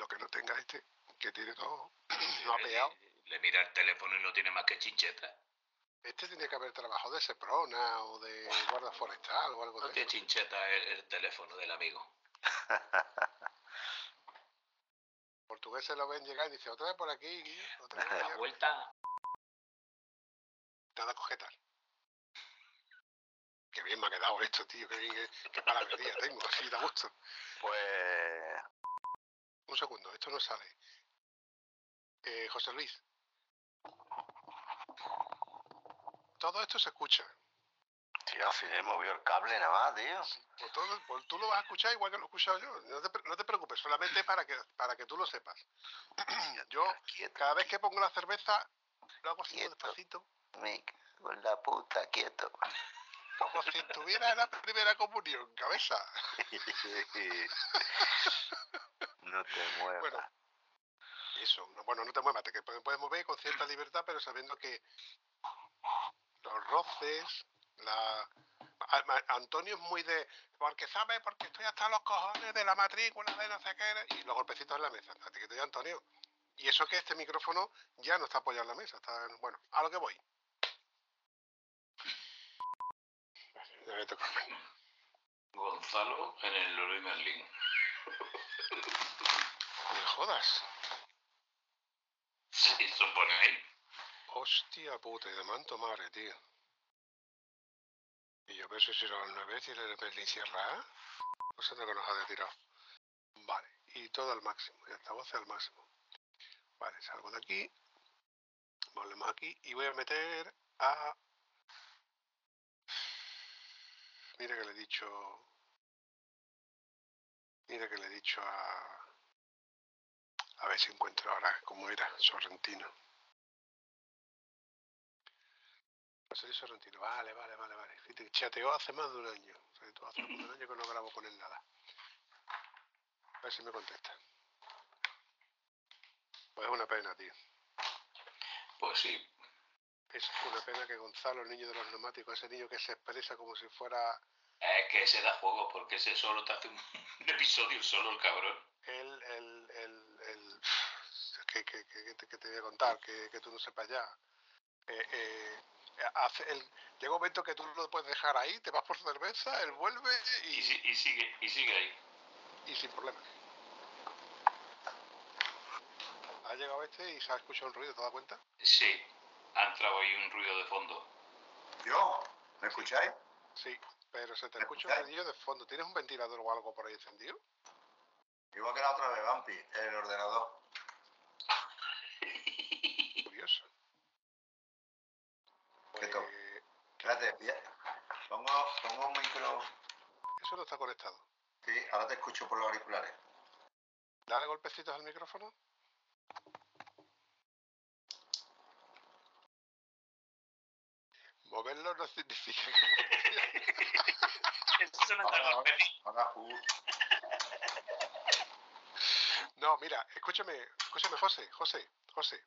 Lo que no tenga este, que tiene todo, no ha pegado. Le, le mira el teléfono y no tiene más que chincheta. Este tiene que haber trabajado de Seprona o de guarda forestal o algo No de tiene eso. chincheta el, el teléfono del amigo. Portugueses lo ven llegar y dicen, otra vez por aquí, Guillo, otra vez La allá". vuelta, Nada cogetar. Qué bien me ha quedado esto, tío, qué bien, qué, qué palabrería tengo, así da gusto. Pues Un segundo, esto no sale. Eh, José Luis. Todo esto se escucha. tío, si he movido el cable nada más, tío. Pues todo- pues tú lo vas a escuchar igual que lo he escuchado yo. No te, no te preocupes, solamente para que, para que tú lo sepas. yo, Quieto, cada vez que pongo la cerveza, lo hago así Quieto. despacito. me cago en la puta, quieto. Como si estuviera en la primera comunión, cabeza. no te muevas. Bueno, Eso, no- bueno, no te muevas, te que puedes mover con cierta libertad, pero sabiendo que los roces, la... Antonio es muy de, porque sabe, porque estoy hasta los cojones de la matrícula, de no sé qué, y los golpecitos en la mesa. Te digo, Antonio. Y eso que este micrófono ya no está apoyado en la mesa, está, en- bueno, a lo que voy. Gonzalo en el Leroy Merlin. No me jodas. Sí, ahí. Hostia puta, y de manto madre, tío. Y yo pienso si era el 9 y el Berlín Sierra A. No sé de que nos ha de tirado. Vale, y todo al máximo, y altavoces al máximo. Vale, salgo de aquí. Volvemos aquí y voy a meter a. Mira que le he dicho. Mira que le he dicho a. A ver si encuentro ahora cómo era Sorrentino. José Sorrentino, vale, vale, vale, vale. Fíjate, chateó hace más de un año. O sea, tú hace más de un año que no grabo con él nada. A ver si me contesta. Pues es una pena, tío. Pues sí. Es una pena que Gonzalo, el niño de los neumáticos, ese niño que se expresa como si fuera Es que se da juego porque ese solo te hace un, un episodio solo el cabrón. el, el, el, el que, que, que, que te, que te voy a contar, que, que tú no sepas ya. Eh, eh, hace el, llega un momento que tú lo puedes dejar ahí, te vas por cerveza, él vuelve Y, y, si- y sigue, y sigue ahí. y sin problema. Ha llegado este y se ha escuchado un ruido, ¿te das cuenta? Sí, ha entrado ahí un ruido de fondo. ¿Yo? ¿Me escucháis? Sí, pero se te ¿Me escucha un ruido de fondo. ¿Tienes un ventilador o algo por ahí encendido? Igual que la otra vez, Vampi, el ordenador. Curioso. Pues, Espérate. Pongo, pongo un micro. eso no está conectado. Sí, ahora te escucho por los auriculares. Dale golpecitos al micrófono. Moverlo no significa que. Eso no está Ahora, uh, No, mira, escúchame, escúchame, José, José, José.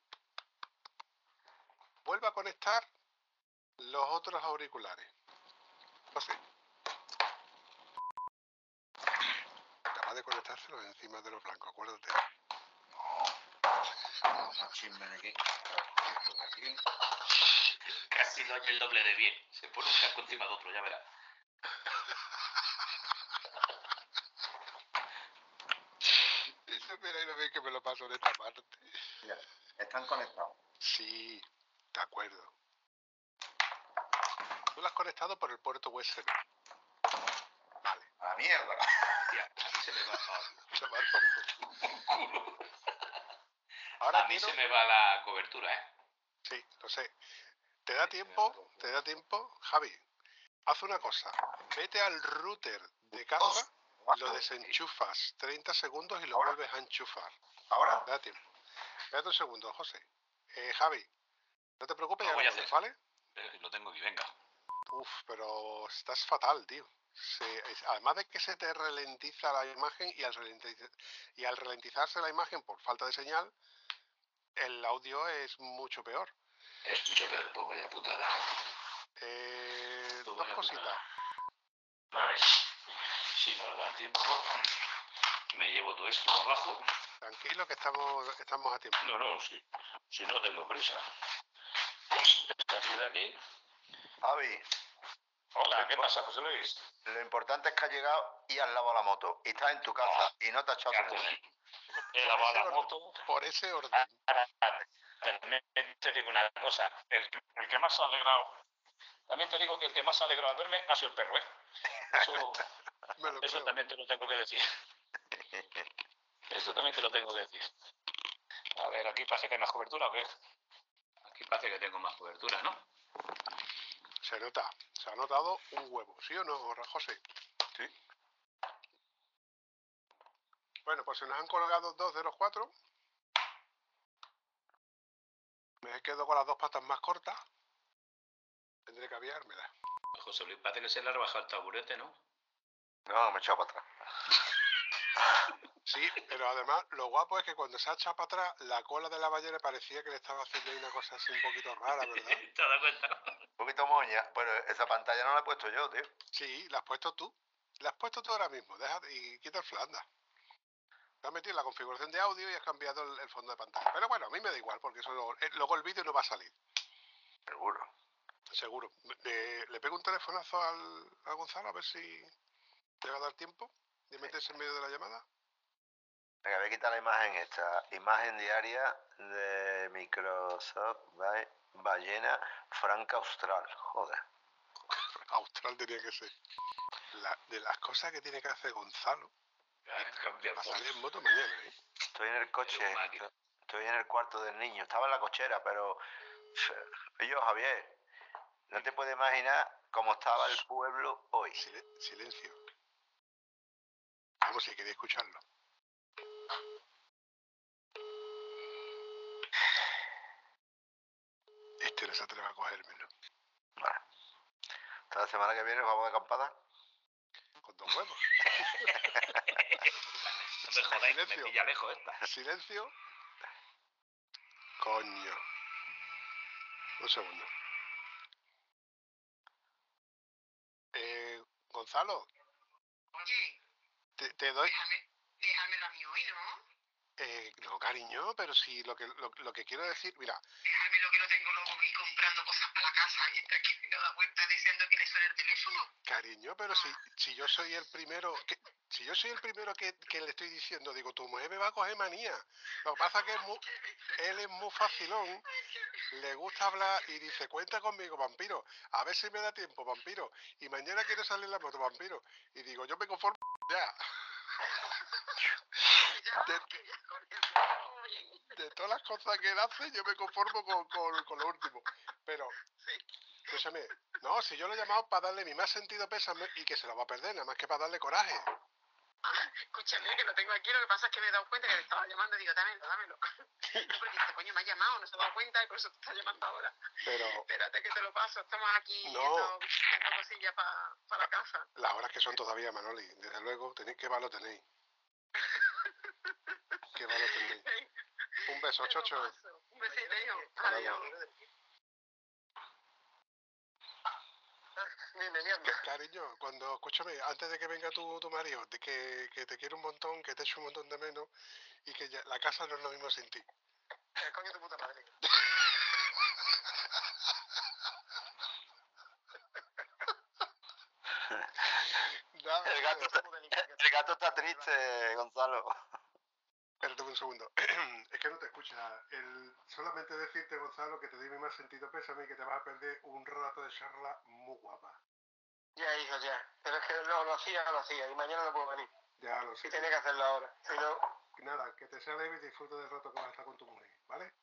Vuelva a conectar los otros auriculares. José. Capaz de conectárselos encima de los blancos, acuérdate. no aquí. Casi haciendo allí el doble de bien. Se pone un casco encima de otro, ya verás. Dice, mira, y no veis que me lo paso en esta parte. Mira, están conectados. Sí, de acuerdo. Tú lo has conectado por el puerto USB. Vale. A la mierda. Tía, a mí se me va, Tomar por culo. Ahora a mí se me va la cobertura, ¿eh? Sí, lo sé. ¿Te da tiempo? ¿Te da tiempo? Javi, haz una cosa. Vete al router de casa, lo desenchufas 30 segundos y lo vuelves a enchufar. ¿Ahora? Da tiempo. Espérate un segundo, José. Eh, Javi, no te preocupes, Lo ya voy a hacer. ¿vale? Eh, Lo tengo aquí, venga. Uf, pero estás fatal, tío. Se- además de que se te ralentiza la imagen y al, ralentiz- y al ralentizarse la imagen por falta de señal, el audio es mucho peor. Es mucho peor, pues vaya putada. Eh, dos cositas. Vale. Si no da tiempo, me llevo todo esto abajo. Tranquilo que estamos, estamos a tiempo. No, no, si, si no tengo prisa. Esta ciudad aquí. Javi. Hola, ¿qué pasa, José Luis? Lo importante es que has llegado y has lavado la moto. Y estás en tu casa y no te has echado. He lavado la moto. Por ese orden. También te digo una cosa. El, el que más ha alegrado. También te digo que el que más ha alegrado al verme ha sido el perro, ¿eh? Eso, eso también te lo tengo que decir. Eso también te lo tengo que decir. A ver, aquí parece que hay más cobertura, ¿o qué? Aquí parece que tengo más cobertura, ¿no? Se nota, se ha notado un huevo, ¿sí o no, José? Sí. Bueno, pues se nos han colgado dos de los cuatro. Me quedo con las dos patas más cortas. Tendré que aviármela. José Luis, parece que se le ha rebajado el taburete, ¿no? No, me he echado para atrás. Sí, pero además lo guapo es que cuando se ha echado para atrás, la cola de la ballena parecía que le estaba haciendo una cosa así un poquito rara, ¿verdad? ¿Te has dado cuenta? Un poquito moña. Bueno, esa pantalla no la he puesto yo, tío. Sí, la has puesto tú. La has puesto tú ahora mismo. Deja y quita el flanda. Te has metido en la configuración de audio y has cambiado el, el fondo de pantalla. Pero bueno, a mí me da igual porque eso luego, eh, luego el vídeo no va a salir. Seguro. Seguro. Le, le pego un telefonazo al, a Gonzalo a ver si le va a dar tiempo de meterse en medio de la llamada. Venga, voy a quitar la imagen esta. Imagen diaria de Microsoft ba- Ballena Franca Austral. Joder. Austral tenía que ser. La- de las cosas que tiene que hacer Gonzalo. En moto mañana, ¿eh? Estoy en el coche. Estoy en el cuarto del niño. Estaba en la cochera, pero. Yo, Javier, no te puedes imaginar cómo estaba el pueblo hoy. Silencio. Vamos, si quería escucharlo. Este no se atreve a cogérmelo. Hasta la semana que viene vamos de acampada. Con dos huevos. No me jodáis, me Silencio. pilla lejos esta. Silencio. Coño. Un segundo. Eh, Gonzalo. Oye, Te, te doy. déjamelo a mí hoy, ¿no? Eh, no, cariño, pero si lo que, lo, lo que quiero decir, mira, Déjamelo que lo tengo luego aquí comprando cosas para casa y está aquí me da vuelta deseando que le suene el teléfono. cariño, pero si, si yo soy el primero, que, si yo soy el primero que, que le estoy diciendo, digo, tu mujer me va a coger manía. Lo que pasa es que es mu- él es muy facilón, le gusta hablar y dice, cuenta conmigo, vampiro, a ver si me da tiempo, vampiro. Y mañana quiere salir la moto, vampiro. Y digo, yo me conformo ya. De, de todas las cosas que él hace, yo me conformo con, con, con lo último. Pero, escúchame, no, si yo lo he llamado para darle mi más sentido pésame y que se lo va a perder, nada más que para darle coraje. Escúchame, que lo tengo aquí, lo que pasa es que me he dado cuenta que le estaba llamando y digo, dámelo, dámelo. No, porque dice, coño, me ha llamado, no se ha dado cuenta y por eso te está llamando ahora. Pero Espérate que te lo paso, estamos aquí No. cosillas para la casa. las horas que son todavía, Manoli, desde luego, tenéis que lo tenéis. Qué lo tenéis. beso, chocho. Un besito, ah, Cariño, cuando, escúchame, antes de que venga tu, tu marido, de que, que te quiero un montón, que te echo un montón de menos y que ya, la casa no es lo mismo sin ti. Gato el gato está triste, Gonzalo. Espérate un segundo. es que no te escucha. El, solamente decirte, Gonzalo, que te doy mi más sentido pésame y que te vas a perder un rato de charla muy guapa. Ya, hijo, ya. Pero es que no lo hacía, lo hacía. Y mañana no puedo venir. Ya lo sé. Y tenía que hacerlo ahora. Si no, Nada, que te sea leve y disfruta del rato que vas a estar con tu mujer, ¿vale?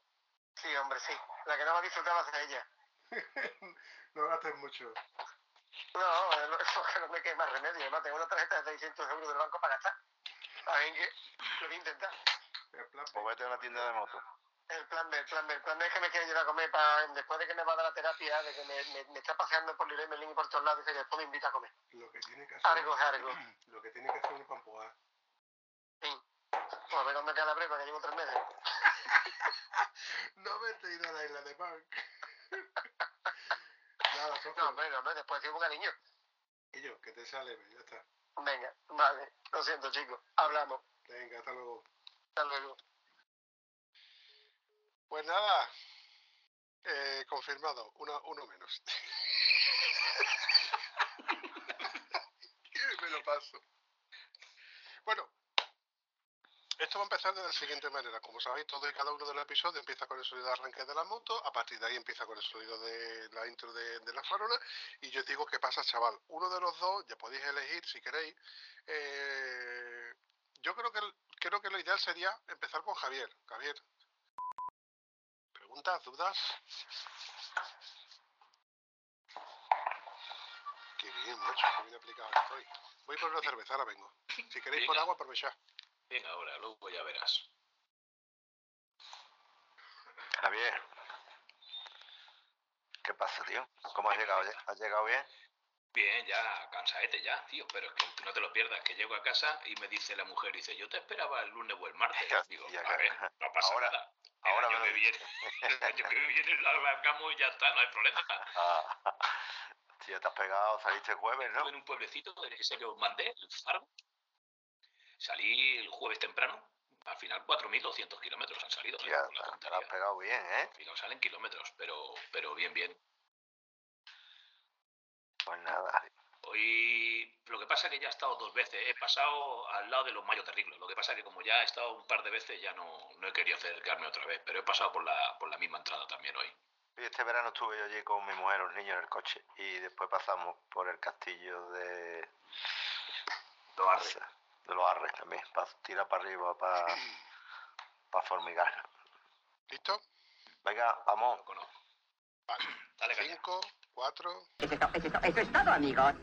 sí, hombre, sí. La que no va a disfrutar va a ser ella. no gastes mucho. No, es lo- es que no me quede más remedio. Además, tengo una tarjeta de 600 euros del banco para gastar. Así que lo voy a intentar. Pues vete a una tienda de moto. El plan B, el plan B. El plan B es que me quiere llevar a comer para, después de que me va a dar la terapia, de que me, me, me está paseando por Leroy Merlin y por todos lados, dice que después me invita a comer. Lo que tiene que hacer. Algo es algo. Lo que tiene que hacer un pampoa. Sí. Pues a ver dónde queda la prueba, que llevo tres meses. No vete ir a la isla de Punk. Nada, Sofía. No, hombre, no, hombre, después soy un cariño. Y yo, que te sea leve, ya está. Venga, vale. Lo siento, chicos. Hablamos. Venga, hasta luego. Hasta luego. Pues nada, eh, confirmado, una, uno menos. Me lo paso. Bueno, esto va a empezar de la siguiente manera. Como sabéis, todo y cada uno de los episodios empieza con el sonido de arranque de la moto, a partir de ahí empieza con el sonido de la intro de, de la farona, y yo os digo qué pasa, chaval. Uno de los dos, ya podéis elegir si queréis. Eh, yo creo que, creo que lo ideal sería empezar con Javier. Javier, ¿Preguntas, dudas? Qué bien, macho, qué bien aplicado estoy. Voy por una cerveza, ahora vengo. Si queréis por agua, aprovechad. Venga, ahora, luego ya verás. Javier. ¿Qué pasa, tío? ¿Cómo has llegado? ¿Has llegado bien? Bien, ya, cansaete ya, tío, pero es que no te lo pierdas, que llego a casa y me dice la mujer, dice, yo te esperaba el lunes o el martes. Digo, a ver, no pasa Ahora- nada. El ahora año me que viene, el año que viene lo alargamos y ya está, no hay problema. Ah, tío, te has pegado, saliste el jueves, ¿no? En un pueblecito, ese que os mandé, el Fargo. Salí el jueves temprano, al final 4.200 kilómetros han salido. Tía, Una te, lo has pegado bien, ¿eh? Al final salen kilómetros, pero, pero bien, bien. Pues nada. Hoy lo que pasa es que ya he estado dos veces, he pasado al lado de los Mayo Terribles. Lo que pasa es que como ya he estado un par de veces ya no, no he querido acercarme otra vez, pero he pasado por la, por la misma entrada también hoy. Y este verano estuve yo allí con mi mujer, los niños en el coche, y después pasamos por el castillo de Los Arres. De los Arres también, para tirar para arriba, para, para formigar. ¿Listo? Venga, vamos. Vale. Cinco, cuatro. Eso es todo, amigos.